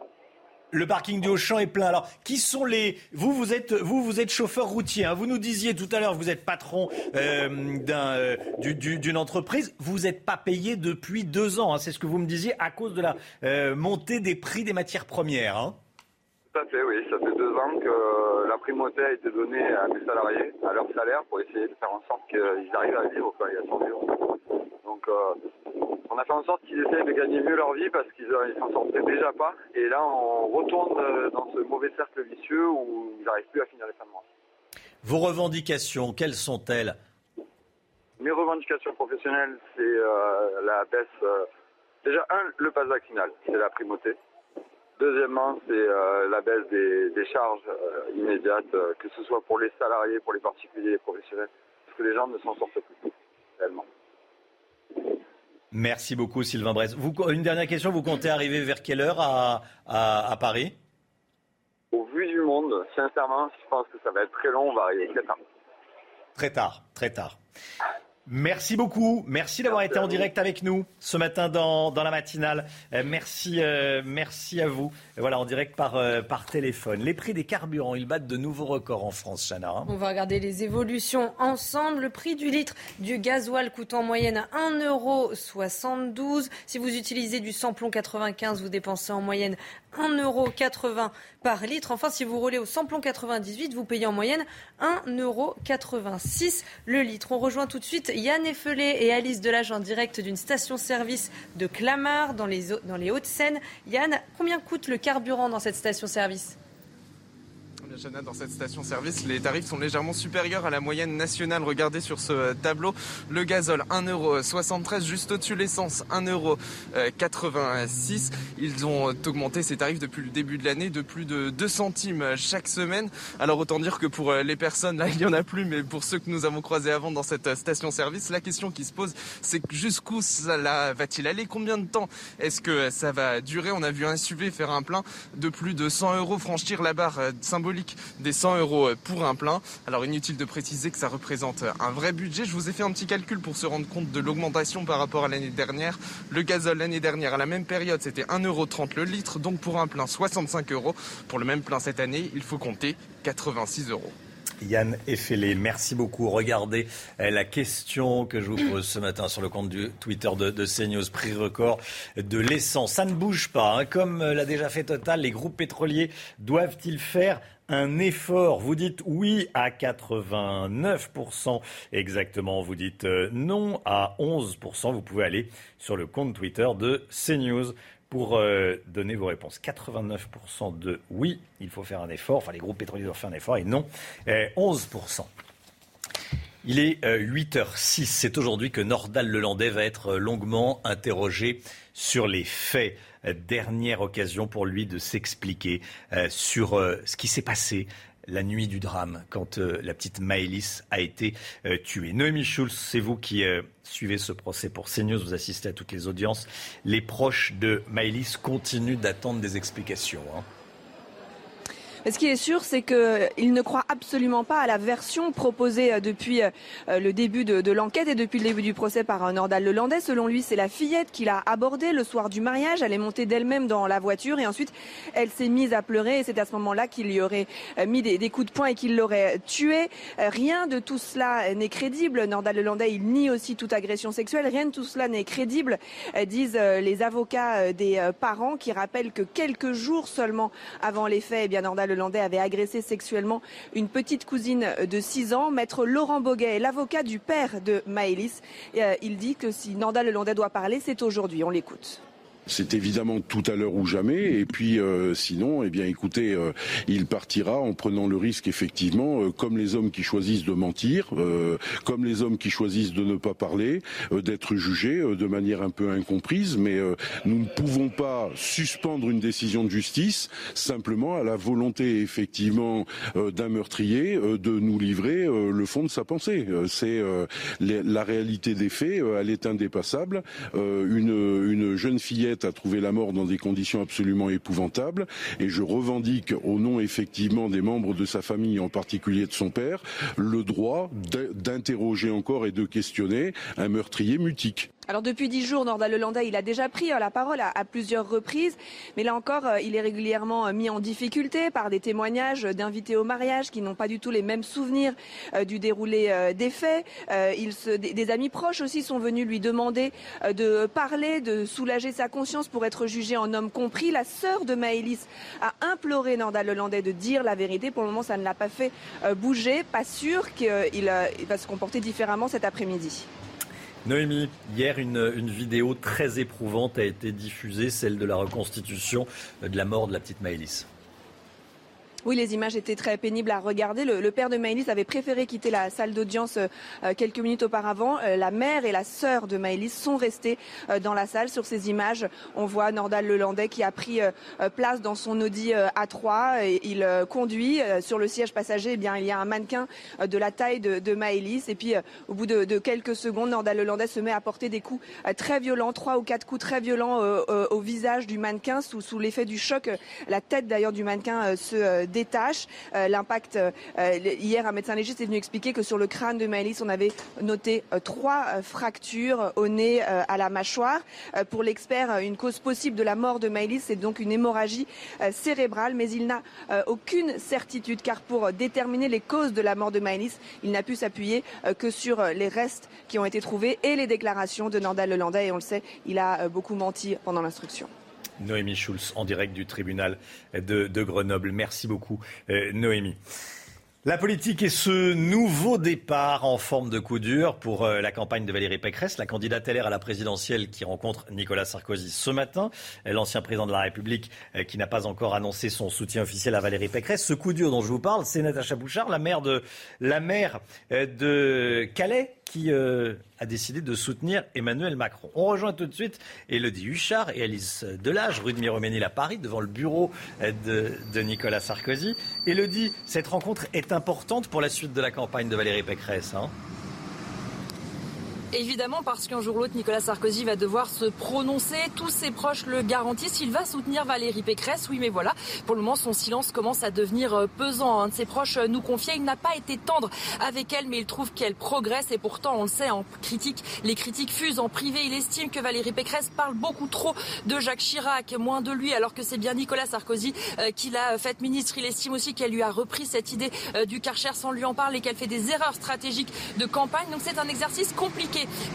Le parking du Auchan est plein. Alors, qui sont les Vous, vous êtes vous, vous êtes chauffeur routier. Hein. Vous nous disiez tout à l'heure, vous êtes patron euh, d'un euh, d'une entreprise. Vous n'êtes pas payé depuis deux ans. Hein. C'est ce que vous me disiez à cause de la euh, montée des prix des matières premières. Hein. Tout à fait, oui. Ça fait deux ans que la primauté a été donnée à mes salariés, à leur salaire, pour essayer de faire en sorte qu'ils arrivent à vivre, quoi, et à survivre. Donc, on a fait en sorte qu'ils essayent de gagner mieux leur vie parce qu'ils euh, s'en sortaient déjà pas. Et là, on retourne euh, dans ce mauvais cercle vicieux où ils n'arrivent plus à finir les fins de mois. Vos revendications, quelles sont-elles? Mes revendications professionnelles, c'est euh, la baisse. déjà, un, le pass vaccinal, c'est la primauté. Deuxièmement, c'est la baisse des, des charges immédiates, que ce soit pour les salariés, pour les particuliers, les professionnels, parce que les gens ne s'en sortent plus réellement. Merci beaucoup Sylvain Brest. une dernière question, vous comptez arriver vers quelle heure à, à, Paris? Au vu du monde, sincèrement, je pense que ça va être très long, on va arriver très tard. Très tard, très tard. Merci beaucoup. Merci d'avoir été en direct avec nous ce matin dans, dans la matinale. Euh, merci, euh, merci à vous. voilà, en direct par, euh, par téléphone. Les prix des carburants, ils battent de nouveaux records en France, Chana. Hein. On va regarder les évolutions ensemble. Le prix du litre du gasoil coûte en moyenne 1,72€. Si vous utilisez du samplon 95, vous dépensez en moyenne 1,80€ par litre. Enfin, si vous roulez au samplon 98, vous payez en moyenne 1,86€ le litre. On rejoint tout de suite Yann Effelé et Alice Delage en direct d'une station-service de Clamart dans les, dans les Hauts-de-Seine. Yann, combien coûte le carburant dans cette station-service? Dans cette station-service, les tarifs sont légèrement supérieurs à la moyenne nationale. Regardez sur ce tableau, le gazole 1,73€, juste au-dessus l'essence 1,86€. Ils ont augmenté ces tarifs depuis le début de l'année de plus de 2 centimes chaque semaine. Alors autant dire que pour les personnes, là il n'y en a plus, mais pour ceux que nous avons croisés avant dans cette station-service, la question qui se pose, c'est jusqu'où cela va-t-il aller? Combien de temps est-ce que ça va durer? On a vu un SUV faire un plein de plus de 100 euros, franchir la barre symbolique des 100 euros pour un plein. Alors inutile de préciser que ça représente un vrai budget. Je vous ai fait un petit calcul pour se rendre compte de l'augmentation par rapport à l'année dernière. Le gazole l'année dernière à la même période c'était 1,30€ le litre, donc pour un plein 65 euros. Pour le même plein cette année, il faut compter 86 euros. Yann Effelé, merci beaucoup. Regardez eh, la question que je vous pose ce matin sur le compte du Twitter de, de CNews, prix record de l'essence. Ça ne bouge pas. Hein. Comme euh, l'a déjà fait Total, les groupes pétroliers doivent-ils faire un effort. Vous dites oui à 89% exactement. Vous dites euh, non à 11%. Vous pouvez aller sur le compte Twitter de CNews pour euh, donner vos réponses. 89% de oui, il faut faire un effort. Enfin, les groupes pétroliers doivent faire un effort et non, 11%. Il est 8h06. C'est aujourd'hui que Nordal Lelandais va être longuement interrogé sur les faits. Dernière occasion pour lui de s'expliquer euh, sur euh, ce qui s'est passé la nuit du drame, quand euh, la petite Maëlys a été tuée. Noémie Schulz, c'est vous qui suivez ce procès pour CNews, vous assistez à toutes les audiences. Les proches de Maëlys continuent d'attendre des explications. Hein. Ce qui est sûr, c'est qu'il ne croit absolument pas à la version proposée euh, depuis euh, le début de, l'enquête et depuis le début du procès par euh, Nordal Lelandais. Selon lui, c'est la fillette qu'il a abordée le soir du mariage. Elle est montée d'elle-même dans la voiture et ensuite elle s'est mise à pleurer et c'est à ce moment-là qu'il lui aurait mis des, coups de poing et qu'il l'aurait tuée. Rien de tout cela n'est crédible. Nordal Lelandais, il nie aussi toute agression sexuelle. Rien de tout cela n'est crédible, disent les avocats des parents qui rappellent que quelques jours seulement avant les faits, eh bien Nordal Lelandais avait agressé sexuellement une petite cousine de 6 ans. Maître Laurent Boguet l'avocat du père de Maëlys. Euh, il dit que si Nanda Lelandais doit parler, c'est aujourd'hui. On l'écoute. C'est évidemment tout à l'heure ou jamais. Et puis euh, sinon, eh bien, écoutez, euh, il partira en prenant le risque, effectivement, euh, comme les hommes qui choisissent de mentir, comme les hommes qui choisissent de ne pas parler, d'être jugés de manière un peu incomprise. Mais nous ne pouvons pas suspendre une décision de justice simplement à la volonté, effectivement, d'un meurtrier de nous livrer le fond de sa pensée. C'est la réalité des faits. elle est indépassable. une, une jeune fillette a trouvé la mort dans des conditions absolument épouvantables. Et je revendique, au nom effectivement des membres de sa famille, en particulier de son père, le droit d'interroger encore et de questionner un meurtrier mutique. Depuis dix jours, Nordal Lelandais, a déjà pris euh, la parole à, plusieurs reprises, mais là encore, euh, il est régulièrement euh, mis en difficulté par des témoignages d'invités au mariage qui n'ont pas du tout les mêmes souvenirs du déroulé des faits. des, amis proches aussi sont venus lui demander de parler, de soulager sa conscience pour être jugé en homme compris. La sœur de Maëlys a imploré Nordal Lelandais de dire la vérité. Pour le moment, ça ne l'a pas fait bouger. Pas sûr qu'il va se comporter différemment cet après-midi. Noémie, hier, une, vidéo très éprouvante a été diffusée, celle de la reconstitution de la mort de la petite Maëlys. Oui, les images étaient très pénibles à regarder. Le, père de Maëlys avait préféré quitter la salle d'audience euh, quelques minutes auparavant. Euh, la mère et la sœur de Maëlys sont restées euh, dans la salle. Sur ces images, on voit Nordal Lelandais qui a pris place dans son Audi A3. Et il conduit sur le siège passager. Eh bien, il y a un mannequin de la taille de, de Maëlys. Et puis, au bout de, quelques secondes, Nordal Lelandais se met à porter des coups très violents, trois ou quatre coups très violents au visage du mannequin sous, sous l'effet du choc. La tête d'ailleurs du mannequin se détache. Euh, l'impact, euh, hier, un médecin légiste est venu expliquer que sur le crâne de Maëlys, on avait noté euh, trois fractures au nez, à la mâchoire. pour l'expert, une cause possible de la mort de Maëlys, c'est donc une hémorragie cérébrale, mais il n'a aucune certitude, car pour déterminer les causes de la mort de Maëlys, il n'a pu s'appuyer que sur les restes qui ont été trouvés et les déclarations de Nandal Lelandais. Et on le sait, il a beaucoup menti pendant l'instruction. Noémie Schulz en direct du tribunal de, Grenoble. Merci beaucoup, euh, Noémie. La politique est ce nouveau départ en forme de coup dur pour euh, la campagne de Valérie Pécresse, la candidate LR à la présidentielle qui rencontre Nicolas Sarkozy ce matin, l'ancien président de la République euh, qui n'a pas encore annoncé son soutien officiel à Valérie Pécresse. Ce coup dur dont je vous parle, c'est Natacha Bouchard, la maire de, la maire euh, de Calais, qui euh, a décidé de soutenir Emmanuel Macron. On rejoint tout de suite Elodie Huchard et Alice Delage, rue de Miroménil à Paris, devant le bureau de, Nicolas Sarkozy. Elodie, cette rencontre est importante pour la suite de la campagne de Valérie Pécresse. Hein? Évidemment, parce qu'un jour ou l'autre, Nicolas Sarkozy va devoir se prononcer. Tous ses proches le garantissent. Il va soutenir Valérie Pécresse. Oui, mais voilà. Pour le moment, son silence commence à devenir euh, pesant. Un de ses proches euh, nous confiait, il n'a pas été tendre avec elle, mais il trouve qu'elle progresse. Et pourtant, on le sait, en critique, les critiques fusent en privé. Il estime que Valérie Pécresse parle beaucoup trop de Jacques Chirac, moins de lui, alors que c'est bien Nicolas Sarkozy euh, qui l'a fait ministre. Il estime aussi qu'elle lui a repris cette idée du Karcher sans lui en parler et qu'elle fait des erreurs stratégiques de campagne. Donc c'est un exercice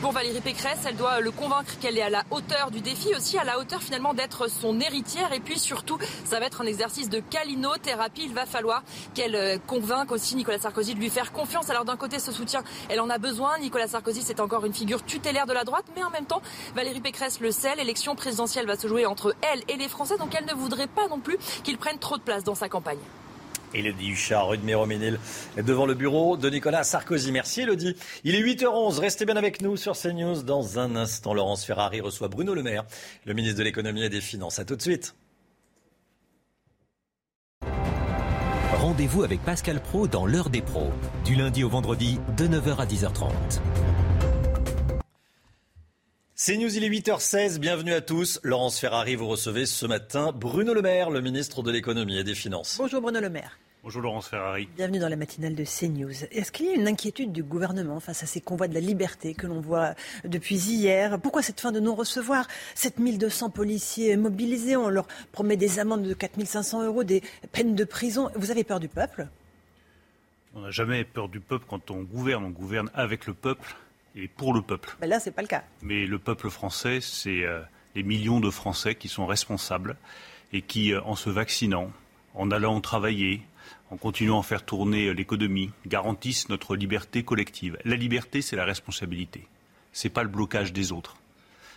pour Valérie Pécresse. Elle doit le convaincre qu'elle est à la hauteur du défi, aussi à la hauteur finalement d'être son héritière. Et puis surtout, ça va être un exercice de calinothérapie. Il va falloir qu'elle euh, convainque aussi Nicolas Sarkozy de lui faire confiance. Alors d'un côté, ce soutien, elle en a besoin. Nicolas Sarkozy, c'est encore une figure tutélaire de la droite, mais en même temps, Valérie Pécresse le sait. L'élection présidentielle va se jouer entre elle et les Français, donc elle ne voudrait pas non plus qu'il prenne trop de place dans sa campagne. Elodie Huchard, rue de Méroménil, devant le bureau de Nicolas Sarkozy. Merci Elodie. Il est 8h11, restez bien avec nous sur CNews. Dans un instant, Laurence Ferrari reçoit Bruno Le Maire, le ministre de l'économie et des finances. A tout de suite. Rendez-vous avec Pascal Pro dans l'heure des pros, du lundi au vendredi de 9h à 10h30. C'est News, il est 8h16. Bienvenue à tous. Laurence Ferrari, vous recevez ce matin Bruno Le Maire, le ministre de l'économie et des finances. Bonjour Bruno Le Maire. Bonjour Laurence Ferrari. Bienvenue dans la matinale de CNews. Est-ce qu'il y a une inquiétude du gouvernement face à ces convois de la liberté que l'on voit depuis hier? Pourquoi cette fin de non-recevoir 7200 policiers mobilisés, on leur promet des amendes de 4500 euros, des peines de prison. Vous avez peur du peuple? On n'a jamais peur du peuple quand on gouverne. On gouverne avec le peuple et pour le peuple. Mais là, c'est pas le cas. Mais le peuple français, c'est euh, les millions de Français qui sont responsables et qui, euh, en se vaccinant, en allant travailler, en continuant à faire tourner l'économie, garantissent notre liberté collective. La liberté, c'est la responsabilité. C'est pas le blocage des autres.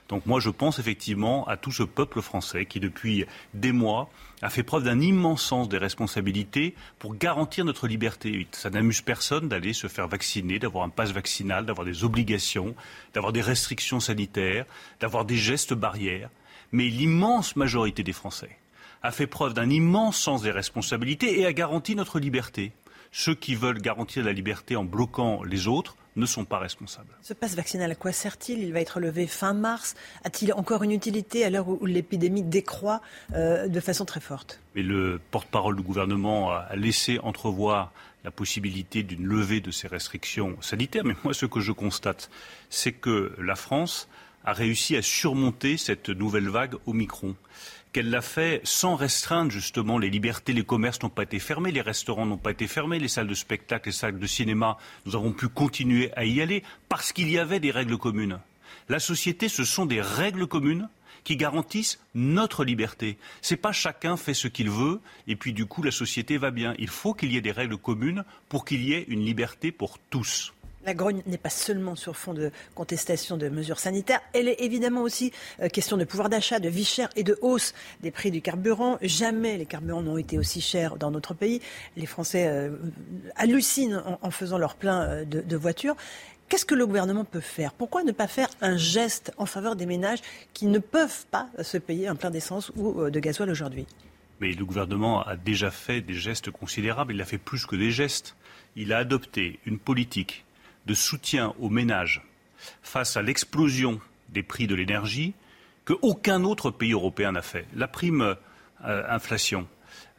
Donc moi, je pense effectivement à tout ce peuple français qui, depuis des mois, a fait preuve d'un immense sens des responsabilités pour garantir notre liberté. Ça n'amuse personne d'aller se faire vacciner, d'avoir un passe vaccinal, d'avoir des obligations, d'avoir des restrictions sanitaires, d'avoir des gestes barrières. Mais l'immense majorité des Français a fait preuve d'un immense sens des responsabilités et a garanti notre liberté. Ceux qui veulent garantir la liberté en bloquant les autres ne sont pas responsables. Ce passe vaccinal, à quoi sert-il? Il va être levé fin mars. A-t-il encore une utilité à l'heure où l'épidémie décroît euh, de façon très forte? Mais le porte-parole du gouvernement a laissé entrevoir la possibilité d'une levée de ces restrictions sanitaires. Mais moi, ce que je constate, c'est que la France a réussi à surmonter cette nouvelle vague Omicron qu'elle l'a fait sans restreindre justement les libertés. Les commerces n'ont pas été fermés, les restaurants n'ont pas été fermés, les salles de spectacle, les salles de cinéma, nous avons pu continuer à y aller parce qu'il y avait des règles communes. La société, ce sont des règles communes qui garantissent notre liberté. C'est pas chacun fait ce qu'il veut et puis du coup la société va bien. Il faut qu'il y ait des règles communes pour qu'il y ait une liberté pour tous. La grogne n'est pas seulement sur fond de contestation de mesures sanitaires, elle est évidemment aussi euh, question de pouvoir d'achat, de vie chère et de hausse des prix du carburant. Jamais les carburants n'ont été aussi chers dans notre pays. Les Français euh, hallucinent en, faisant leur plein euh, de, voitures. Qu'est-ce que le gouvernement peut faire? Pourquoi ne pas faire un geste en faveur des ménages qui ne peuvent pas se payer un plein d'essence ou de gasoil aujourd'hui? Mais le gouvernement a déjà fait des gestes considérables. Il a fait plus que des gestes. Il a adopté une politique de soutien aux ménages face à l'explosion des prix de l'énergie qu'aucun autre pays européen n'a fait. La prime euh, inflation,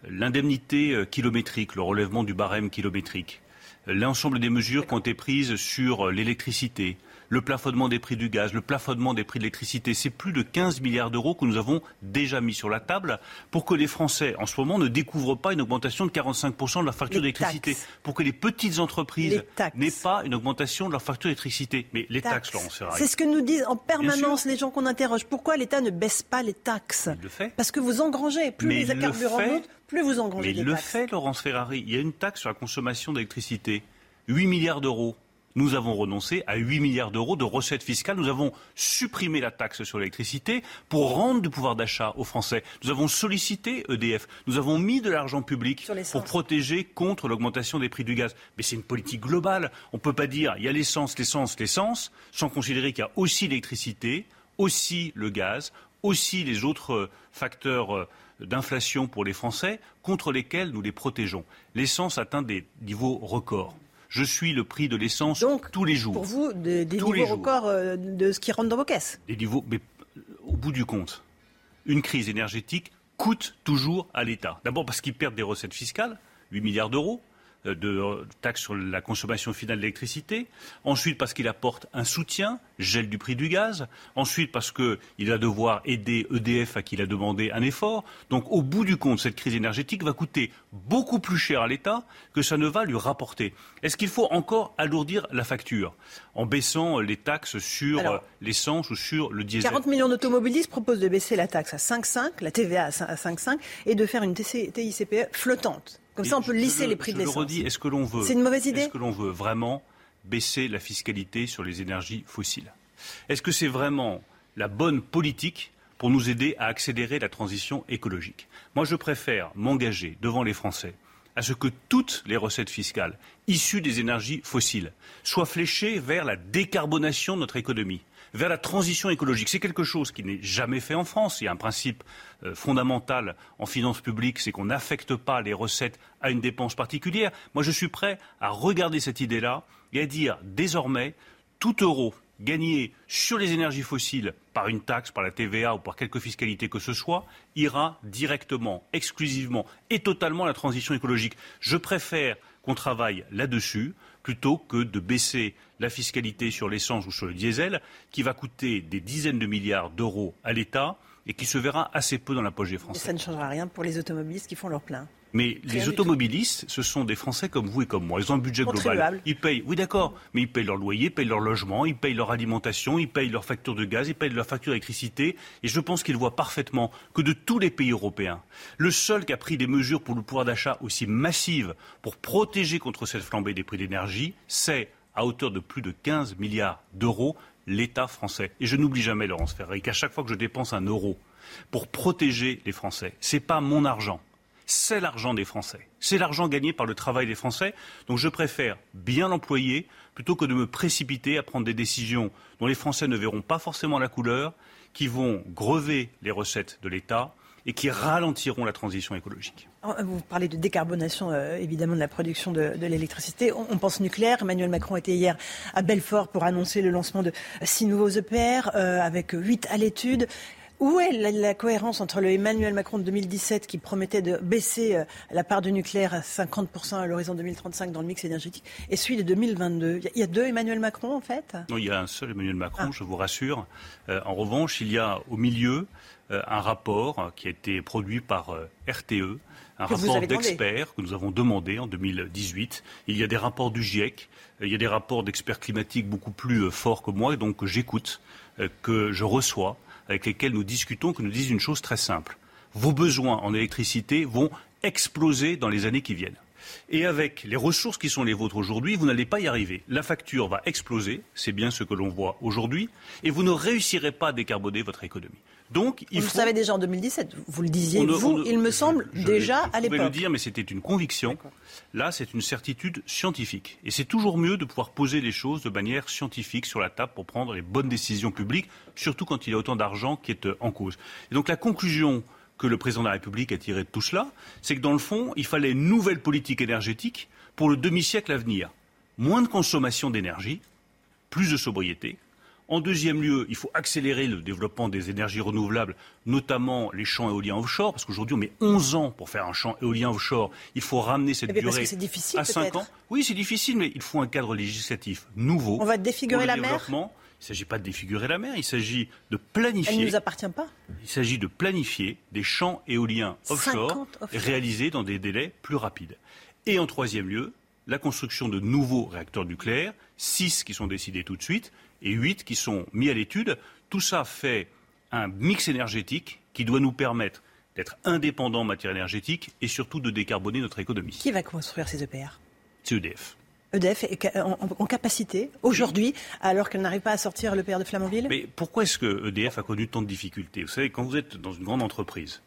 l'indemnité euh, kilométrique, le relèvement du barème kilométrique, l'ensemble des mesures qui ont été prises sur euh, l'électricité, le plafonnement des prix du gaz, le plafonnement des prix de l'électricité. C'est plus de 15 milliards d'euros que nous avons déjà mis sur la table pour que les Français, en ce moment, ne découvrent pas une augmentation de 45% de leur facture d'électricité. Pour que les petites entreprises n'aient pas une augmentation de leur facture d'électricité. Mais les taxes, Laurent Ferrari. C'est ce que nous disent en permanence les gens qu'on interroge. Pourquoi l'État ne baisse pas les taxes Il le fait. Parce que vous engrangez. Plus les carburants montent, plus vous engrangez Mais le taxes. fait, Laurence Ferrari. Il y a une taxe sur la consommation d'électricité. 8 milliards d'euros. Nous avons renoncé à 8 milliards d'euros de recettes fiscales. Nous avons supprimé la taxe sur l'électricité pour rendre du pouvoir d'achat aux Français. Nous avons sollicité EDF. Nous avons mis de l'argent public pour protéger contre l'augmentation des prix du gaz. Mais c'est une politique globale. On ne peut pas dire il y a l'essence, l'essence, l'essence, sans considérer qu'il y a aussi l'électricité, aussi le gaz, aussi les autres euh, facteurs euh, d'inflation pour les Français contre lesquels nous les protégeons. L'essence atteint des niveaux records. Je suis le prix de l'essence tous les jours. Pour vous, de- des Tous niveaux records euh, de ce qui rentre dans vos caisses. Des niveaux, mais euh, au bout du compte, une crise énergétique coûte toujours à l'État. D'abord parce qu'ils perdent des recettes fiscales, 8 milliards d'euros de euh, taxes sur la consommation finale d'électricité. Ensuite parce qu'il apporte un soutien, gel du prix du gaz. Ensuite parce qu'il va devoir aider EDF à qui il a demandé un effort. Donc au bout du compte, cette crise énergétique va coûter beaucoup plus cher à l'État que ça ne va lui rapporter. Est-ce qu'il faut encore alourdir la facture en baissant les taxes sur euh, l'essence ou sur le diesel? 40 millions d'automobilistes proposent de baisser la taxe à 5,5, la TVA à 5,5 et de faire une TICPE flottante. Comme ça, on peut Je lisser le- les prix je de le l'essence. redis, est-ce que l'on veut C'est une mauvaise idée Est-ce que l'on veut vraiment baisser la fiscalité sur les énergies fossiles? Est-ce que c'est vraiment la bonne politique pour nous aider à accélérer la transition écologique? Moi, je préfère m'engager devant les Français à ce que toutes les recettes fiscales issues des énergies fossiles soient fléchées vers la décarbonation de notre économie, vers la transition écologique. C'est quelque chose qui n'est jamais fait en France. Il y a un principe euh, fondamental en finances publiques, c'est qu'on n'affecte pas les recettes à une dépense particulière. Moi, je suis prêt à regarder cette idée-là et à dire désormais, tout euro gagné sur les énergies fossiles par une taxe, par la TVA ou par quelque fiscalité que ce soit, ira directement, exclusivement et totalement à la transition écologique. Je préfère qu'on travaille là-dessus plutôt que de baisser la fiscalité sur l'essence ou sur le diesel, qui va coûter des dizaines de milliards d'euros à l'État et qui se verra assez peu dans la poche des Et Français. ça ne changera rien pour les automobilistes qui font leur plein. Mais Rien les automobilistes, ce sont des Français comme vous et comme moi. Ils ont un budget global. Ils payent, oui d'accord, mais ils payent leur loyer, ils payent leur logement, ils payent leur alimentation, ils payent leur facture de gaz, ils payent leur facture d'électricité. Et je pense qu'ils voient parfaitement que de tous les pays européens, le seul qui a pris des mesures pour le pouvoir d'achat aussi massives pour protéger contre cette flambée des prix d'énergie, c'est à hauteur de plus de 15 milliards d'euros l'État français. Et je n'oublie jamais, Laurence Ferrari, qu'à chaque fois que je dépense un euro pour protéger les Français, c'est pas mon argent c'est l'argent des Français. C'est l'argent gagné par le travail des Français. Donc je préfère bien l'employer plutôt que de me précipiter à prendre des décisions dont les Français ne verront pas forcément la couleur, qui vont grever les recettes de l'État et qui ralentiront la transition écologique. Alors, Vous parlez de décarbonation, euh, évidemment, de la production de, l'électricité. On, on pense nucléaire. Emmanuel Macron était hier à Belfort pour annoncer le lancement de six nouveaux EPR, euh, avec huit à l'étude. Où est la, la cohérence entre le Emmanuel Macron de 2017 qui promettait de baisser euh, la part du nucléaire à 50% à l'horizon 2035 dans le mix énergétique et celui de 2022 Il y a- il y a deux Emmanuel Macron en fait? Non, il y a un seul Emmanuel Macron, Ah. je vous rassure. Euh, en revanche, il y a au milieu euh, un rapport qui a été produit par RTE, un Que rapport d'experts que nous avons demandé en 2018. Il y a des rapports du GIEC, il y a des rapports d'experts climatiques beaucoup plus forts que moi, et donc que j'écoute, que je reçois, avec lesquels nous discutons, que nous disent une chose très simple. Vos besoins en électricité vont exploser dans les années qui viennent. Et avec les ressources qui sont les vôtres aujourd'hui, vous n'allez pas y arriver. La facture va exploser, c'est bien ce que l'on voit aujourd'hui, et vous ne réussirez pas à décarboner votre économie. Donc, il Vous le savez déjà en 2017. Vous le disiez, On ne- vous, on ne- il me semble, je- déjà je à pouvais le l'époque. dire, mais c'était une conviction. Là, c'est une certitude scientifique. Et c'est toujours mieux de pouvoir poser les choses de manière scientifique sur la table pour prendre les bonnes décisions publiques, surtout quand il y a autant d'argent qui est euh, en cause. Et donc la conclusion que le président de la République a tirée de tout cela, c'est que dans le fond, il fallait une nouvelle politique énergétique pour le demi-siècle à venir. Moins de consommation d'énergie, plus de sobriété. En deuxième lieu, il faut accélérer le développement des énergies renouvelables, notamment les champs éoliens offshore, parce qu'aujourd'hui on met 11 ans pour faire un champ éolien offshore. Il faut ramener cette Eh durée difficile, à 5 peut-être. ans. Oui, c'est difficile, mais il faut un cadre législatif nouveau. On va défigurer pour le la mer développement. Il ne s'agit pas de défigurer la mer, il s'agit de planifier. Elle ne nous appartient pas. Il s'agit de planifier des champs éoliens offshore, offshore. réalisés dans des délais plus rapides. Et en troisième lieu, la construction de nouveaux réacteurs nucléaires, six qui sont décidés tout de suite et huit qui sont mis à l'étude. Tout ça fait un mix énergétique qui doit nous permettre d'être indépendants en matière énergétique et surtout de décarboner notre économie. Qui va construire ces EPR C'est EDF. EDF est en, capacité, aujourd'hui, alors qu'elle n'arrive pas à sortir l'EPR de Flamanville? Mais pourquoi est-ce que EDF a connu tant de difficultés? Vous savez, quand vous êtes dans une grande entreprise,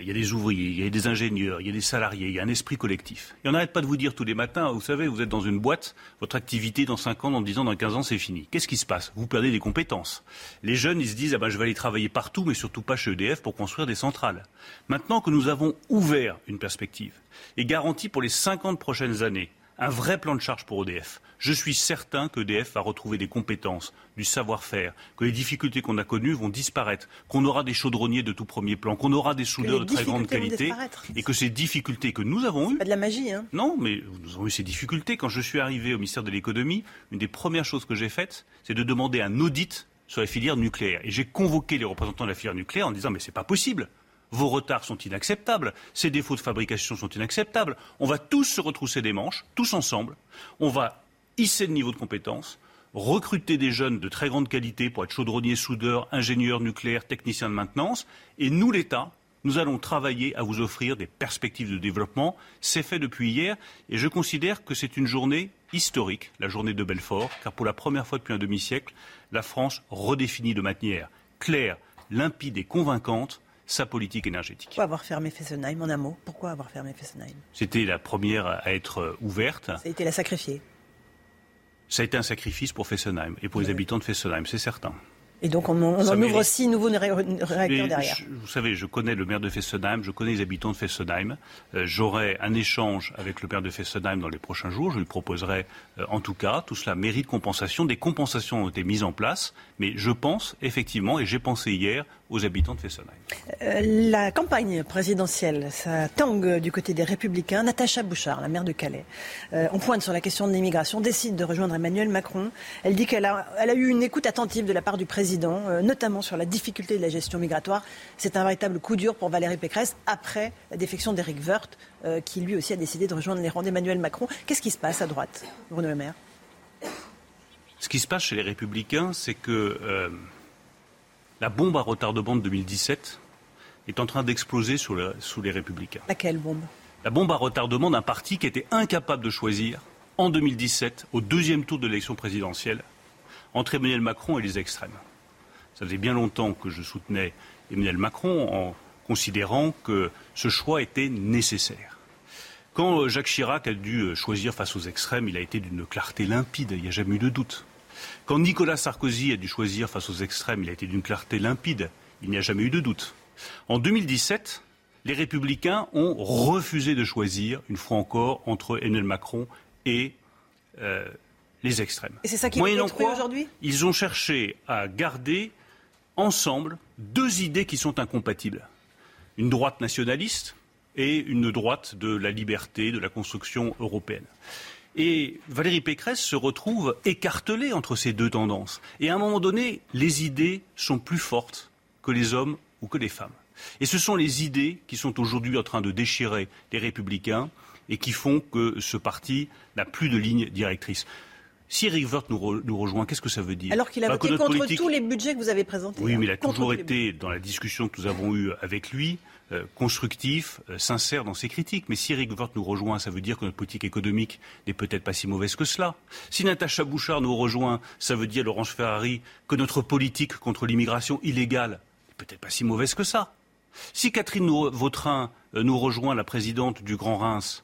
il y a des ouvriers, il y a des ingénieurs, il y a des salariés, il y a un esprit collectif. Et on n'arrête pas de vous dire tous les matins, vous savez, vous êtes dans une boîte, votre activité dans 5 ans, dans 10 ans, dans 15 ans, c'est fini. Qu'est-ce qui se passe? Vous perdez des compétences. Les jeunes, ils se disent, ah ben, je vais aller travailler partout, mais surtout pas chez EDF pour construire des centrales. Maintenant que nous avons ouvert une perspective et garanti pour les 50 prochaines années un vrai plan de charge pour EDF. Je suis certain que EDF va retrouver des compétences, du savoir-faire, que les difficultés qu'on a connues vont disparaître, qu'on aura des chaudronniers de tout premier plan, qu'on aura des soudeurs de très grande qualité, et que ces difficultés que nous avons eues, Pas de la magie, hein non, mais nous avons eu ces difficultés. Quand je suis arrivé au ministère de l'économie, une des premières choses que j'ai faites, c'est de demander un audit sur la filière nucléaire. Et j'ai convoqué les représentants de la filière nucléaire en disant mais c'est pas possible. Vos retards sont inacceptables, ces défauts de fabrication sont inacceptables. On va tous se retrousser des manches, tous ensemble. On va hisser le niveau de compétence, recruter des jeunes de très grande qualité pour être chaudronniers, soudeurs, ingénieurs nucléaires, techniciens de maintenance. Et nous, l'État, nous allons travailler à vous offrir des perspectives de développement. C'est fait depuis hier et je considère que c'est une journée historique, la journée de Belfort, car pour la première fois depuis un demi-siècle, la France redéfinit de manière claire, limpide et convaincante sa politique énergétique. Pourquoi avoir fermé Fessenheim En un mot, pourquoi avoir fermé Fessenheim? C'était la première à être ouverte. Ça a été la sacrifiée. Ça a été un sacrifice pour Fessenheim et pour les habitants de Fessenheim, c'est certain. Et donc on, on en ouvre six nouveaux ré- réacteurs derrière. je- vous savez, je connais le maire de Fessenheim, je connais les habitants de Fessenheim. Euh, J'aurai un échange avec le maire de Fessenheim dans les prochains jours. Je lui proposerai, euh, en tout cas, tout cela mérite compensation. Des compensations ont été mises en place, mais je pense effectivement, et j'ai pensé hier, aux habitants de Fessenheim. Euh, la campagne présidentielle, ça tangue du côté des Républicains. Natacha Bouchard, la maire de Calais, euh, on pointe sur la question de l'immigration, décide de rejoindre Emmanuel Macron. Elle dit qu'elle a, elle a eu une écoute attentive de la part du président, euh, notamment sur la difficulté de la gestion migratoire. C'est un véritable coup dur pour Valérie Pécresse après la défection d'Éric Woerth, euh, qui lui aussi a décidé de rejoindre les rangs d'Emmanuel Macron. Qu'est-ce qui se passe à droite, Bruno Le Maire? Ce qui se passe chez les Républicains, c'est que euh, la bombe à retardement de 2017 est en train d'exploser sous, le- sous les Républicains. Laquelle bombe? La bombe à retardement d'un parti qui était incapable de choisir en 2017, au deuxième tour de l'élection présidentielle, entre Emmanuel Macron et les extrêmes. Ça faisait bien longtemps que je soutenais Emmanuel Macron en considérant que ce choix était nécessaire. Quand euh, Jacques Chirac a dû euh, choisir face aux extrêmes, il a été d'une clarté limpide, il n'y a jamais eu de doute. Quand Nicolas Sarkozy a dû choisir face aux extrêmes, il a été d'une clarté limpide, il n'y a jamais eu de doute. En 2017, les Républicains ont refusé de choisir, une fois encore, entre Emmanuel Macron et euh, les extrêmes. Et c'est ça qui quoi, aujourd'hui? Ils ont cherché à garder ensemble deux idées qui sont incompatibles. Une droite nationaliste et une droite de la liberté, de la construction européenne. Valérie Pécresse se retrouve écartelée entre ces deux tendances. Et à un moment donné, les idées sont plus fortes que les hommes ou que les femmes. Et ce sont les idées qui sont aujourd'hui en train de déchirer les républicains et qui font que ce parti n'a plus de ligne directrice. Si Eric Woerth nous, re- nous rejoint, qu'est-ce que ça veut dire Alors qu'il a Bah, voté contre politique- tous les budgets que vous avez présentés. oui, hein, mais il a toujours été, dans la discussion que nous avons eue avec lui, euh, constructif, euh, sincère dans ses critiques. Mais si Eric Woerth nous rejoint, ça veut dire que notre politique économique n'est peut-être pas si mauvaise que cela. Si Natacha Bouchard nous rejoint, ça veut dire, Laurence Ferrari, que notre politique contre l'immigration illégale n'est peut-être pas si mauvaise que ça. Si Catherine Vautrin euh, nous rejoint, la présidente du Grand Reims,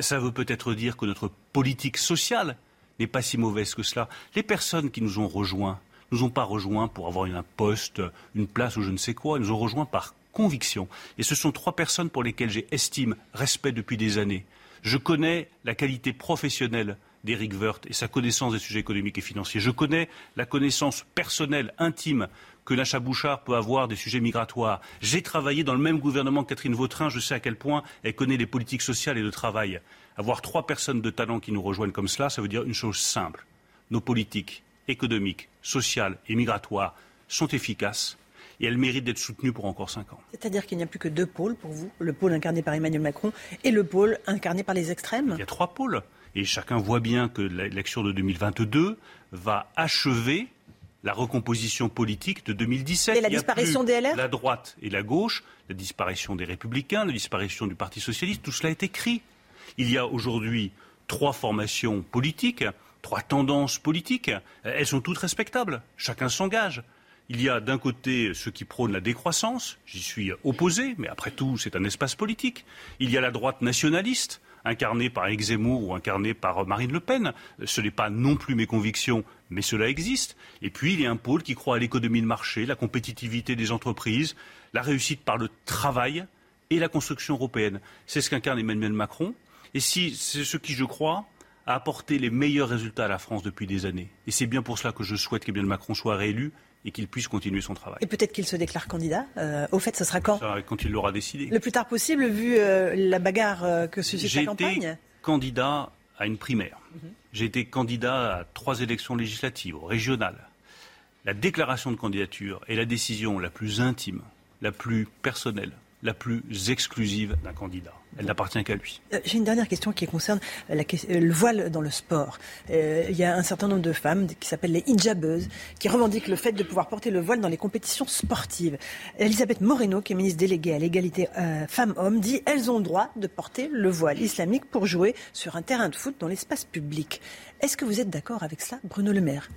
ça veut peut-être dire que notre politique sociale n'est pas si mauvaise que cela. Les personnes qui nous ont rejoints nous ont pas rejoints pour avoir un poste, une place ou je ne sais quoi. Ils nous ont rejoints par conviction. Et ce sont trois personnes pour lesquelles j'ai estime, respect depuis des années. Je connais la qualité professionnelle d'Éric Woerth et sa connaissance des sujets économiques et financiers. Je connais la connaissance personnelle, intime, que Nacha Bouchard peut avoir des sujets migratoires. J'ai travaillé dans le même gouvernement que Catherine Vautrin. Je sais à quel point elle connaît les politiques sociales et de travail. Avoir trois personnes de talent qui nous rejoignent comme cela, ça veut dire une chose simple. Nos politiques économiques, sociales et migratoires sont efficaces et elles méritent d'être soutenues pour encore cinq ans. C'est-à-dire qu'il n'y a plus que deux pôles pour vous, le pôle incarné par Emmanuel Macron et le pôle incarné par les extrêmes? Il y a trois pôles. Et chacun voit bien que l'élection de 2022 va achever la recomposition politique de 2017. Et la disparition des LR La droite et la gauche, la disparition des Républicains, la disparition du Parti Socialiste, tout cela est écrit. Il y a aujourd'hui trois formations politiques, trois tendances politiques. Elles sont toutes respectables. Chacun s'engage. Il y a d'un côté ceux qui prônent la décroissance, j'y suis opposé, mais après tout, c'est un espace politique. Il y a la droite nationaliste, incarnée par Zemmour ou incarnée par Marine Le Pen. Ce n'est pas non plus mes convictions, mais cela existe. Et puis, il y a un pôle qui croit à l'économie de marché, la compétitivité des entreprises, la réussite par le travail et la construction européenne. C'est ce qu'incarne Emmanuel Macron. Et si c'est ce qui, je crois, a apporté les meilleurs résultats à la France depuis des années. Et c'est bien pour cela que je souhaite qu'Emmanuel Macron soit réélu et qu'il puisse continuer son travail. Et peut-être qu'il se déclare candidat. Euh, au fait, ce sera quand Quand il l'aura décidé. Le plus tard possible, vu euh, la bagarre euh, que suscite la campagne J'ai été candidat à une primaire. Mhm. J'ai été candidat à trois élections législatives, régionales. La déclaration de candidature est la décision la plus intime, la plus personnelle, la plus exclusive d'un candidat. Elle n'appartient qu'à lui. Euh, j'ai une dernière question qui concerne euh, euh, le voile dans le sport. il y a un certain nombre de femmes qui s'appellent les hijabeuses qui revendiquent le fait de pouvoir porter le voile dans les compétitions sportives. Elisabeth Moreno, qui est ministre déléguée à l'égalité femmes-hommes, dit elles ont le droit de porter le voile islamique pour jouer sur un terrain de foot dans l'espace public. Est-ce que vous êtes d'accord avec cela, Bruno Le Maire?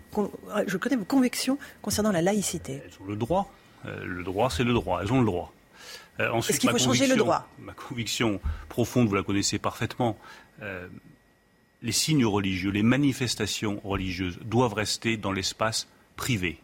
Je connais vos convictions concernant la laïcité. Elles ont le droit. le droit, c'est le droit. Elles ont le droit. Euh, Est-ce qu'il faut changer le droit? Ma conviction profonde, vous la connaissez parfaitement, euh, les signes religieux, les manifestations religieuses doivent rester dans l'espace privé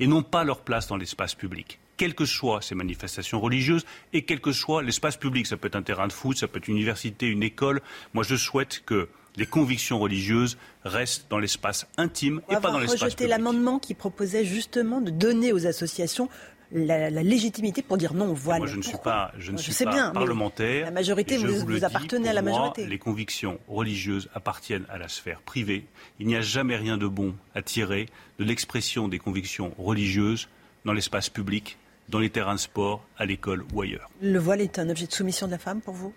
et non pas leur place dans l'espace public quelles que soient ces manifestations religieuses et quel que soit l'espace public. Ça peut être un terrain de foot, ça peut être une université, une école. Moi, je souhaite que les convictions religieuses restent dans l'espace intime et pas dans l'espace public. l'amendement qui proposait justement de donner aux associations la, légitimité pour dire non au voile. Moi, je ne suis pas, je ne suis pas parlementaire. La majorité, vous, vous, appartenez à la majorité. les convictions religieuses appartiennent à la sphère privée. Il n'y a jamais rien de bon à tirer de l'expression des convictions religieuses dans l'espace public, dans les terrains de sport, à l'école ou ailleurs. Le voile est un objet de soumission de la femme pour vous?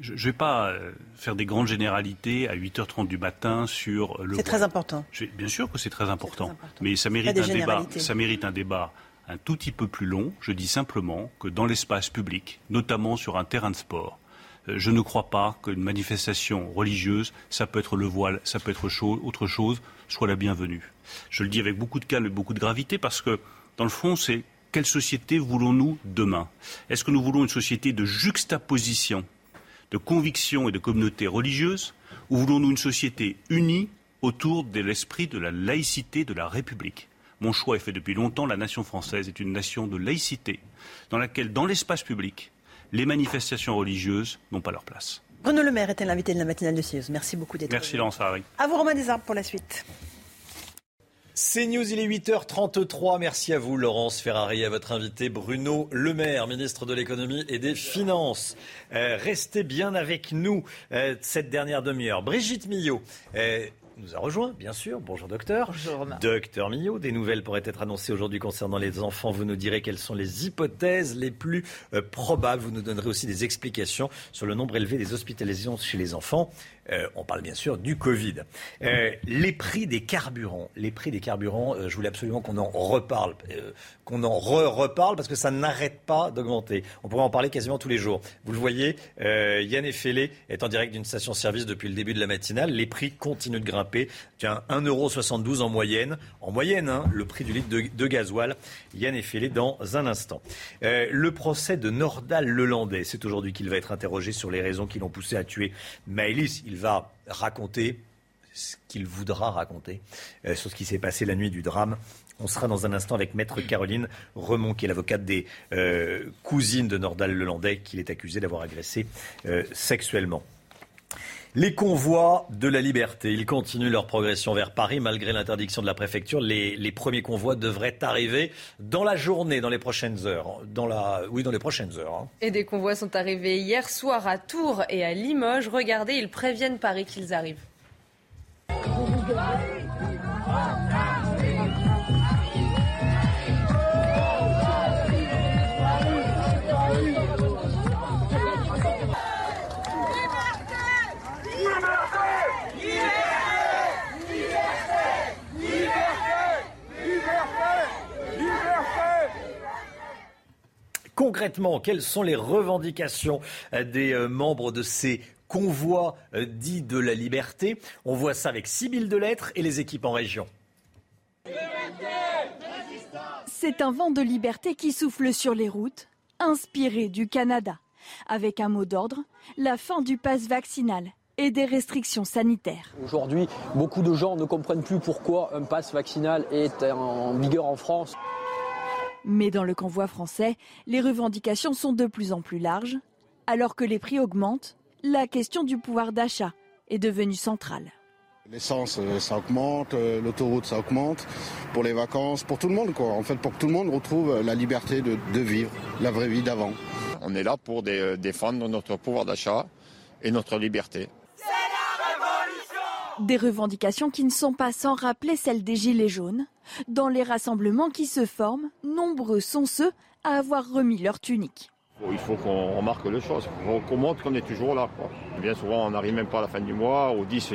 Je ne vais pas euh, faire des grandes généralités à 8h30 du matin sur le. C'est très important. Bien sûr que c'est très, important, mais ça mérite un débat. Ça mérite un débat un tout petit peu plus long. Je dis simplement que dans l'espace public, notamment sur un terrain de sport, euh, je ne crois pas qu'une manifestation religieuse, ça peut être le voile, ça peut être autre chose, soit la bienvenue. Je le dis avec beaucoup de calme et beaucoup de gravité parce que, dans le fond, c'est quelle société voulons-nous demain? Est-ce que nous voulons une société de juxtaposition de convictions et de communautés religieuses ou voulons-nous une société unie autour de l'esprit de la laïcité de la République? Mon choix est fait depuis longtemps. La nation française est une nation de laïcité dans laquelle, dans l'espace public, les manifestations religieuses n'ont pas leur place. Bruno Le Maire était l'invité de la matinale de CIEUS. Merci beaucoup d'être Merci Laurence Harry. À vous Romain Desarbes pour la suite. C'est News, il est 8h33. Merci à vous, Laurence Ferrari, à votre invité Bruno Le Maire, ministre de l'économie et des finances. Euh, restez bien avec nous euh, cette dernière demi-heure. Brigitte Millot. Euh, nous a rejoint, bien sûr. Bonjour docteur. Bonjour Docteur Millot, des nouvelles pourraient être annoncées aujourd'hui concernant les enfants. Vous nous direz quelles sont les hypothèses les plus probables. Vous nous donnerez aussi des explications sur le nombre élevé des hospitalisations chez les enfants. Euh, on parle bien sûr du Covid. Euh, les prix des carburants, les prix des carburants, euh, je voulais absolument qu'on en reparle, qu'on en re-reparle parce que ça n'arrête pas d'augmenter. On pourrait en parler quasiment tous les jours. Vous le voyez, Yann Effelé est en direct d'une station-service depuis le début de la matinale. Les prix continuent de grimper. Tiens, 1,72€ en moyenne. En moyenne, hein, le prix du litre de, gasoil. Yann Effelé dans un instant. le procès de Nordal Lelandais, c'est aujourd'hui qu'il va être interrogé sur les raisons qui l'ont poussé à tuer Maëlys. Va raconter ce qu'il voudra raconter euh, sur ce qui s'est passé la nuit du drame. On sera dans un instant avec Maître Caroline Remond, qui est l'avocate des euh, cousines de Nordal Lelandais, qu'il est accusé d'avoir agressé euh, sexuellement. Les convois de la liberté, ils continuent leur progression vers Paris malgré l'interdiction de la préfecture. Les, premiers convois devraient arriver dans la journée, dans les prochaines heures. Oui, dans les prochaines heures. Hein. Et des convois sont arrivés hier soir à Tours et à Limoges. Regardez, ils préviennent Paris qu'ils arrivent. Concrètement, quelles sont les revendications euh, des euh, membres de ces convois euh, dits de la liberté? On voit ça avec Sibylle Delettre et les équipes en région. C'est un vent de liberté qui souffle sur les routes, inspiré du Canada, avec un mot d'ordre, la fin du pass vaccinal et des restrictions sanitaires. Aujourd'hui, beaucoup de gens ne comprennent plus pourquoi un pass vaccinal est en vigueur en France. Mais dans le convoi français, les revendications sont de plus en plus larges. Alors que les prix augmentent, la question du pouvoir d'achat est devenue centrale. L'essence, euh, ça augmente, euh, l'autoroute, ça augmente, pour les vacances, pour tout le monde, quoi. En fait, pour que tout le monde retrouve la liberté de, vivre la vraie vie d'avant. On est là pour euh, défendre notre pouvoir d'achat et notre liberté. Des revendications qui ne sont pas sans rappeler celles des Gilets jaunes. Dans les rassemblements qui se forment, nombreux sont ceux à avoir remis leur tunique. Il faut qu'on remarque les choses, qu'on montre qu'on est toujours là. Bien souvent, on n'arrive même pas à la fin du mois. Au 10,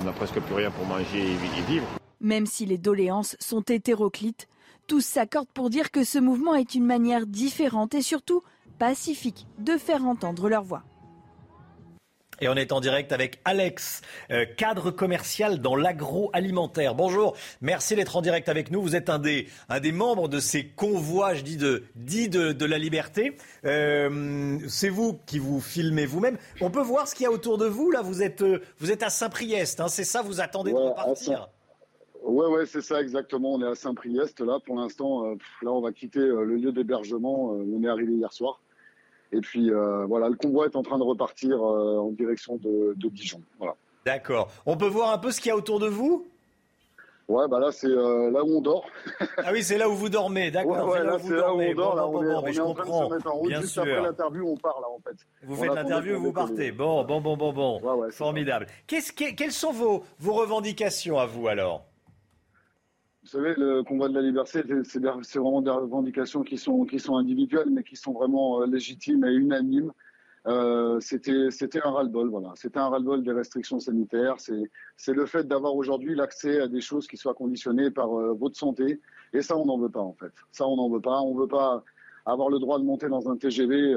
on n'a presque plus rien pour manger et vivre. Même si les doléances sont hétéroclites, tous s'accordent pour dire que ce mouvement est une manière différente et surtout pacifique de faire entendre leur voix. Et on est en direct avec Alex, euh, cadre commercial dans l'agroalimentaire. Bonjour, merci d'être en direct avec nous. Vous êtes un des, un des membres de ces convois, je dis, de, dit de, la liberté. Euh, c'est vous qui vous filmez vous-même. On peut voir ce qu'il y a autour de vous. Là, vous êtes, euh, vous êtes à Saint-Priest. Hein, c'est ça, vous attendez de repartir. Oui, ouais, c'est ça exactement. On est à Saint-Priest là pour l'instant. là, on va quitter le lieu d'hébergement. on est arrivé hier soir. Et puis euh, voilà, le convoi est en train de repartir euh, en direction de, Dijon. Voilà. D'accord. On peut voir un peu ce qu'il y a autour de vous? Ouais, bah là c'est euh, là où on dort. ah oui, c'est là où vous dormez, [laughs] d'accord. Ouais, là c'est là où on dort. là, on est, on est en train de se mettre en route. Bien Juste sûr. après l'interview, on part là en fait. Vous faites l'interview vous partez. Bon, bon, bon, bon, bon. Ouais, Formidable. Qu'est-ce, quelles sont vos, vos revendications à vous alors? Savez, le convoi de la liberté, c'est vraiment des revendications qui sont, individuelles, mais qui sont vraiment euh, légitimes et unanimes. Euh, C'était un ras-le-bol, voilà. C'était un ras-le-bol des restrictions sanitaires. C'est le fait d'avoir aujourd'hui l'accès à des choses qui soient conditionnées par euh, votre santé. Et ça, on n'en veut pas, en fait. Ça, on n'en veut pas. On ne veut pas avoir le droit de monter dans un TGV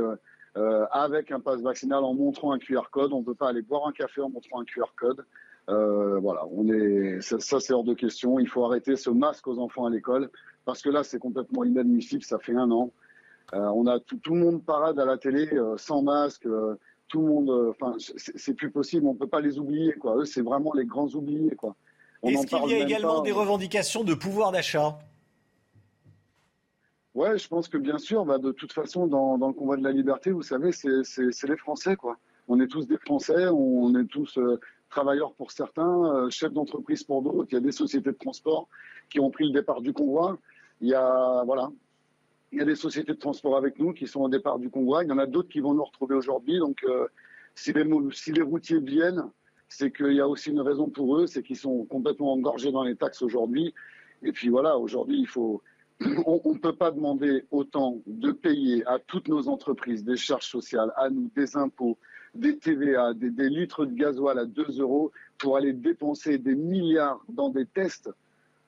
avec un passe vaccinal en montrant un QR code. On ne peut pas aller boire un café en montrant un QR code. Euh, voilà, on est, ça, c'est hors de question. Il faut arrêter ce masque aux enfants à l'école parce que là, c'est complètement inadmissible. Ça fait un an. Euh, on a tout, le monde parade à la télé euh, sans masque. tout le monde, enfin, c'est plus possible. On peut pas les oublier, quoi. Eux, c'est vraiment les grands oubliés, quoi. Est-ce qu'il y a également des revendications de pouvoir d'achat? Ouais, je pense que bien sûr, bah, de toute façon, dans, dans, le convoi de la liberté, vous savez, c'est les Français, quoi. On est tous des Français, on est tous travailleurs pour certains, euh, chefs d'entreprise pour d'autres. Il y a des sociétés de transport qui ont pris le départ du convoi. Il y a, voilà, il y a des sociétés de transport avec nous qui sont au départ du convoi. Il y en a d'autres qui vont nous retrouver aujourd'hui. Donc, euh, si, les, si les routiers viennent, c'est qu'il y a aussi une raison pour eux, c'est qu'ils sont complètement engorgés dans les taxes aujourd'hui. Et puis voilà, aujourd'hui, il faut, [clears throat] on ne peut pas demander autant de payer à toutes nos entreprises des charges sociales, à nous, des impôts, des TVA, des, litres de gasoil à 2 euros pour aller dépenser des milliards dans des tests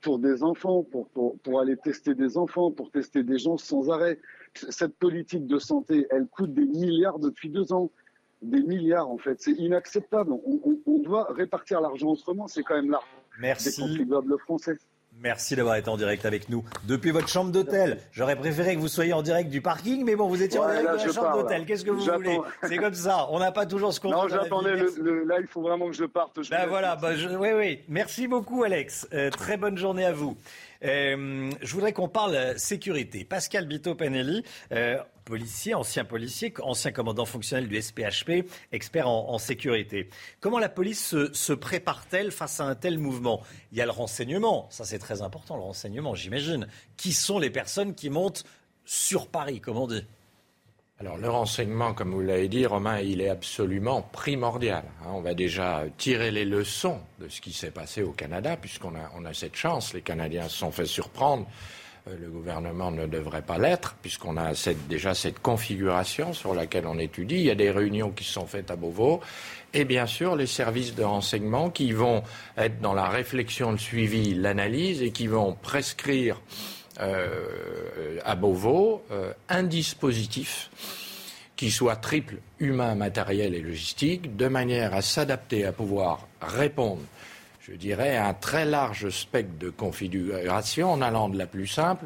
pour des enfants, pour, pour, aller tester des enfants, pour tester des gens sans arrêt. Cette politique de santé, elle coûte des milliards depuis deux ans. Des milliards, en fait. C'est inacceptable. On, doit répartir l'argent autrement. C'est quand même l'argent des contribuables français. Merci d'avoir été en direct avec nous depuis votre chambre d'hôtel. J'aurais préféré que vous soyez en direct du parking, mais bon, vous étiez en direct de la chambre d'hôtel. Qu'est-ce que vous voulez C'est comme ça. On n'a pas toujours ce qu'on Non, j'attendais. là, il faut vraiment que je parte. ben voilà. Bah, oui, oui. Merci beaucoup, Alex. Euh, très bonne journée à vous. Euh, je voudrais qu'on parle sécurité. Pascal Bito-Panelli, euh, policier, ancien policier, ancien commandant fonctionnel du SPHP, expert en, sécurité. Comment la police se, prépare-t-elle face à un tel mouvement? Il y a le renseignement, ça c'est très important, le renseignement, j'imagine. Qui sont les personnes qui montent sur Paris, comme on dit? Alors le renseignement, comme vous l'avez dit, Romain, il est absolument primordial. Hein. On va déjà tirer les leçons de ce qui s'est passé au Canada, puisqu'on a, cette chance. Les Canadiens se sont fait surprendre. Euh, le gouvernement ne devrait pas l'être, puisqu'on a déjà cette configuration sur laquelle on étudie. Il y a des réunions qui sont faites à Beauvau. Et bien sûr, les services de renseignement qui vont être dans la réflexion, le suivi, l'analyse et qui vont prescrire euh, à Beauvau euh, un dispositif qui soit triple, humain, matériel et logistique, de manière à s'adapter, à pouvoir répondre, je dirais, à un très large spectre de configuration en allant de la plus simple,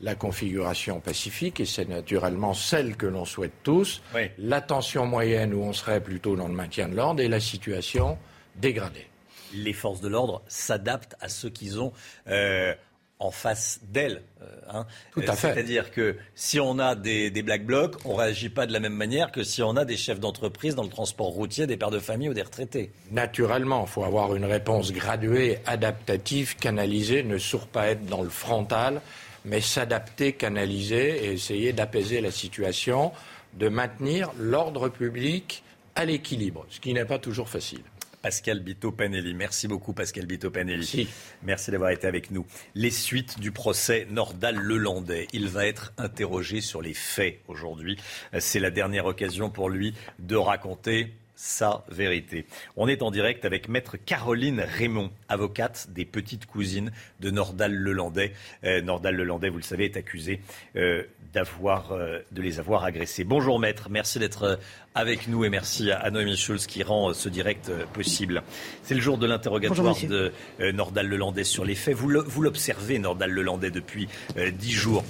la configuration pacifique, et c'est naturellement celle que l'on souhaite tous, la tension moyenne où on serait plutôt dans le maintien de l'ordre, et la situation dégradée. Les forces de l'ordre s'adaptent à ce qu'ils ont. Euh, en face d'elle. Euh, hein. Tout à fait. C'est-à-dire que si on a des, Black Blocs, on ne réagit pas de la même manière que si on a des chefs d'entreprise dans le transport routier, des pères de famille ou des retraités. Naturellement, il faut avoir une réponse graduée, adaptative, canalisée, ne surtout pas être dans le frontal, mais s'adapter, canaliser et essayer d'apaiser la situation, de maintenir l'ordre public à l'équilibre, ce qui n'est pas toujours facile. Pascal Bito-Panelli. Merci beaucoup, Pascal Bito-Panelli. Merci, d'avoir été avec nous. Les suites du procès Nordal-Lelandais. Il va être interrogé sur les faits aujourd'hui. C'est la dernière occasion pour lui de raconter sa vérité. On est en direct avec maître Caroline Raymond, avocate des petites cousines de Nordal Lelandais. Euh, Nordal Lelandais, vous le savez, est accusé euh, d'avoir, euh, de les avoir agressés. Bonjour maître, merci d'être euh, avec nous et merci à Noémie Schulz qui rend ce direct possible. C'est le jour de l'interrogatoire de Nordal Lelandais sur les faits. Vous l'observez, Nordal Lelandais, depuis dix jours.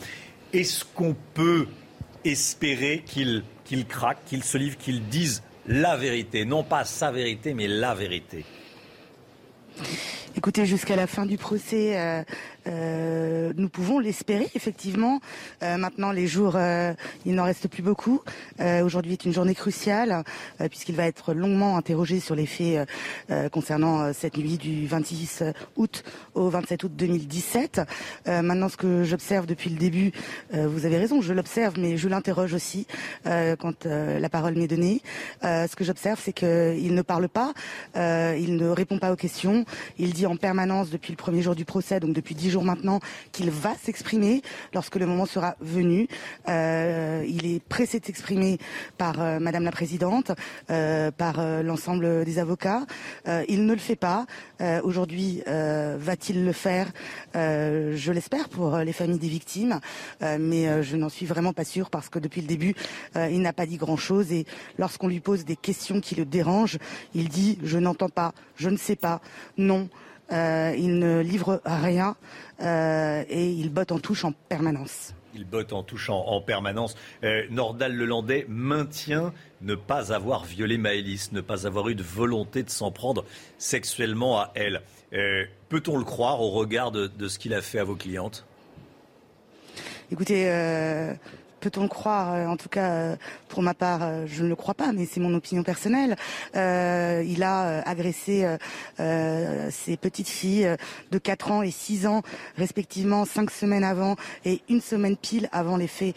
Est-ce qu'on peut espérer qu'il craque, qu'il se livre, qu'il dise la vérité, non pas sa vérité, mais la vérité. Écoutez, jusqu'à la fin du procès, euh, euh, nous pouvons l'espérer, effectivement. Euh, maintenant, les jours, euh, il n'en reste plus beaucoup. Aujourd'hui est une journée cruciale, puisqu'il va être longuement interrogé sur les faits concernant cette nuit du 26 août au 27 août 2017. maintenant, ce que j'observe depuis le début, vous avez raison, je l'observe, mais je l'interroge aussi quand la parole m'est donnée. ce que j'observe, c'est qu'il ne parle pas, il ne répond pas aux questions, il dit en permanence depuis le premier jour du procès, donc depuis dix jours maintenant qu'il va s'exprimer lorsque le moment sera venu. Euh, il est pressé de s'exprimer par euh, Madame la Présidente, euh, par l'ensemble des avocats. il ne le fait pas. Aujourd'hui, va-t-il le faire? Je l'espère pour les familles des victimes, mais je n'en suis vraiment pas sûre parce que depuis le début, il n'a pas dit grand-chose et lorsqu'on lui pose des questions qui le dérangent, il dit je n'entends pas, je ne sais pas, non. Euh, il ne livre rien euh, et il botte en touche en permanence. Il botte en touche en, permanence. Euh, Nordal Lelandais maintient ne pas avoir violé Maëlys, ne pas avoir eu de volonté de s'en prendre sexuellement à elle. Peut-on le croire au regard de, de ce qu'il a fait à vos clientes? Écoutez, Peut-on le croire euh, En tout cas, euh, pour ma part, euh, je ne le crois pas, mais c'est mon opinion personnelle. il a agressé ses petites filles de 4 ans et 6 ans, respectivement, 5 semaines avant et une semaine pile avant les faits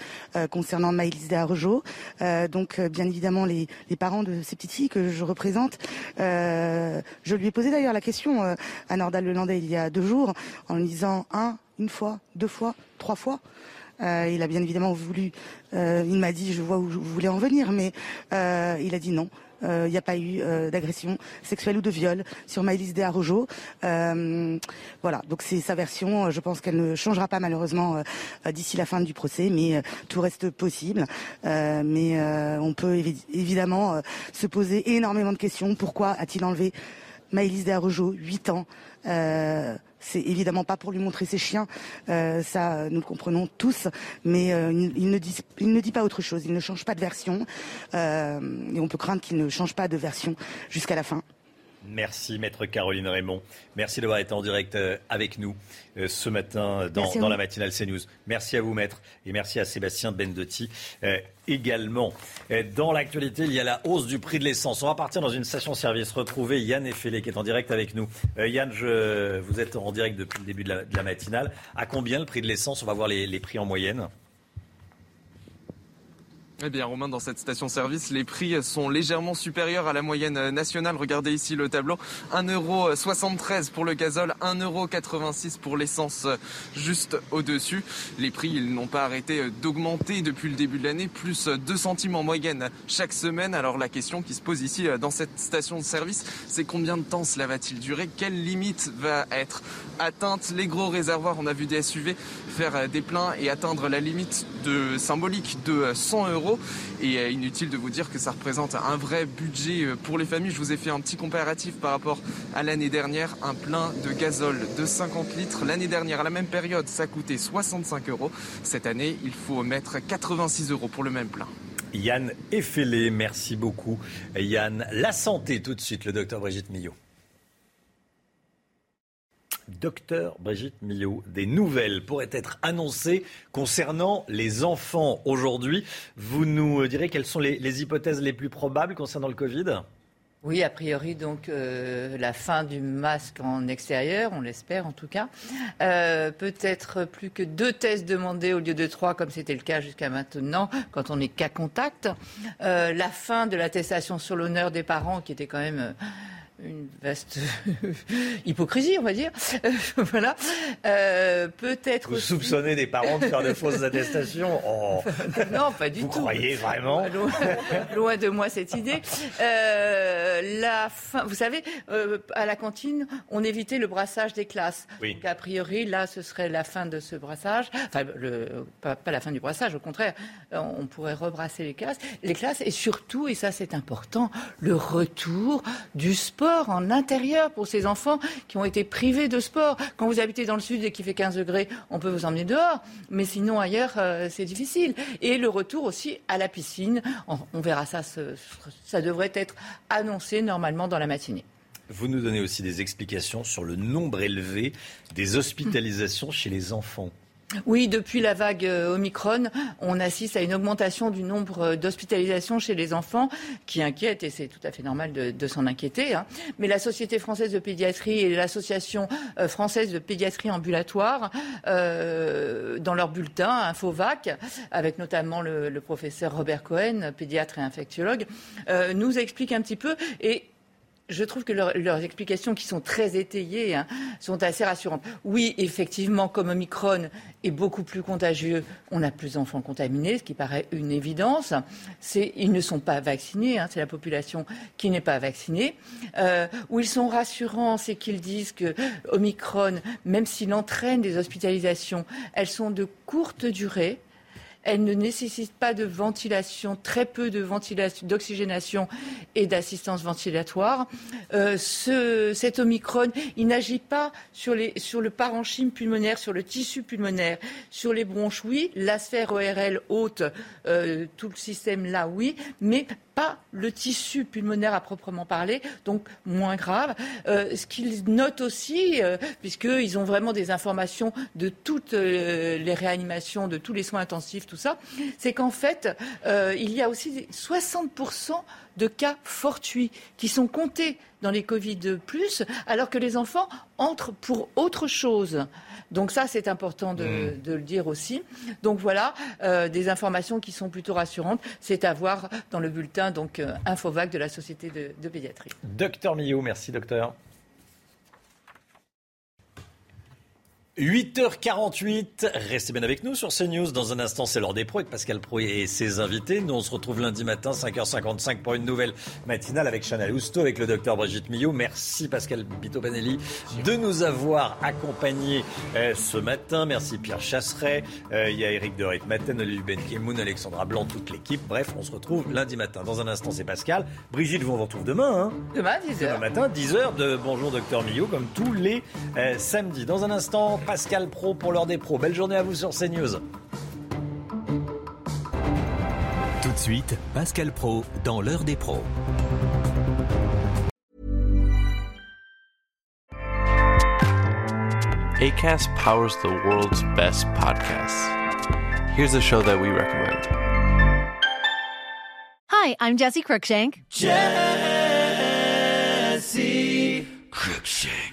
concernant Maëlys de donc, bien évidemment, les, parents de ces petites filles que je représente, je lui ai posé d'ailleurs la question à Nordal Lelandais il y a deux jours, en lui disant un, une fois, deux fois, trois fois. Euh, il a bien évidemment voulu, euh, il m'a dit, je vois où vous voulez en venir, mais euh, il a dit non. Il n'y a pas eu d'agression sexuelle ou de viol sur Maëlys de voilà, donc c'est sa version. Je pense qu'elle ne changera pas malheureusement d'ici la fin du procès, mais tout reste possible. mais on peut évidemment se poser énormément de questions. Pourquoi a-t-il enlevé Maëlys de 8 ans c'est évidemment pas pour lui montrer ses chiens, euh, ça nous le comprenons tous, mais euh, il, ne dit, pas autre chose, il ne change pas de version, euh, et on peut craindre qu'il ne change pas de version jusqu'à la fin. Merci, maître Caroline Raymond. Merci d'avoir été en direct euh, avec nous euh, ce matin dans, la matinale CNews. Merci à vous, maître, et merci à Sébastien Bendotti euh, également. Dans l'actualité, il y a la hausse du prix de l'essence. On va partir dans une station-service retrouver Yann Effelé qui est en direct avec nous. Yann, je, vous êtes en direct depuis le début de la, matinale. À combien le prix de l'essence? On va voir les prix en moyenne. Eh bien, Romain, dans cette station-service, les prix sont légèrement supérieurs à la moyenne nationale. Regardez ici le tableau. 1,73€ pour le gazole, 1,86€ pour l'essence juste au-dessus. Les prix, ils n'ont pas arrêté d'augmenter depuis le début de l'année, plus 2 centimes en moyenne chaque semaine. Alors la question qui se pose ici dans cette station-service, c'est combien de temps cela va-t-il durer? Quelle limite va être atteinte? Les gros réservoirs, on a vu des SUV faire des pleins et atteindre la limite de symbolique de 100 euros. Et euh, inutile de vous dire que ça représente un vrai budget euh, pour les familles. Je vous ai fait un petit comparatif par rapport à l'année dernière. Un plein de gazole de 50 litres. L'année dernière, à la même période, ça coûtait 65 euros. Cette année, il faut mettre 86 euros pour le même plein. Yann Effélé, merci beaucoup. Yann, la santé tout de suite, le docteur Brigitte Millot. Docteur Brigitte Millot, des nouvelles pourraient être annoncées concernant les enfants aujourd'hui. Vous nous direz quelles sont les, hypothèses les plus probables concernant le Covid? Oui, a priori, donc euh, la fin du masque en extérieur, on l'espère en tout cas. Euh, peut-être plus que deux tests demandés au lieu de trois, comme c'était le cas jusqu'à maintenant, quand on est cas contact. Euh, la fin de l'attestation sur l'honneur des parents, qui était quand même une vaste [laughs] hypocrisie, on va dire. [laughs] voilà. Euh, peut-être. Vous soupçonnez des parents de faire de [laughs] fausses attestations oh. Non, pas du tout. Vous croyez vraiment loin, de moi cette idée. Euh, la fin, vous savez, euh, à la cantine, on évitait le brassage des classes. Donc, a priori, là, ce serait la fin de ce brassage. Enfin, le, pas, pas, la fin du brassage, au contraire, on pourrait rebrasser les classes. Les classes, et surtout, et ça c'est important, le retour du sport en intérieur pour ces enfants qui ont été privés de sport. Quand vous habitez dans le sud et qu'il fait 15 degrés, on peut vous emmener dehors, mais sinon ailleurs, euh, c'est difficile. Et le retour aussi à la piscine, on, verra ça, ça devrait être annoncé normalement dans la matinée. Vous nous donnez aussi des explications sur le nombre élevé des hospitalisations chez les enfants. Oui, depuis la vague euh, Omicron, on assiste à une augmentation du nombre euh, d'hospitalisations chez les enfants qui inquiète, et c'est tout à fait normal de, s'en inquiéter. Hein. Mais la Société française de pédiatrie et l'Association euh, française de pédiatrie ambulatoire, dans leur bulletin Infovac, avec notamment le, professeur Robert Cohen, pédiatre et infectiologue, nous expliquent un petit peu et je trouve que leurs explications, qui sont très étayées, hein, sont assez rassurantes. Oui, effectivement, comme Omicron est beaucoup plus contagieux, on a plus d'enfants contaminés, ce qui paraît une évidence. Ils ne sont pas vaccinés, hein, c'est la population qui n'est pas vaccinée. Euh, où ils sont rassurants, c'est qu'ils disent que Omicron, même s'il entraîne des hospitalisations, elles sont de courte durée. Elle ne nécessite pas de ventilation, très peu de ventilation, d'oxygénation et d'assistance ventilatoire. Euh, ce, cet Omicron, il n'agit pas sur le parenchyme pulmonaire, sur le tissu pulmonaire, sur les bronches, oui, la sphère ORL haute, euh, tout le système là, oui, mais pas le tissu pulmonaire à proprement parler, donc moins grave. Euh, ce qu'ils notent aussi, euh, puisqu'ils ont vraiment des informations de toutes euh, les réanimations, de tous les soins intensifs, tout ça, c'est qu'en fait, il y a aussi 60% de cas fortuits qui sont comptés dans les Covid plus, alors que les enfants entrent pour autre chose. Donc ça, c'est important de, mm. le dire aussi. Donc voilà, euh, des informations qui sont plutôt rassurantes. C'est à voir dans le bulletin donc euh, Infovac de la Société de, de pédiatrie. Docteur Millot, merci docteur. 8h48, restez bien avec nous sur CNews. Dans un instant, c'est l'heure des pros avec Pascal Pro et ses invités. Nous, on se retrouve lundi matin, 5h55 pour une nouvelle matinale avec Chanel Housteau, avec le docteur Brigitte Millot. Merci Pascal Bito-Panelli de nous avoir accompagnés euh, ce matin. Merci Pierre Chasseret. Euh, il y a Eric de Maten, Olivier Benkemoun, Alexandra Blanc, toute l'équipe. Bref, on se retrouve lundi matin. Dans un instant, c'est Pascal. Brigitte, vous on retrouve demain. Hein. demain, 10h. Demain matin, 10h de Bonjour Docteur Millot, comme tous les euh, samedis. Dans un instant, Pascal Pro pour l'heure des pros. Belle journée à vous sur CNews. Tout de suite, Pascal Pro dans l'heure des pros. ACAST powers the world's best podcasts. Here's a show that we recommend. Hi, I'm Jesse Cruikshank. Jesse Cruikshank.